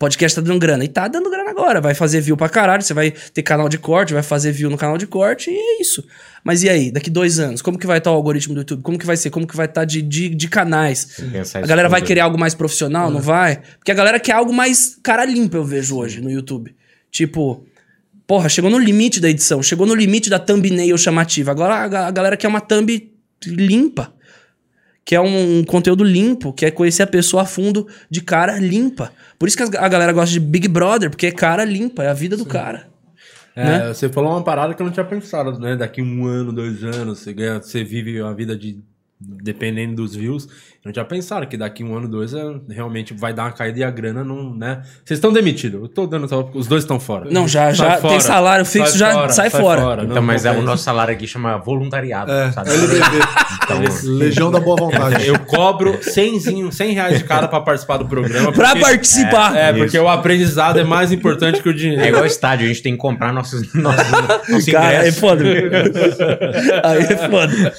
Podcast tá dando grana. E tá dando grana agora. Vai fazer view pra caralho. Você vai ter canal de corte, vai fazer view no canal de corte e é isso. Mas e aí? Daqui dois anos, como que vai estar o algoritmo do YouTube? Como que vai ser? Como que vai estar de, de, de canais? A galera vai querer algo mais profissional, não vai? Porque a galera quer algo mais cara limpa, eu vejo hoje no YouTube. Tipo, porra, chegou no limite da edição, chegou no limite da thumbnail chamativa. Agora a, a galera quer uma thumb limpa. Quer um, conteúdo limpo, quer conhecer a pessoa a fundo de cara limpa. Por isso que a galera gosta de Big Brother, porque é cara limpa, é a vida do cara. É, né? Você falou uma parada que eu não tinha pensado, né? Daqui um ano, dois anos, você, ganha, você vive uma vida de. Dependendo dos views, não tinha pensado que daqui um ano, dois, é, realmente vai dar uma caída e a grana não, né? Vocês estão demitidos, eu tô dando, os dois estão fora. Não, já- Sai já tem salário fixo, já sai fora. Então, Não, mas não é, o nosso salário aqui chama voluntariado, É, sabe? LBB. Então, Legião da Boa Vontade. Eu cobro 100, 100 reais de cada pra participar do programa. Pra porque- participar! É, porque o aprendizado é mais importante que o dinheiro. é igual estádio, a gente tem que comprar nossos, nossos, nossos Cara, é ingressos. foda. Aí é foda.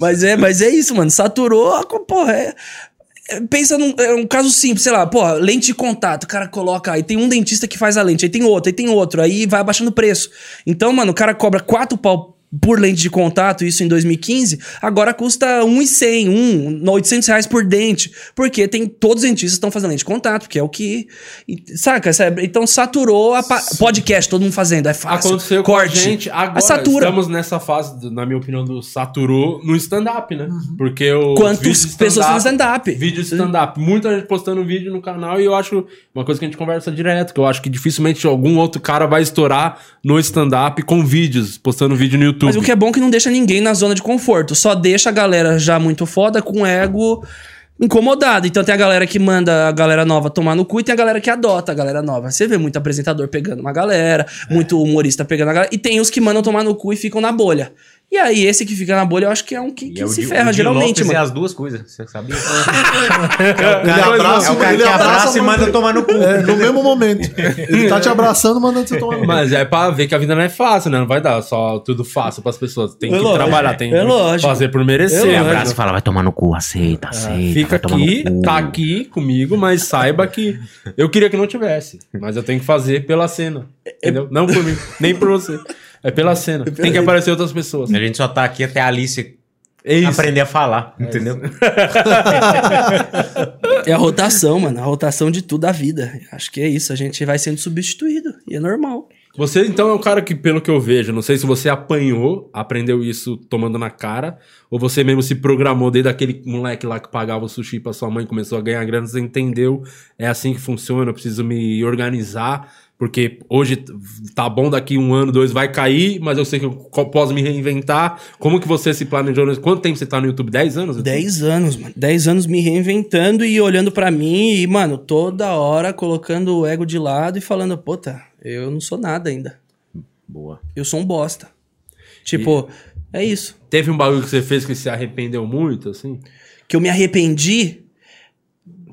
Mas é, mas é isso, mano. Saturou, a porra, é. é, Pensa num é um caso simples, sei lá, pô, lente de contato, o cara coloca, aí tem um dentista que faz a lente, aí tem outro, aí tem outro, aí vai abaixando o preço. Então, mano, o cara cobra 4 pau por lente de contato, isso em 2015, agora custa 1,100, 1, 800 reais por dente, porque tem, todos os dentistas estão fazendo lente de contato, que é o que, e- saca? Então saturou a pa- podcast, todo mundo fazendo, é fácil. Aconteceu corte. com a gente agora. Aí satura. Estamos nessa fase, do- na minha opinião, do saturou no stand-up, né? Porque o. Quantas pessoas fazem stand-up? Vídeo stand-up. Muita gente postando vídeo no canal e eu acho uma coisa que a gente conversa direto, que eu acho que dificilmente algum outro cara vai estourar no stand-up com vídeos, postando vídeo no YouTube. Mas o que é bom é que não deixa ninguém na zona de conforto. Só deixa a galera já muito foda com ego incomodado. Então tem a galera que manda a galera nova tomar no cu e tem a galera que adota a galera nova. Você vê muito apresentador pegando uma galera, muito humorista pegando a galera. E tem os que mandam tomar no cu e ficam na bolha. E aí, esse que fica na bolha, eu acho que é um que, que é o se o ferra, Di geralmente, Lopes mano. É as duas coisas, você sabia? Ele abraça, é o cara ele que abraça abraça e manda tomar no cu. É, no mesmo momento. Ele tá te abraçando, mandando você tomar no cu. Mas é pra ver que a vida não é fácil, né? Não vai dar só tudo fácil pras pessoas. Tem É que lógico. trabalhar, tem É que lógico. fazer por merecer. É lógico. abraça e fala, vai tomar no cu, aceita, aceita. Fica vai tomar aqui, tá aqui comigo, mas saiba que eu queria que não tivesse. Mas eu tenho que fazer pela cena. Entendeu? Não por mim, nem por você. É pela cena. Tem que aparecer outras pessoas. A gente só tá aqui até a Alice É aprender a falar, entendeu? É a rotação, mano. A rotação de tudo da vida. Acho que é isso. A gente vai sendo substituído. E é normal. Você, então, é um cara que, pelo que eu vejo, não sei se você apanhou, aprendeu isso tomando na cara, ou você mesmo se programou desde aquele moleque lá que pagava o sushi pra sua mãe, começou a ganhar grana, você entendeu, é assim que funciona, eu preciso me organizar, porque hoje tá bom, daqui um ano, dois vai cair, mas eu sei que eu posso me reinventar. Como que você se planejou? Quanto tempo você tá no YouTube? 10 anos? 10 anos, mano. 10 anos me reinventando e olhando pra mim e, mano, toda hora colocando o ego de lado e falando, puta, eu não sou nada ainda. Boa. Eu sou um bosta. Tipo, é isso. Teve um bagulho que você fez que se arrependeu muito, assim? Que eu me arrependi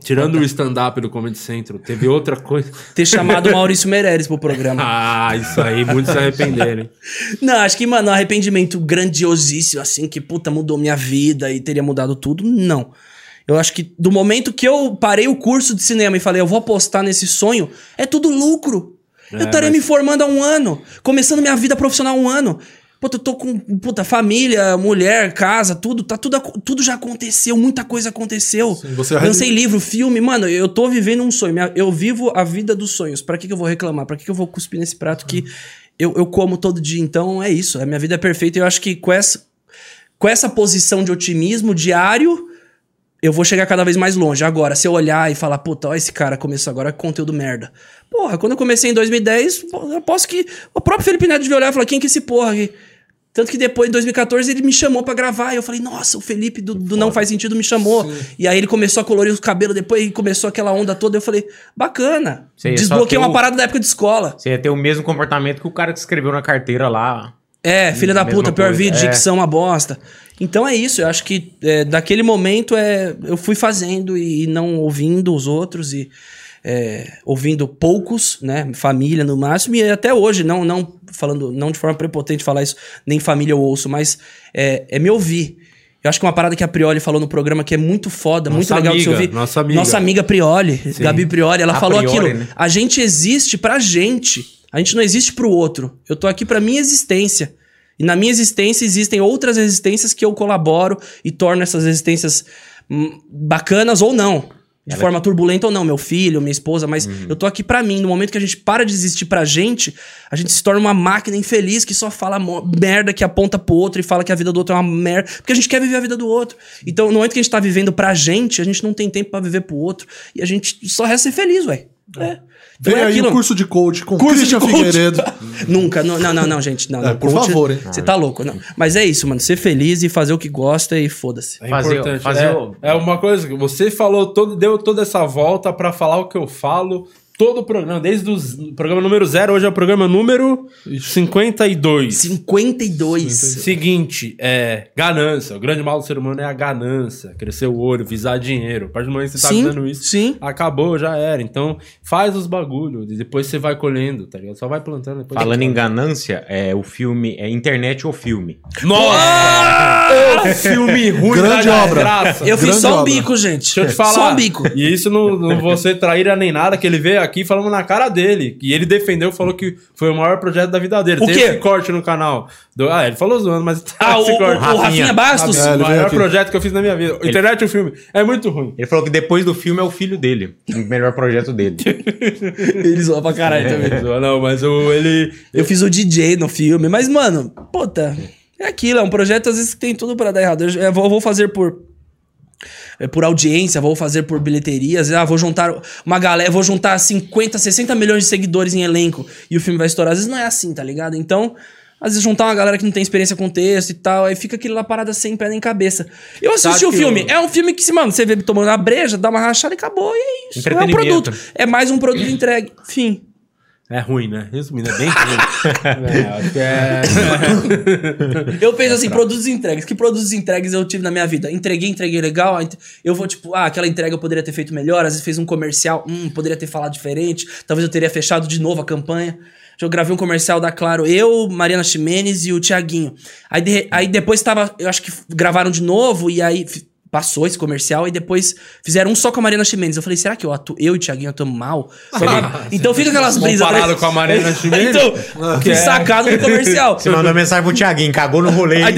Tirando o stand-up do Comedy Central, teve outra coisa? ter chamado o Maurício Meirelles pro programa. Ah, isso aí, muitos se arrependeram. hein? Não, acho que, mano, um arrependimento grandiosíssimo, assim, que puta, mudou minha vida e teria mudado tudo, não. Eu acho que do momento que eu parei o curso de cinema e falei, eu vou apostar nesse sonho, é tudo lucro. eu estaria me formando há um ano, começando minha vida profissional há um ano. Puta, eu tô com, puta, família, mulher, casa, tudo, tá tudo, tudo já aconteceu, muita coisa aconteceu. você Lancei livro, filme, mano, eu tô vivendo um sonho. Eu vivo a vida dos sonhos. Pra que, que eu vou reclamar? Pra que, que eu vou cuspir nesse prato que eu, eu como todo dia? Então é isso. A minha vida é perfeita eu acho que com essa, com essa posição de otimismo diário, eu vou chegar cada vez mais longe. Agora, se eu olhar e falar, puta, ó, esse cara começou agora com conteúdo merda. Porra, quando eu comecei em 2010, pô, eu posso que. O próprio Felipe Neto devia olhar e falar, quem que é esse porra aqui? Tanto que depois, em 2014, ele me chamou pra gravar. E eu falei, nossa, o Felipe do, do Não Faz Sentido me chamou. E aí ele começou a colorir os cabelos depois e começou aquela onda toda. Eu falei, bacana. Você só Desbloqueei uma o- parada da época de escola. Você ia ter o mesmo comportamento que o cara que escreveu na carteira lá. É, filha da puta, pior coisa, vídeo, é. dicção uma bosta. Então é isso, eu acho que é, daquele momento é, eu fui fazendo e não ouvindo os outros e é, ouvindo poucos, né? Família no máximo, e até hoje, não, não falando, não de forma prepotente falar isso, nem família eu ouço, mas é, é me ouvir. Eu acho que uma parada que a Prioli falou no programa que é muito foda, muito Nossa legal de se amiga, ouvir. nossa amiga. Nossa amiga Prioli, Gabi Prioli, ela A falou priori, aquilo. né? A gente existe pra gente. A gente não existe pro outro. Eu tô aqui pra minha existência. E na minha existência existem outras existências que eu colaboro e torno essas existências hum, bacanas ou não. De forma turbulenta ou não, meu filho, minha esposa, mas eu tô aqui pra mim. No momento que a gente para de existir pra gente, a gente se torna uma máquina infeliz que só fala merda, que aponta pro outro e fala que a vida do outro é uma merda, porque a gente quer viver a vida do outro. Então, no momento que a gente tá vivendo pra gente, a gente não tem tempo pra viver pro outro e a gente só resta ser feliz, ué. É. Então Vem é aí aquilo. o curso de coach com Curso de Christian coach. Figueiredo. Nunca, não, não, não, não, gente. Não, É, não, por coach- favor, hein? Você tá louco, não. Mas é isso, mano. Ser feliz e fazer o que gosta e foda-se. É Fazer- importante. fazer é, o- é uma coisa que você falou, todo, deu toda essa volta pra falar o que eu falo. Todo o programa, desde o programa número zero, hoje é o programa número 52. 52. Seguinte, é ganância. O grande mal do ser humano é a ganância. Crescer o olho, visar dinheiro. A partir do momento que você tá Sim, visando isso, sim. acabou, já era. Então, faz os bagulhos. E depois você vai colhendo, tá ligado? Só vai plantando. Depois Falando em ganância, é o filme é internet ou filme. Nossa! Ô, filme ruim Grande da obra. desgraça. Eu fiz Grande só um obra. bico, gente. Deixa eu te falar. Só um bico. E isso não, não vou ser traíra nem nada, que ele veio aqui falando na cara dele. E ele defendeu, falou que foi o maior projeto da vida dele. O Tem quê? esse corte no canal. Do- ah, ele falou zoando, mas tá Ah, o, esse o, corte. o Rafinha Bastos? É, o ele maior projeto que eu fiz na minha vida. Internet e o filme. É muito ruim. Ele falou que depois do filme é o filho dele. O melhor projeto dele. Eles zoam pra caralho também. Não, mas o, ele. Eu fiz o DJ no filme, mas, mano, puta, é aquilo, é um projeto às vezes que tem tudo pra dar errado. Eu, eu vou fazer por. É, Por audiência, vou fazer por bilheterias, ah, vou juntar uma galera, vou juntar 50, 60 milhões de seguidores em elenco e o filme vai estourar. Às vezes não é assim, tá ligado? Então, às vezes juntar uma galera que não tem experiência com texto e tal, aí fica aquilo lá parada sem pé nem cabeça. Eu assisti Tá o filme, o- é um filme que, se, mano, você vê tomando uma breja, dá uma rachada e acabou, e é isso. É um produto. É mais um produto entregue. Fim. É ruim, né? Resumindo, é bem ruim. é, acho que é. Eu penso assim, produtos entregues. Que produtos entregues eu tive na minha vida? Entreguei, entreguei legal. Eu vou, tipo, ah, aquela entrega eu poderia ter feito melhor. Às vezes fez um comercial, hum, poderia ter falado diferente. Talvez eu teria fechado de novo a campanha. Eu gravei um comercial da Claro, eu, Mariana Ximenes e o Tiaguinho. Aí, de- aí depois tava, eu acho que gravaram de novo e aí passou esse comercial e depois fizeram um só com a Mariana Ximenes. Eu falei, será que eu, atu eu e o Tiaguinho atuamos mal? Então fica aquelas brisas. Comparado né? com a Mariana Ximenes? Então, que sacado do comercial. Você mandou mensagem pro Thiaguinho, cagou no rolê. Aí,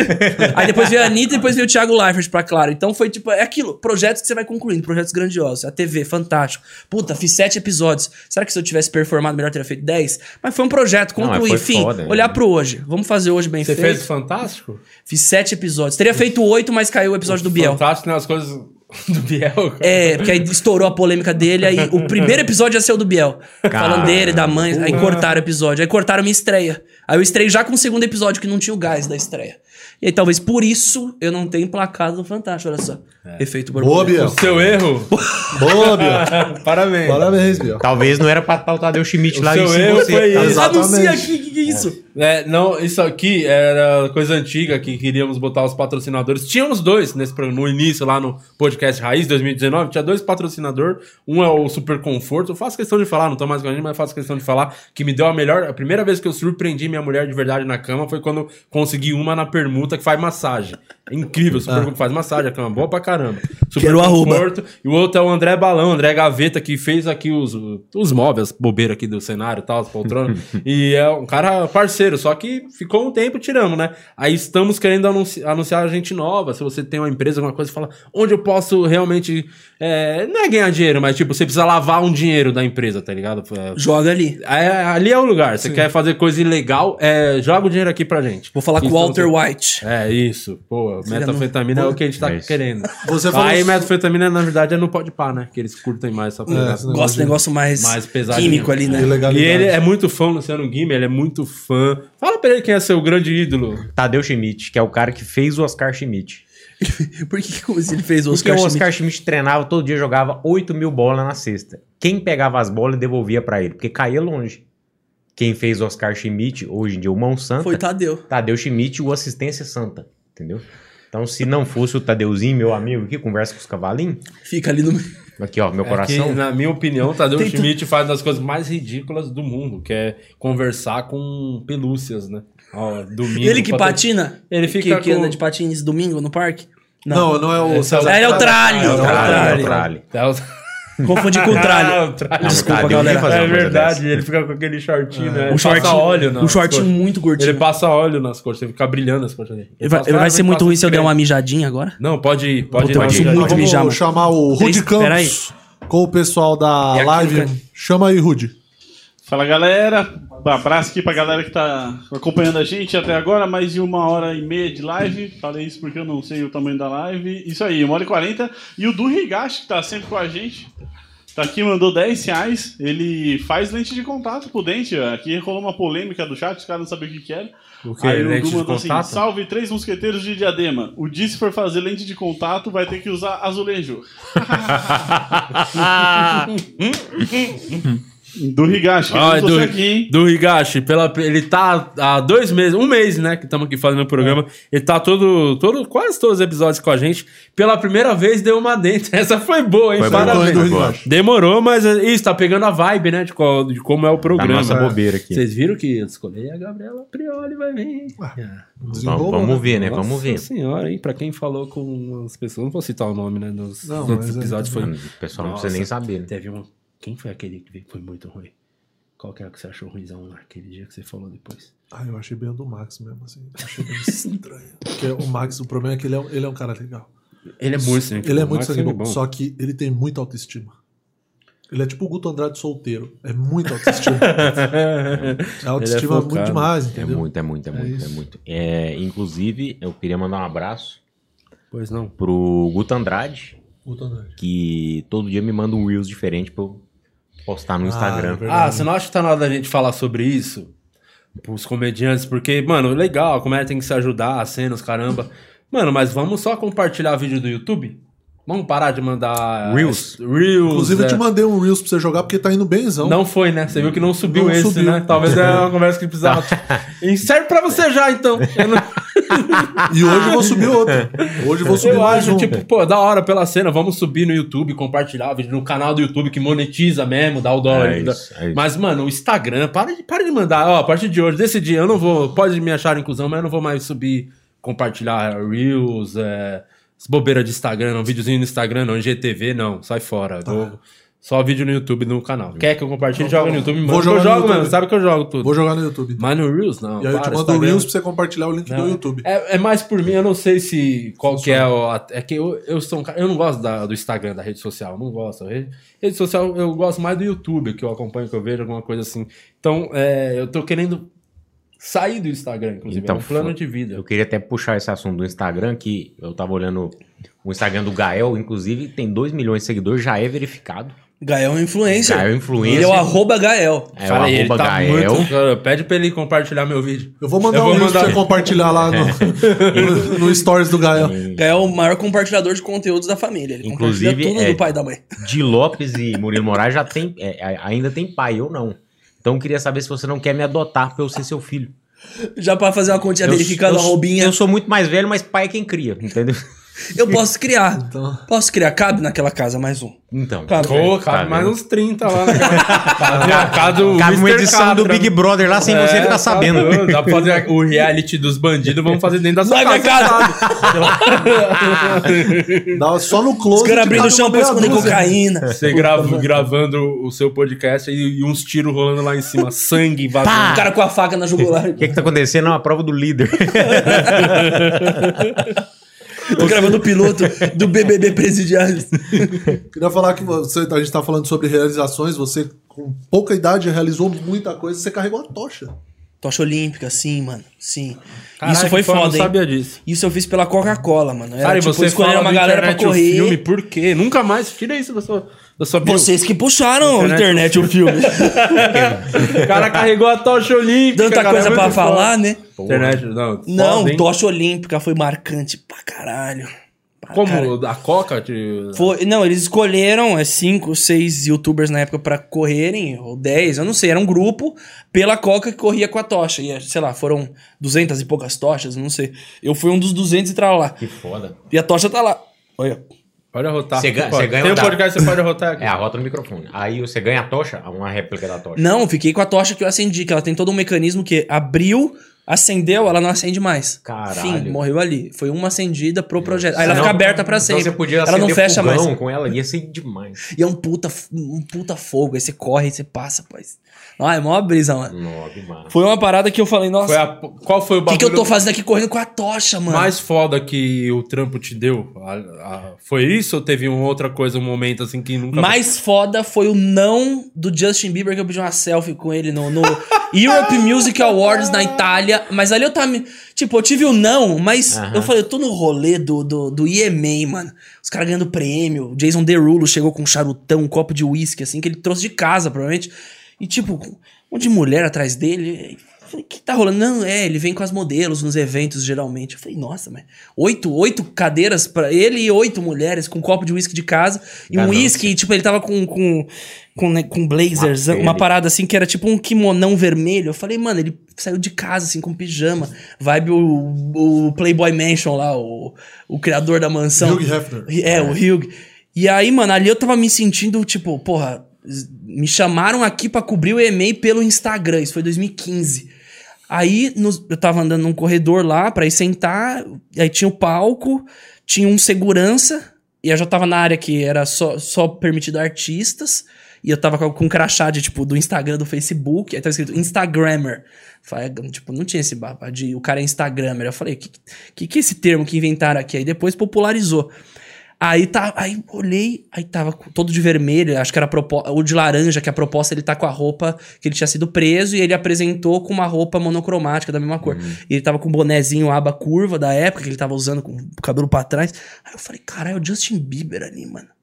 aí depois veio a Anitta e depois veio o Thiago Leifert pra Claro. Então foi tipo, é aquilo, projetos que você vai concluindo, projetos grandiosos. A TV, fantástico. Puta, fiz sete episódios. Será que se eu tivesse performado melhor, teria feito dez? Mas foi um projeto, concluir. Enfim, foda, né? olhar pro hoje. Vamos fazer hoje bem Você feito. fez o Fantástico? Fiz sete episódios. Teria feito oito, mas caiu o episódio do Biel. Fantástico, né? As coisas do Biel. cara. É, porque aí estourou a polêmica dele, aí o primeiro episódio ia ser o do Biel. Falando dele, da mãe, aí cortaram o episódio. Aí cortaram minha estreia. Aí eu estrei já com o segundo episódio, que não tinha o gás da estreia. E aí talvez por isso eu não tenha emplacado no Fantástico, olha só. Efeito Boa, borboleta. Biel. O seu erro? Boa, Biel. Parabéns. Parabéns, Biel. Talvez não era pra o Tadeu Schmidt O lá seu em cima erro você. foi Tá- esse. Exatamente. Anuncia aqui, o que, que é isso? É, não, isso aqui era coisa antiga que queríamos botar os patrocinadores. Tínhamos dois nesse programa, no início, lá no podcast Raiz 2019, tinha dois patrocinadores. Um é o Super Conforto. Eu faço questão de falar, não tô mais com a gente, mas faço questão de falar que me deu a melhor. A primeira vez que eu surpreendi minha mulher de verdade na cama foi quando consegui uma na permuta que faz massagem. É incrível, Super Conforto faz massagem, a cama boa pra caramba. Super Quero arroba. Conforto. E o outro é o André Balão, André Gaveta, que fez aqui os, os móveis, bobeira aqui do cenário e tal, as poltronas. e é um cara parceiro, só que ficou um tempo tirando, né? Aí estamos querendo anunci- anunciar gente nova. Se você tem uma empresa, alguma coisa, fala onde eu posso realmente. É, não é ganhar dinheiro, mas tipo, você precisa lavar um dinheiro da empresa, tá ligado? É, Joga ali. é, ali é o lugar. Você quer fazer coisa ilegal, é, joga o dinheiro aqui pra gente. Vou falar com o Então, Walter você- White. É, isso. Pô, metanfetamina é o que a gente tá É isso. querendo. Você falou- Aí metanfetamina, na verdade, é no pode pá, né? Que eles curtem mais essa pegada. esse negócio Gosto do de- negócio mais, Mais pesadinho. químico ali, né? E ele é muito fã, Luciano Guima, ele é muito fã. Fala pra ele quem é seu grande ídolo. Tadeu Schmidt, que é o cara que fez o Oscar Schmidt. Por que como assim ele fez o Porque Oscar o Schmidt? Oscar Schmidt treinava todo dia, jogava 8 mil bolas na cesta. Quem pegava as bolas devolvia pra ele, porque caía longe. Quem fez o Oscar Schmidt, hoje em dia o Mão Santa, Foi Tadeu. Tadeu Schmidt e o Assistência Santa, entendeu? Então, se não fosse o Tadeuzinho, meu amigo, que conversa com os cavalinhos, Fica ali no... aqui ó, meu É que, coração, na minha opinião, Tadeu Tem tu- Schmidt faz uma das coisas mais ridículas do mundo, que é conversar com pelúcias, né? Ó, domingo. Ele que patina? Ele fica que, que com- anda de patins domingo no parque? Não, não é o Esse é o- César É, ele é o. É o Tralli, é o Tralli. Tralli. É o- Confundi com o Ah, Tralli. o Tralli. Desculpa, eu galera. ia fazer É verdade, dessa. ele fica com aquele shortinho, né? O Ele shortinho, passa óleo nas um shortinho muito curtinho. Ele passa óleo nas coxas, ele fica brilhando as coxas dele. Vai, passa- vai ah, ser muito passa ruim se eu der uma mijadinha agora? Não, pode ir, pode ir. Puta, eu ir. muito Vamos mijar, chamar o peraí. Campos com o pessoal da aqui, live. cara? Chama aí, Rudy. Fala galera, um abraço aqui pra galera que tá acompanhando a gente até agora, mais de uma hora e meia de live. Falei isso porque eu não sei o tamanho da live. Isso aí, uma hora e quarenta. E o Du Higashi, que tá sempre com a gente, tá aqui, mandou 10 reais. Ele faz lente de contato pro dente. Aqui rolou uma polêmica do chat, os caras não sabiam o que, que era. O que? Aí o Lente Du de mandou assim: salve três mosqueteiros de diadema. O Di, se for fazer lente de contato, vai ter que usar azulejo. Do Higashi, Ah, do, você aqui, hein? do Higashi, pela, ele tá há dois meses, um mês, né, que estamos aqui fazendo o programa. Ele tá todo, todo, quase todos os episódios com a gente. Pela primeira vez deu uma dentro. Essa foi boa, hein? Foi Parabéns. boa. Demorou, mas é, isso, tá pegando a vibe, né, de, qual- de como é o Tá programa. nossa bobeira aqui. Vocês viram que eu escolhi a Gabriela Prioli vai vir. Vamos, Desenrolou, vamos né? ver, né? Nossa Vamos ver. senhora, hein? Pra quem falou com as pessoas, não vou citar o nome, né? Nos Não, mas é- episódios foi. O pessoal não Nossa, precisa nem saber. né? Teve um. Quem foi aquele que veio que foi muito ruim? Qual que é o que você achou ruimzão naquele dia que você falou depois? Ah, eu achei bem o do Max mesmo, assim. Achei bem estranho. Porque o Max, o problema é que ele é, um- ele é um cara legal. Ele é muito sangue Ele é muito Max sangue bom, só que ele tem muita autoestima. Ele é tipo o Guto Andrade solteiro. É muita autoestima. É autoestima muito focado. demais, É entendeu? muito, é muito, é muito, é muito. É, inclusive, eu queria mandar um abraço Pois não. pro Guto Andrade, Guto Andrade. que todo dia me manda um Reels diferente pra eu postar no Ah, Instagram. é verdade. Ah, você não acha que tá na hora da gente falar sobre isso? Pros comediantes, porque, mano, legal, a comédia tem que se ajudar, as cenas, caramba. Mano, mas vamos só compartilhar vídeo do YouTube? Vamos parar de mandar. Reels? Reels. Inclusive, eu é. te mandei um Reels pra você jogar porque tá indo benzão. Não foi, né? Você viu que não subiu Não esse, subiu. né? Talvez é uma conversa que precisava. E serve pra você já, então. Eu, não- E hoje eu vou subir outro. Hoje eu vou subir eu mais acho, um. tipo, pô, da hora pela cena. Vamos subir no YouTube, compartilhar vídeo no canal do YouTube que monetiza mesmo, dá o dólar. É dá- isso, é isso. Mas, mano, o Instagram, para de, para de mandar. Ó, a partir de hoje, desse dia, eu não vou. Pode me achar inclusão, mas eu não vou mais subir, compartilhar Reels, é, as bobeiras de Instagram, não, videozinho no Instagram, não, GTV, não, sai fora. Vou- só vídeo no YouTube no canal. Quer que eu compartilhe? Joga no YouTube, Vou manda. jogar Eu no jogo, YouTube. mano. Sabe que eu jogo tudo. Vou jogar no YouTube. Mas no Reels, não. E aí eu te mando o Reels pra você compartilhar o link não, do YouTube. É, é mais por mim, eu não sei se qual que é o. É que eu, eu sou um cara. Eu não gosto da- do Instagram, da rede social. eu Não gosto. Rede, rede social eu gosto mais do YouTube, que eu acompanho, que eu vejo, alguma coisa assim. Então, é, eu tô querendo sair do Instagram, inclusive. Então, é um plano de vida. Eu queria até puxar esse assunto do Instagram, que eu tava olhando o Instagram do Gael, inclusive tem 2 milhões de seguidores, já é verificado. Gael é um influencer. Gael é influencer. Ele é o arroba Gael. É Fala aí, ele tá Gael. muito- Cara, Pede pra ele compartilhar meu vídeo. Eu vou mandar Eu um vou Reels pra mandar- você compartilhar lá no, no, no Stories do Gael. Gael é o maior compartilhador de conteúdos da família. Ele Inclusive, compartilha tudo é- do pai e da mãe. Di Lopes e Murilo Moraes já tem, é, é, ainda tem pai, eu não. Então eu queria saber se você não quer me adotar pra eu ser seu filho. Já pra fazer uma continha verificando eu, a roubinha. Eu sou muito mais velho, mas pai é quem cria, entendeu? Eu posso criar. Então- Posso criar. Cabe naquela casa mais um. Então. Cabe. Pô, Tá cabe mais uns 30 lá na Cabe do Cabe uma edição do. Big Brother lá sem você É, ficar tá sabendo. doido. Dá pra fazer o reality dos bandidos, vamos fazer dentro da sua Vai casa. Dá só no close. Os caras abrindo o cabe esconder dúzia. cocaína. Você grava- gravando o seu podcast e, e uns tiros rolando lá em cima, sangue O vazando. cara com a faca na jugular. O que, que tá acontecendo? É uma prova do líder. Tô gravando o piloto do BBB presidiário. Queria falar que você, a gente tá falando sobre realizações. Você, com pouca idade, realizou muita coisa. Você carregou a tocha. Tocha olímpica, sim, mano. Sim. Caralho, Isso foi foda, não hein? sabia disso. Isso eu fiz pela Coca-Cola, mano. Era, Cara, tipo, você escolher uma galera pra correr. filme, por quê? Nunca mais. Tira isso da sua. Vocês que puxaram a Internet internet o filme. O cara carregou a tocha olímpica. Tanta cara, coisa é pra muito falar, foda. né? Internet, não. Não, foda, tocha olímpica foi marcante pra caralho. Pra Como caralho. a Coca? de- Foi, não, eles escolheram é, cinco, seis youtubers na época pra correrem, ou dez, eu não sei, era um grupo pela Coca que corria com a tocha. E, sei lá, foram duzentas e poucas tochas, não sei. Eu fui um dos duzentos e tal lá. que foda. E a tocha tá lá. Olha. Pode arrotar. Você ganha- Pode. ganha Tem um podcast, você pode arrotar aqui. É a rota no microfone. Aí você ganha a tocha, uma réplica da tocha. Não, fiquei com a tocha que eu acendi, que ela tem todo um mecanismo que abriu Acendeu, ela não acende mais. Caralho. Fim, morreu ali. Foi uma acendida pro projeto. Aí ela Não, fica aberta pra então sempre. você podia ela não fecha mais. com ela, ia ser demais. E é um puta, um puta fogo. Aí você corre, aí você passa, pois. Ah, é mó brisa, mano. Nossa, mano. Foi uma parada que eu falei, Foi nossa, a- qual foi o o que, bagulho que eu tô fazendo aqui correndo com a tocha, mano? mais foda que o trampo te deu? A- a- foi isso ou teve uma outra coisa, um momento assim que nunca... Mais foda foi o não do Justin Bieber que eu pedi uma selfie com ele no, no Europe Music Awards na Itália. Mas ali eu tava. Tipo, eu tive o não, mas Aham. eu falei, eu tô no rolê do, do, do EMA, mano. Os caras ganhando prêmio. Jason Derulo chegou com um charutão, um copo de uísque, assim, que ele trouxe de casa, provavelmente. E, tipo, um monte de mulher atrás dele. Eu falei, o que tá rolando? Não, é, ele vem com as modelos nos eventos, geralmente. Eu falei, nossa, mas oito, oito cadeiras pra ele e oito mulheres com um copo de uísque de casa. E um uísque, tipo, ele tava com, com, com, né, com blazers, Uma uma, parada assim, que era tipo um kimonão vermelho. Eu falei, mano, ele saiu de casa, assim, com pijama. Vibe o, o Playboy Mansion lá, o, o criador da mansão. Hugh Hefner. É, o Hugh. E aí, mano, ali eu tava me sentindo, tipo, porra, me chamaram aqui pra cobrir o EMEI pelo Instagram. Isso foi 2015. Aí nos- eu tava andando num corredor lá pra ir sentar, aí tinha o palco, tinha um segurança, e eu já tava na área que era só, só permitido artistas, e eu tava com, com um crachá de, tipo, do Instagram, do Facebook, aí tava escrito Instagrammer. Falei, tipo, não tinha esse baba de o cara é Instagrammer. Eu falei, que, que que é esse termo que inventaram aqui? Aí depois popularizou. Aí tá, aí olhei, aí tava todo de vermelho, acho que era o de laranja, que a proposta ele tá com a roupa que ele tinha sido preso e ele apresentou com uma roupa monocromática da mesma cor. E ele tava com um bonezinho aba curva da época que ele tava usando com o cabelo pra trás. Aí eu falei, caralho, é o Justin Bieber ali, mano.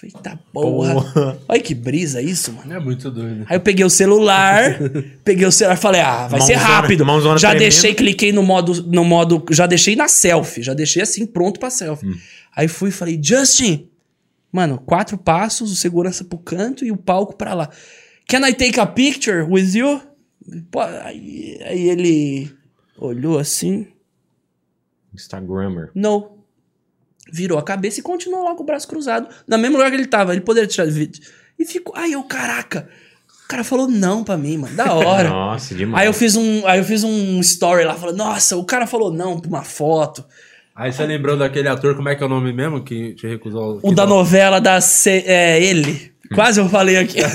Falei, tá porra. Olha que brisa isso, mano. É muito doido. Aí eu peguei o celular, peguei o celular e falei, ah, vai ser Mãozona- rápido. mãozona já tremendo. deixei, cliquei no modo, no modo, já deixei na selfie, já deixei assim pronto pra selfie. Hum. Aí fui e falei, Justin, mano, quatro passos, o segurança pro canto e o palco pra lá. Can I take a picture with you? Pô, Aí, aí ele olhou assim, Instagrammer. não. Virou a cabeça e continuou lá com o braço cruzado, no mesmo lugar que ele tava. Ele poderia tirar vídeo. E ficou. Aí eu, caraca. O cara falou não pra mim, mano. Da hora. Nossa, demais. Aí eu fiz um, aí eu fiz um story lá, falando, nossa, o cara falou não pra uma foto. Aí você lembrou daquele ator, como é que é o nome mesmo, que te recusou? O da não- novela da C- é ele. Quase eu falei aqui.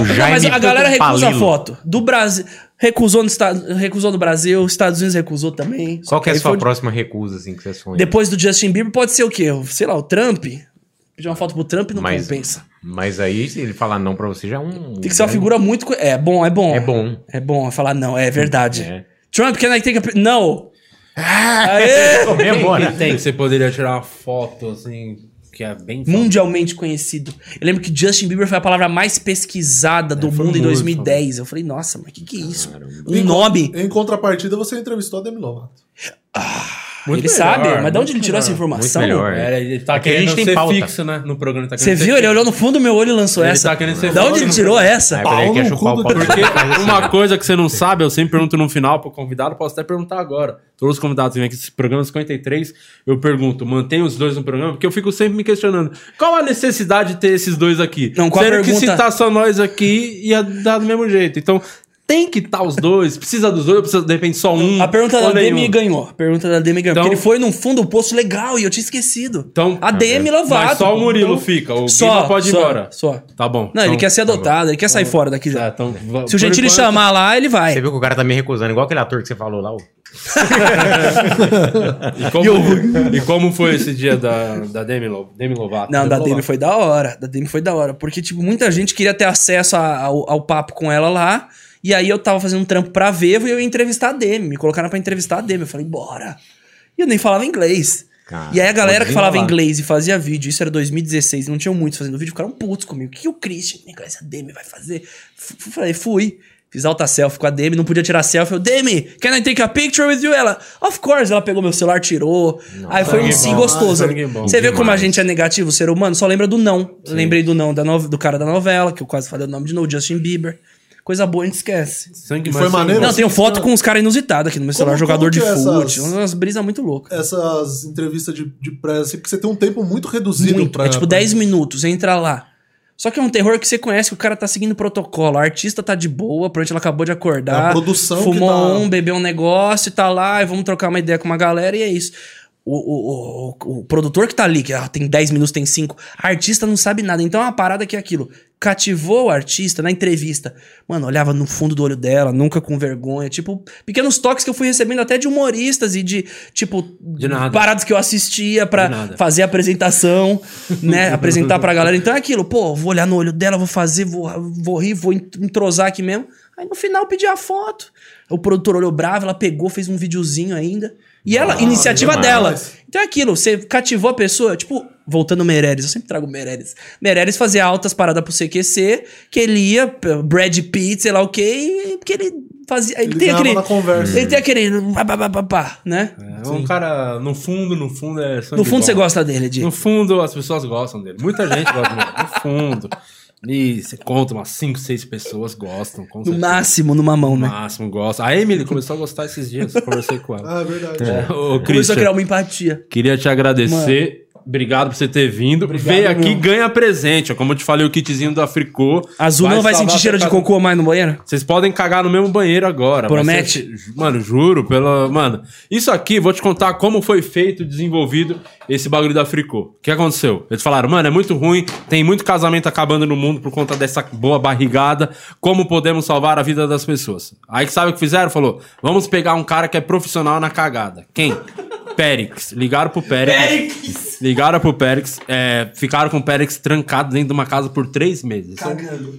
O Não, mas a galera recusa a foto. Do Brasil. Recusou no, Esta- recusou no Brasil, Estados Unidos recusou também. Qual que é a sua foi- próxima recusa, assim, que você sonha? Depois do Justin Bieber, pode ser o quê? Sei lá, o Trump? Pedir uma foto pro Trump não Mas- compensa. Mas aí, se ele falar não pra você, já é um... Tem que ser uma figura muito. É bom, é bom. É bom. É bom falar não, é verdade. É. Trump, can I take a Não! Aê! Comemora. Quem tem que você poderia tirar uma foto, assim, que é bem... Mundialmente conhecido. Eu lembro que Justin Bieber foi a palavra mais pesquisada do foi mundo em muito 2010. Eu falei, nossa, mas que que é isso? Um Em- nome. Em contrapartida, você entrevistou a Demi Lovato. Muito ele sabe, melhor, mas de onde ele tirou essa melhor. informação? Muito melhor. É, ele tá É que a querendo gente tem ser pauta. fixo, né? No programa. Tá Você viu? Ele olhou no fundo do meu olho e lançou Ele essa. tá querendo ser Da onde ele tirou essa? Pau. Porque uma coisa que você não sabe, eu sempre pergunto no final pro convidado, posso até perguntar agora. Todos os convidados que vêm aqui, esse programa 53, eu pergunto, mantém os dois no programa? Porque eu fico sempre me questionando, qual a necessidade de ter esses dois aqui? Não, qual a Sendo que pergunta? se tá só nós aqui, ia dar do mesmo jeito. Então, tem que estar os dois, precisa dos dois, ou precisa, de repente, só um. A pergunta da nenhum? Demi ganhou. A pergunta da Demi ganhou. Então- porque ele foi num fundo do poço legal e eu tinha esquecido. Então, a Demi Lovato. Mas só o Murilo Então- fica, o Só, pode ir só, embora. Só. Tá bom. Não, ele Então, quer ser tá adotado, ele quer sair fora daqui já. Tá, então, Se o Gentili enquanto- chamar lá, ele vai. Você viu que o cara tá me recusando, igual aquele ator que você falou lá. o- E como, e como foi esse dia da, da Demi, Lo- Demi Lovato? Não, da Lovato. Demi foi da hora. Da Demi foi da hora. Porque, tipo, muita gente queria ter acesso a- ao, ao papo com ela lá. E aí eu tava fazendo um trampo pra Vevo e eu ia entrevistar a Demi. Me colocaram pra entrevistar a Demi. Eu falei, bora. E eu nem falava inglês. Cara, e aí a galera que falava inglês e fazia vídeo, isso era 2016, não tinham muitos fazendo vídeo, ficaram putos comigo. O que o Christian, nem conhece a Demi, vai fazer? F- Falei, fui. Fiz alta selfie com a Demi, não podia tirar selfie. Eu, Demi, can I take a picture with you? Ela, of course. Ela pegou meu celular, tirou. aí foi um sim bom, gostoso. bom. Você vê como a gente é negativo, o ser humano? Só lembra do não. Lembrei do não da no- do cara da novela, que eu quase falei o nome de novo, Justin Bieber. Coisa boa, a gente esquece. Sangue E foi sangue maneiro? Não, tenho foto com uns caras inusitados aqui no meu celular, Como- jogador como de que é fute, umas brisas muito loucas. Essas entrevistas de, de pressa, assim, porque você tem um tempo muito reduzido Muito, pra. é tipo pra- 10 minutos, entra lá. Só que é um terror que você conhece, que o cara tá seguindo protocolo. A artista tá de boa, provavelmente ela acabou de acordar. É a produção que Fumou tá- um, bebeu um negócio e tá lá, e vamos trocar uma ideia com uma galera, e é isso. O, o, o, o produtor que tá ali, que ah, tem 10 minutos, tem 5, a artista não sabe nada. Então é uma parada que é aquilo. Cativou o artista na entrevista. Mano, olhava no fundo do olho dela, nunca com vergonha. Tipo, pequenos toques que eu fui recebendo até de humoristas e de, tipo, De paradas que eu assistia nada. fazer a apresentação, né? apresentar pra galera. Então é aquilo, pô, vou olhar no olho dela, vou fazer, vou, vou rir, vou ent- entrosar aqui mesmo. Aí no final pedi a foto. O produtor olhou bravo, ela pegou, fez um videozinho ainda. E ela, iniciativa demais. dela. Então é aquilo, você cativou a pessoa, tipo, voltando ao Meirelles, eu sempre trago o Meirelles. Meirelles fazia altas paradas pro CQC, que ele ia, Brad Pitt, sei lá o quê, e que ele fazia. Ele, Ele tem aquele. na conversa. Ele tem aquele. pá, pá, né? É um cara, no fundo, no fundo é No fundo você gosta dele, Di. No fundo, as pessoas gostam dele. Muita gente gosta dele. No fundo. E você conta umas 5, 6 pessoas gostam. Com No máximo, numa mão, No né? máximo gosta. A Emily começou a gostar esses dias. Conversei com ela. Ah, é verdade. É, Ô, Começou a criar uma empatia. queria te agradecer. Obrigado por você ter vindo. Veio aqui e ganha presente. ó. Como eu te falei, o kitzinho da Fricô. Azul não vai sentir cheiro de casa. cocô mais no banheiro? Vocês podem cagar no mesmo banheiro agora. Vai Promete? ser- Mano, juro, pela. Mano, isso aqui, vou te contar como foi feito, desenvolvido esse bagulho da Fricô. O que aconteceu? Eles falaram, mano, é muito ruim, tem muito casamento acabando no mundo por conta dessa boa barrigada. Como podemos salvar a vida das pessoas? Aí que sabe o que fizeram? Falou, vamos pegar um cara que é profissional na cagada. Quem? Périx. Ligaram pro Périx. Ligaram pro Périx. é, ficaram com o Périx trancado dentro de uma casa por três meses.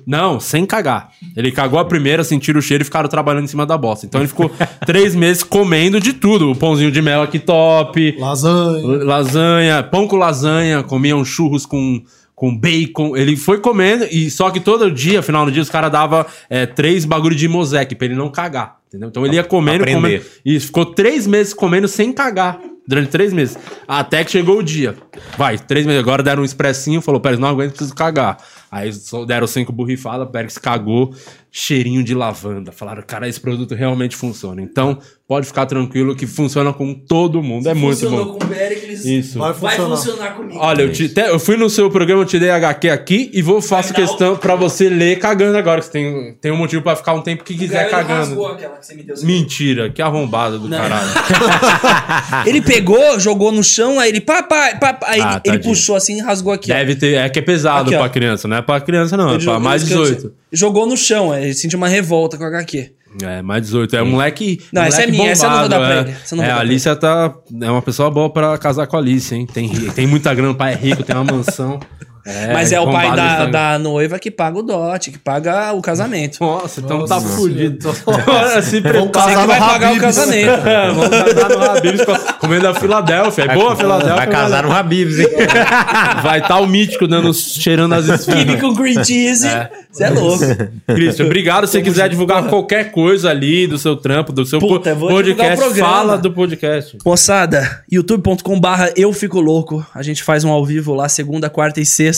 Não, sem cagar. Ele cagou a primeira, sentiram o cheiro e ficaram trabalhando em cima da bosta. Então ele ficou três meses comendo de tudo. O pãozinho de mel aqui top, Lasanha. lasanha, pão com lasanha, comia uns churros com, com bacon. Ele foi comendo, e só que todo dia, final do dia, os caras davam é, três bagulho de mosaic pra ele não cagar. Entendeu? Então ele ia comendo, Aprender. comendo. E ficou três meses comendo sem cagar. Durante três meses. Até que chegou o dia. Vai, três meses. Agora deram um expressinho, falou, Pérez, não aguento, preciso cagar. Aí só deram cinco borrifadas, Pérez cagou, cheirinho de lavanda. Falaram, cara, esse produto realmente funciona. Então, pode ficar tranquilo que funciona com todo mundo. É muito bom. com o Pericles. Isso. Vai Vai funcionar. comigo. Olha, eu, te- te- eu fui no seu programa, eu te dei HQ aqui e vou faço questão pra você ler cagando agora, que você tem, tem um motivo pra ficar um tempo que quiser cagando. aquela que você me deu. Mentira, que arrombada do caralho. Ele pegou, jogou no chão, aí ele papai, papai, aí Ah, ele, ele puxou assim e rasgou aqui. ó. Deve ter, é que é pesado Aqui, ó. pra criança, não é pra criança não, é Ele pra jogou- mais isso que eu 18. sei. Jogou no chão, aí ele sentiu uma revolta com o HQ. É, mais 18. É um moleque. Não, essa moleque é minha, essa eu não vou dar pra é. ele, essa eu não é, vou a dar pra Alicia tá. É uma pessoa boa pra casar com a Alice, hein? Tem, ri- tem muita grana, o pai é rico, tem uma mansão. Mas é o pai da, da noiva que paga o dote, que paga o casamento. Nossa, então Nossa, tá fudido. Olha, se prepara. Você vai pagar o casamento. É, Vamos casar no Habib's com- comendo a Filadélfia. É boa a Filadélfia. Vai casar no Habibs, hein? Vai estar o mítico dando, cheirando as esfinas. com cream cheese. Você é louco. Cristian, obrigado. Se você quiser divulgar qualquer coisa ali do seu trampo, do seu Puta, po- podcast, fala do podcast. Moçada, youtube.com barra eu fico louco. A gente faz um ao vivo lá, segunda, quarta e sexta.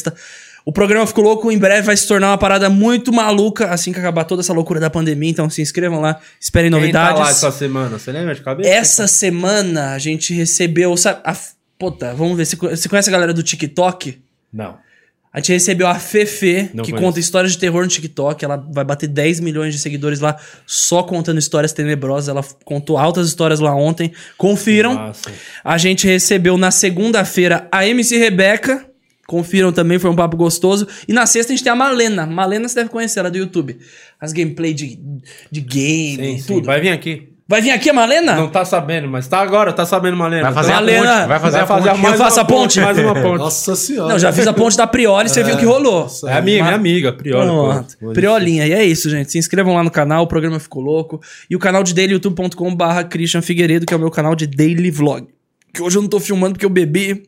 O programa Fico Louco em breve vai se tornar uma parada muito maluca assim que acabar toda essa loucura da pandemia. Então se inscrevam lá, esperem Quem tá lá novidades. essa semana? Você lembra de cabeça? Essa semana a gente recebeu. Sabe, a, puta, vamos ver. Você conhece a galera do TikTok? Não. A gente recebeu a Fefe, Não que conheço. conta histórias de terror no TikTok. Ela vai bater 10 milhões de seguidores lá só contando histórias tenebrosas. Ela contou altas histórias lá ontem. Confiram. Nossa. A gente recebeu na segunda-feira a MC Rebeca. Confiram também, foi um papo gostoso. E na sexta a gente tem a Malena. Malena você deve conhecer, ela é do YouTube. As gameplay de, de game, Sim, sim. tudo. Vai... Vai vir aqui. vir aqui a Malena? Não tá sabendo, mas tá agora, tá sabendo, Malena. Vai fazer a Malena, ponte. Vai fazer a ponte. mais Eu faço uma a ponte? Mais uma ponte. Nossa senhora. Não, já fiz a ponte da Prioli, você viu o que rolou. É a minha, minha amiga, Priola. Pronto. pô. Priolinha. E é isso, gente. Se inscrevam lá no canal, o programa ficou louco. E o canal de daily, youtube.com barra Christian Figueiredo, que é o meu canal de daily vlog. Que hoje eu não tô filmando porque eu bebi,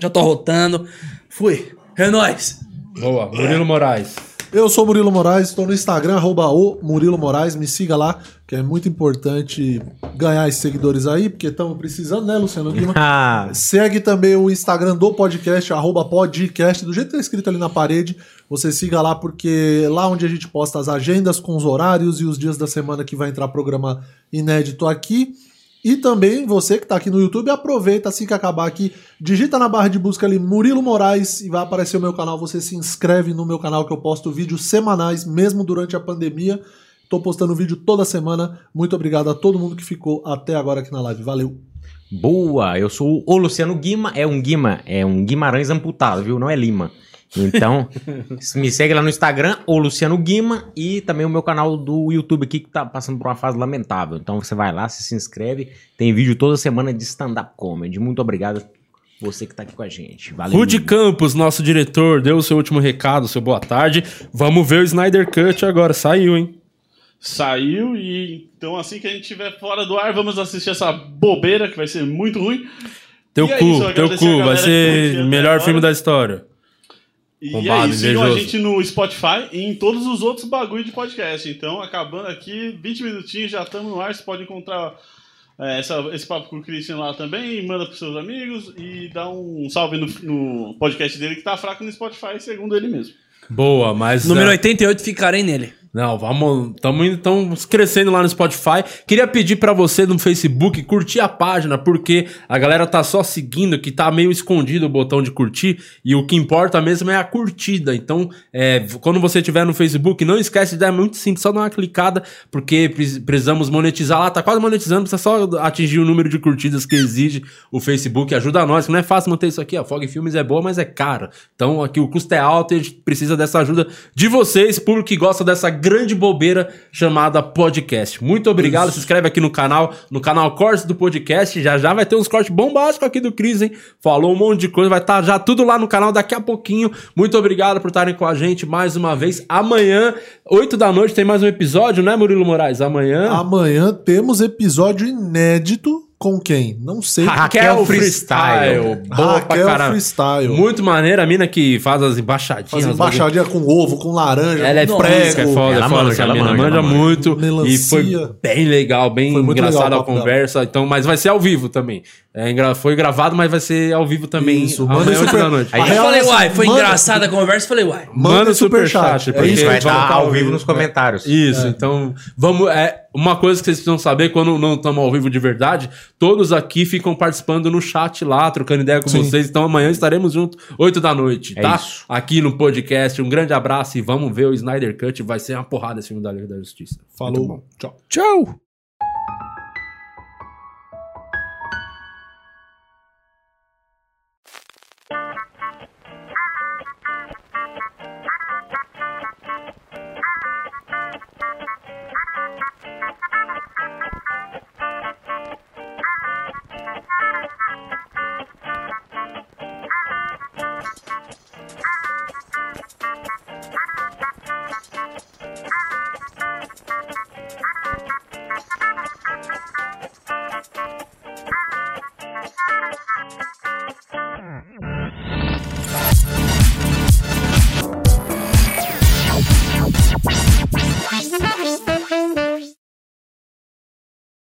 já tô rotando. Fui. É nóis. Boa, Murilo Moraes. Eu sou o Murilo Moraes, estou no Instagram, arroba o Murilo Moraes, me siga lá, que é muito importante ganhar esses seguidores aí, porque estamos precisando, né, Luciano Lima? Ah, Segue também o Instagram do podcast, arroba podcast, do jeito que tá escrito ali na parede. Você siga lá, porque lá onde a gente posta as agendas com os horários e os dias da semana que vai entrar programa inédito aqui. E também você que tá aqui no YouTube, aproveita assim que acabar aqui, digita na barra de busca ali Murilo Moraes e vai aparecer o meu canal. Você se inscreve no meu canal que eu posto vídeos semanais, mesmo durante a pandemia. Tô postando vídeo toda semana. Muito obrigado a todo mundo que ficou até agora aqui na live. Valeu! Boa, eu sou o Luciano Guima, é um Guima, é um Guimarães amputado, viu? Não é Lima. Então, me segue lá no Instagram, o Luciano Guima, e também o meu canal do YouTube aqui, que tá passando por uma fase lamentável. Então você vai lá, você se inscreve, tem vídeo toda semana de stand-up comedy. Muito obrigado você que tá aqui com a gente. Valeu. Rude Campos, nosso diretor, deu o seu último recado, seu boa tarde. Vamos ver o Snyder Cut agora. Saiu, hein? Saiu e então assim que a gente estiver fora do ar, vamos assistir essa bobeira que vai ser muito ruim. Teu E é cu, isso, teu cu. Vai ser melhor filme da história. E é isso, sigam a gente no Spotify e em todos os outros bagulho de podcast. Então, acabando aqui, 20 minutinhos, já estamos no ar. Você pode encontrar é, essa- esse papo com o Christian lá também. Manda pros seus amigos e dá um salve no, no podcast dele que tá fraco no Spotify, segundo ele mesmo. Boa, mas. Número é, 88, ficarei nele. Não, vamos. Estamos crescendo lá no Spotify. Queria pedir pra você no Facebook curtir a página, porque a galera tá só seguindo, que tá meio escondido o botão de curtir, e o que importa mesmo é a curtida. Então, é, quando você estiver no Facebook, não esquece de dar é muito simples, só dar uma clicada, porque pre- precisamos monetizar lá, tá quase monetizando, precisa só atingir o número de curtidas que exige o Facebook. Ajuda nós, que não é fácil manter isso aqui. A Fog Filmes é boa, mas é caro. Então, aqui o custo é alto e a gente precisa dessa ajuda de vocês, público que gosta dessa grande bobeira chamada podcast. Muito obrigado. Se inscreve aqui no canal, no canal Cortes do Podcast. Já já vai ter uns cortes bombásticos aqui do Cris, hein? Falou um monte de coisa, vai estar já tudo lá no canal daqui a pouquinho. Muito obrigado por estarem com a gente mais uma vez. Amanhã, 8 da noite, tem mais um episódio, né, Murilo Moraes? Amanhã. Amanhã temos episódio inédito com quem? Não sei. Raquel Freestyle. Boa pra Raquel caralho. Freestyle. Muito maneira, a mina que faz as embaixadinhas. Os embaixadinha com ovo, com laranja, Ela é com fresca, é foda, Ela é foda. manja, ela mina manja, manja muito. Melancia. E foi bem legal, bem engraçada a conversa. Então, mas vai ser ao vivo também. É, foi gravado, mas vai ser ao vivo também. Isso, manda super- da noite. Aí Eu falei, é uai, foi manda- engraçada a conversa. Falei, uai. Manda o superchat. É isso, vai a gente vai estar ao vivo nos comentários. Isso, então vamos. É, uma coisa que vocês precisam saber quando não estamos ao vivo de verdade, todos aqui ficam participando no chat lá, trocando ideia com Sim. vocês. Então amanhã estaremos juntos, 8 da noite, É tá? isso. Aqui no podcast. Um grande abraço e vamos ver o Snyder Cut. Vai ser uma porrada esse filme da Liga da Justiça. Falou. Tchau. Tchau.